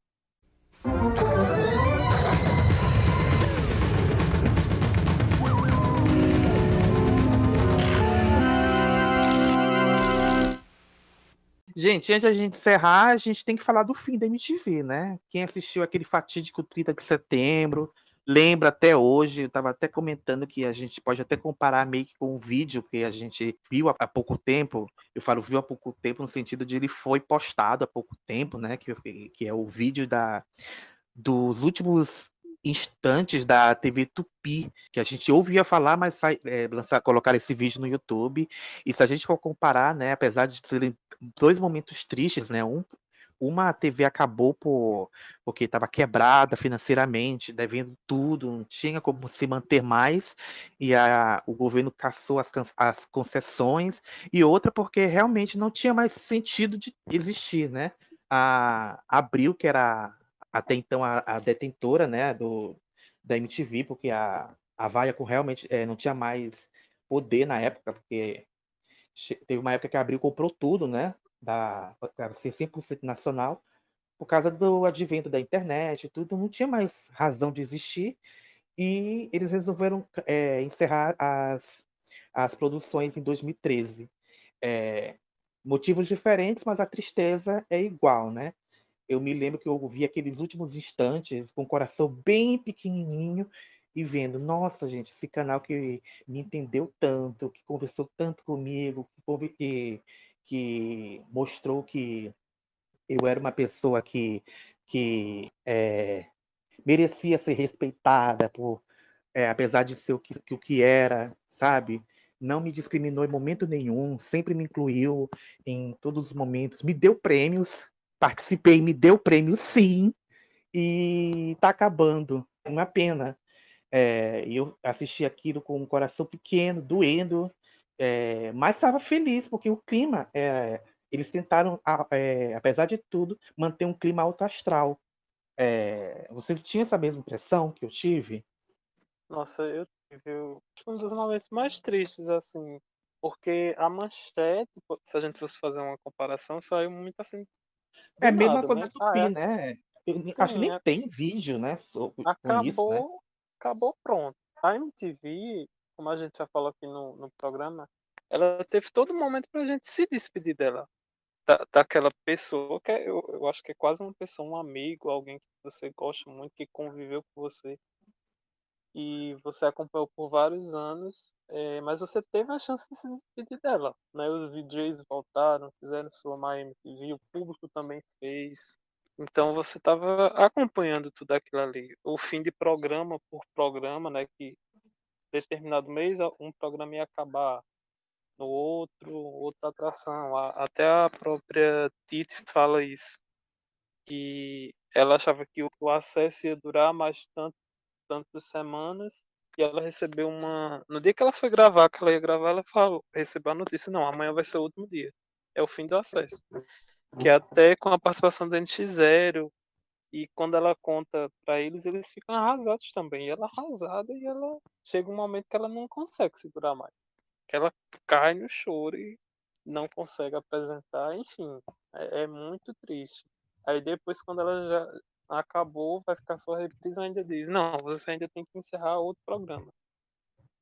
Gente, antes da gente encerrar, a gente tem que falar do fim da MTV, né? Quem assistiu aquele fatídico 30 de setembro, lembra até hoje, eu estava até comentando que a gente pode até comparar meio que com um vídeo que a gente viu há, pouco tempo. Eu falo viu há pouco tempo no sentido de ele foi postado há pouco tempo, né? Que, que é o vídeo da, dos últimos instantes da TV Tupi, que a gente ouvia falar, mas sai, é, lançar, colocar esse vídeo no YouTube. E se a gente for comparar, né, apesar de serem dois momentos tristes, né, um, uma TV acabou por, porque estava quebrada financeiramente, devendo tudo, não tinha como se manter mais, e a, o governo caçou as, as concessões, e outra porque realmente não tinha mais sentido de existir, né? A Abril, que era até então a, a detentora, né, do, da MTV, porque a, a Viacom realmente eh, não tinha mais poder na época, porque teve uma época que a Abril comprou tudo, né, da, para ser 100% nacional, por causa do advento da internet e tudo, não tinha mais razão de existir, e eles resolveram eh, encerrar as, as produções em 2013. Eh, motivos diferentes, mas a tristeza é igual, né? Eu me lembro que eu vi aqueles últimos instantes com o coração bem pequenininho e vendo, nossa, gente, esse canal que me entendeu tanto, que conversou tanto comigo, que, que, mostrou que eu era uma pessoa que, que é, merecia ser respeitada por, é, apesar de ser o que, o que era, sabe? Não me discriminou em momento nenhum, sempre me incluiu em todos os momentos, me deu prêmios, participei, me deu prêmio sim, e tá acabando, uma pena. É, eu assisti aquilo com um coração pequeno, doendo, é, mas estava feliz, porque o clima, é, eles tentaram, é, apesar de tudo, manter um clima alto astral. Você tinha essa mesma impressão que eu tive? Nossa, eu tive um dos momentos mais tristes, assim, porque a manchete, se a gente fosse fazer uma comparação, saiu muito assim. É a mesma nada, coisa né? do Ah, é. né? Eu nem- acho que Sim, nem é- tem vídeo, né? so- Com isso, acabou, né? acabou pronto. A MTV, como a gente já falou aqui no, no programa, ela teve todo momento pra gente se despedir dela. Da, daquela pessoa que é, eu, eu acho que é quase uma pessoa, um amigo, alguém que você gosta muito, que conviveu com você. E você acompanhou por vários anos, eh, mas você teve a chance de se despedir dela, né? Os VJs voltaram, fizeram sua MTV, o público também fez. Então você estava acompanhando tudo aquilo ali. O fim de programa por programa, né? Que determinado mês um programa ia acabar, no outro, outra atração. Até a própria Titi fala isso, que ela achava que o acesso ia durar mais tanto, tantas semanas, e ela recebeu uma. No dia que ela foi gravar, que ela ia gravar, ela falou, recebeu a notícia, não, amanhã vai ser o último dia. É o fim do acesso. Que é até com a participação do NX0, e quando ela conta pra eles, eles ficam arrasados também. E ela arrasada e ela chega um momento que ela não consegue segurar mais. Que ela cai no choro e não consegue apresentar, enfim, é, é muito triste. Aí depois, quando ela já acabou, vai ficar só a reprise, ainda diz, não, você ainda tem que encerrar outro programa.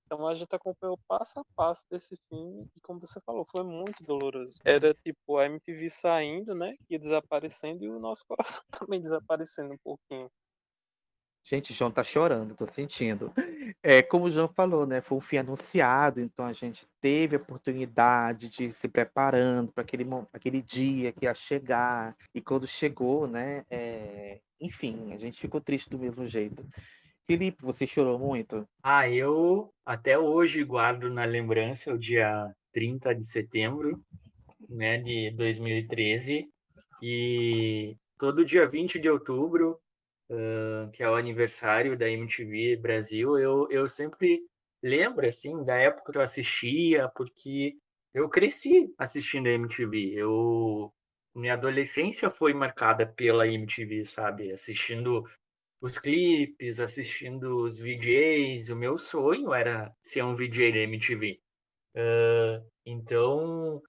Então a gente acompanhou passo a passo desse fim e como você falou, foi muito doloroso. Era tipo a MTV saindo, né, e desaparecendo e o nosso coração também desaparecendo um pouquinho. Gente, o João tá chorando, tô sentindo. É, como o João falou, né? Foi um fim anunciado, então a gente teve a oportunidade de ir se preparando para aquele, aquele dia que ia chegar. E quando chegou, né? é, enfim, a gente ficou triste do mesmo jeito. Felipe, você chorou muito? Ah, eu até hoje guardo na lembrança o dia 30 de setembro, né, de 2013, e todo dia 20 de outubro uh, que é o aniversário da MTV Brasil, eu, eu sempre lembro, assim, da época que eu assistia, porque eu cresci assistindo a MTV. Eu, minha adolescência foi marcada pela MTV, sabe? Assistindo os clipes, assistindo os VJs. O meu sonho era ser um VJ da MTV. Uh, então,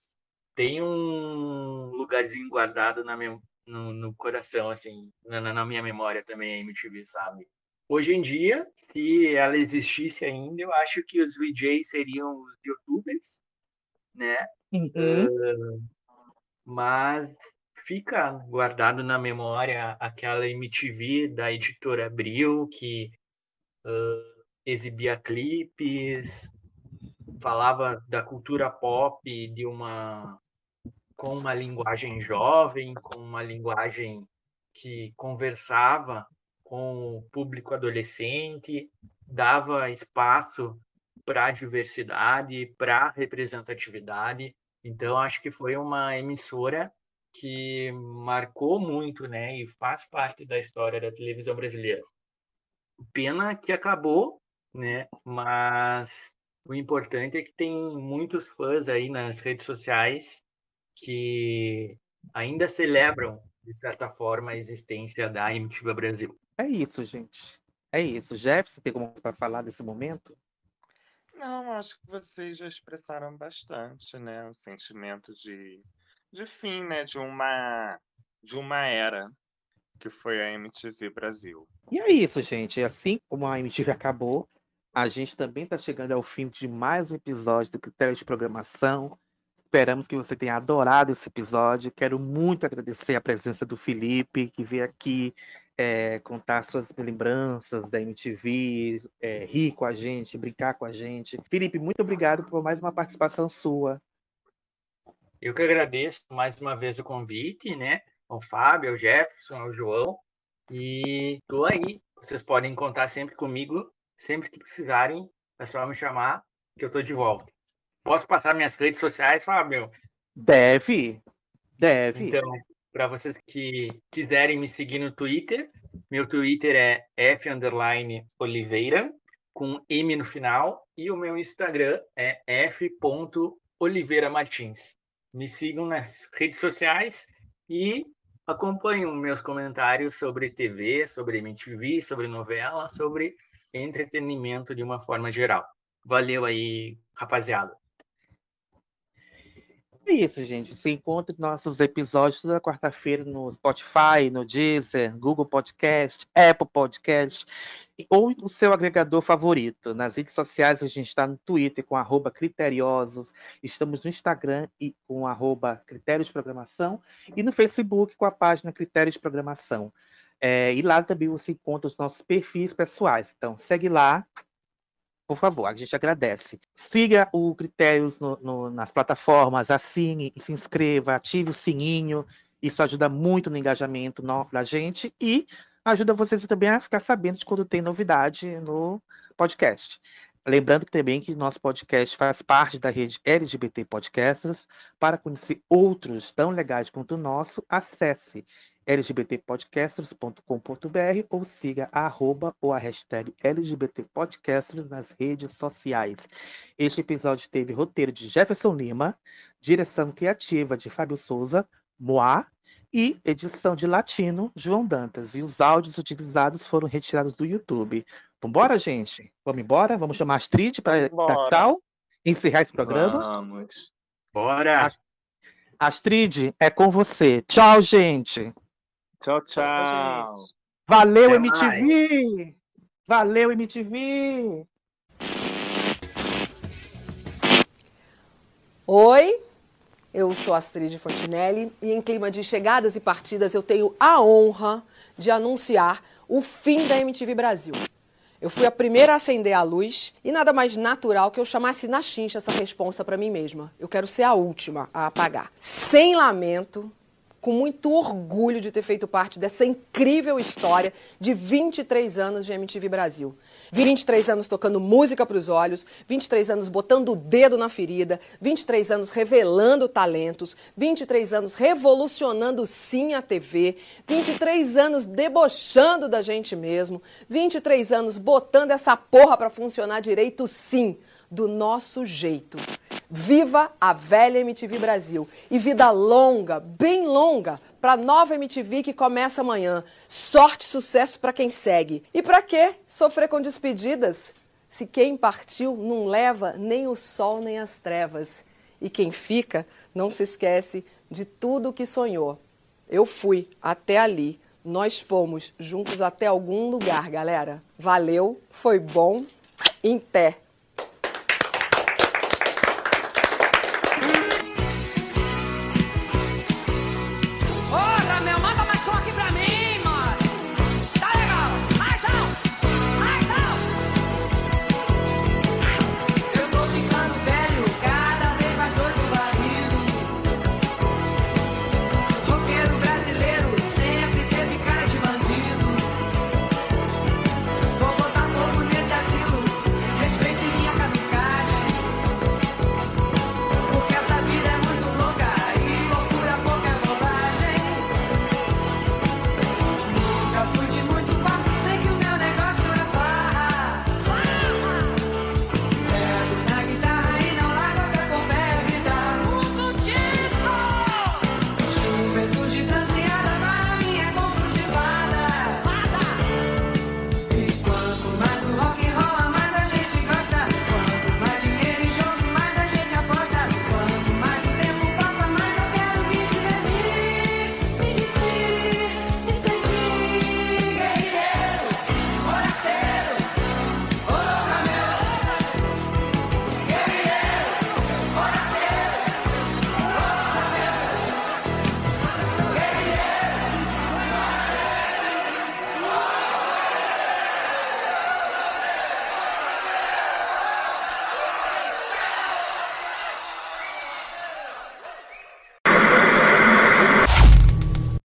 tem um lugarzinho guardado na minha, no, no coração, assim, na, na minha memória também a MTV, sabe? Hoje em dia, se ela existisse ainda, eu acho que os VJs seriam os youtubers, né? Uhum. Uh, mas fica guardado na memória aquela MTV da editora Abril que uh, exibia clipes, falava da cultura pop de uma com uma linguagem jovem, com uma linguagem que conversava com o público adolescente, dava espaço para a diversidade, para a representatividade. Então, acho que foi uma emissora que marcou muito, né, e faz parte da história da televisão brasileira. Pena que acabou, né, mas o importante é que tem muitos fãs aí nas redes sociais que ainda celebram, de certa forma, a existência da MTV Brasil. É isso, gente. É isso. Jefferson, tem como para falar desse momento? Não, acho que vocês já expressaram bastante, né? O sentimento de, de fim, né? De uma, de uma era que foi a MTV Brasil. E é isso, gente. Assim como a MTV acabou, a gente também está chegando ao fim de mais um episódio do Critério de Programação. Esperamos que você tenha adorado esse episódio. Quero muito agradecer a presença do Felipe, que veio aqui é, contar suas lembranças da MTV, é, rir com a gente, brincar com a gente. Felipe, muito obrigado por mais uma participação sua. Eu que agradeço mais uma vez o convite, né? Ao Fábio, ao Jefferson, ao João. E tô aí. Vocês podem contar sempre comigo, sempre que precisarem. É só me chamar que eu tô de volta. Posso passar minhas redes sociais, Fábio? Deve, deve. Então, para vocês que quiserem me seguir no Twitter, meu Twitter é f Oliveira com M no final e o meu Instagram é f.oliveiramartins. Me sigam nas redes sociais e acompanhem meus comentários sobre TV, sobre MTV, sobre novela, sobre entretenimento de uma forma geral. Valeu aí, rapaziada. É isso, gente. Você encontra nossos episódios toda quarta-feira no Spotify, no Deezer, Google Podcast, Apple Podcast ou o seu agregador favorito. Nas redes sociais a gente está no Twitter com arroba criteriosos, estamos no Instagram e com arroba critérios de programação e no Facebook com a página Critérios de Programação. É, e lá também você encontra os nossos perfis pessoais. Então segue lá, por favor, a gente agradece. Siga o Critérios no, no, nas plataformas, assine, se inscreva, ative o sininho. Isso ajuda muito no engajamento da gente e ajuda vocês também a ficar sabendo de quando tem novidade no podcast. Lembrando também que nosso podcast faz parte da rede LGBT Podcasters. Para conhecer outros tão legais quanto o nosso, acesse lgbtpodcasters.com.br ou siga a arroba ou a hashtag lgbtpodcasters nas redes sociais. Este episódio teve roteiro de Jefferson Lima, direção criativa de Fábio Souza, Moá, e edição de Latino, João Dantas. E os áudios utilizados foram retirados do YouTube. Vambora, gente? Vamos embora? Vamos chamar a Astrid para dar tchau? Encerrar esse programa? Vamos. Bora! Astrid, é com você. Tchau, gente! Tchau, tchau. Valeu, Até MTV! Valeu, MTV! Oi, eu sou Astrid Fontinelli e em clima de chegadas e partidas eu tenho a honra de anunciar o fim da MTV Brasil. Eu fui a primeira a acender a luz e nada mais natural que eu chamasse na chincha essa responsa para mim mesma. Eu quero ser a última a apagar. Sem lamento, com muito orgulho de ter feito parte dessa incrível história de 23 anos de MTV Brasil. 23 anos tocando música para os olhos, 23 anos botando o dedo na ferida, 23 anos revelando talentos, 23 anos revolucionando sim a TV, 23 anos debochando da gente mesmo, 23 anos botando essa porra para funcionar direito sim, do nosso jeito. Viva a velha MTV Brasil e vida longa, bem longa, para a nova MTV que começa amanhã. Sorte e sucesso para quem segue. E para que sofrer com despedidas? Se quem partiu não leva nem o sol nem as trevas. E quem fica não se esquece de tudo o que sonhou. Eu fui até ali. Nós fomos juntos até algum lugar, galera. Valeu, foi bom. Em pé.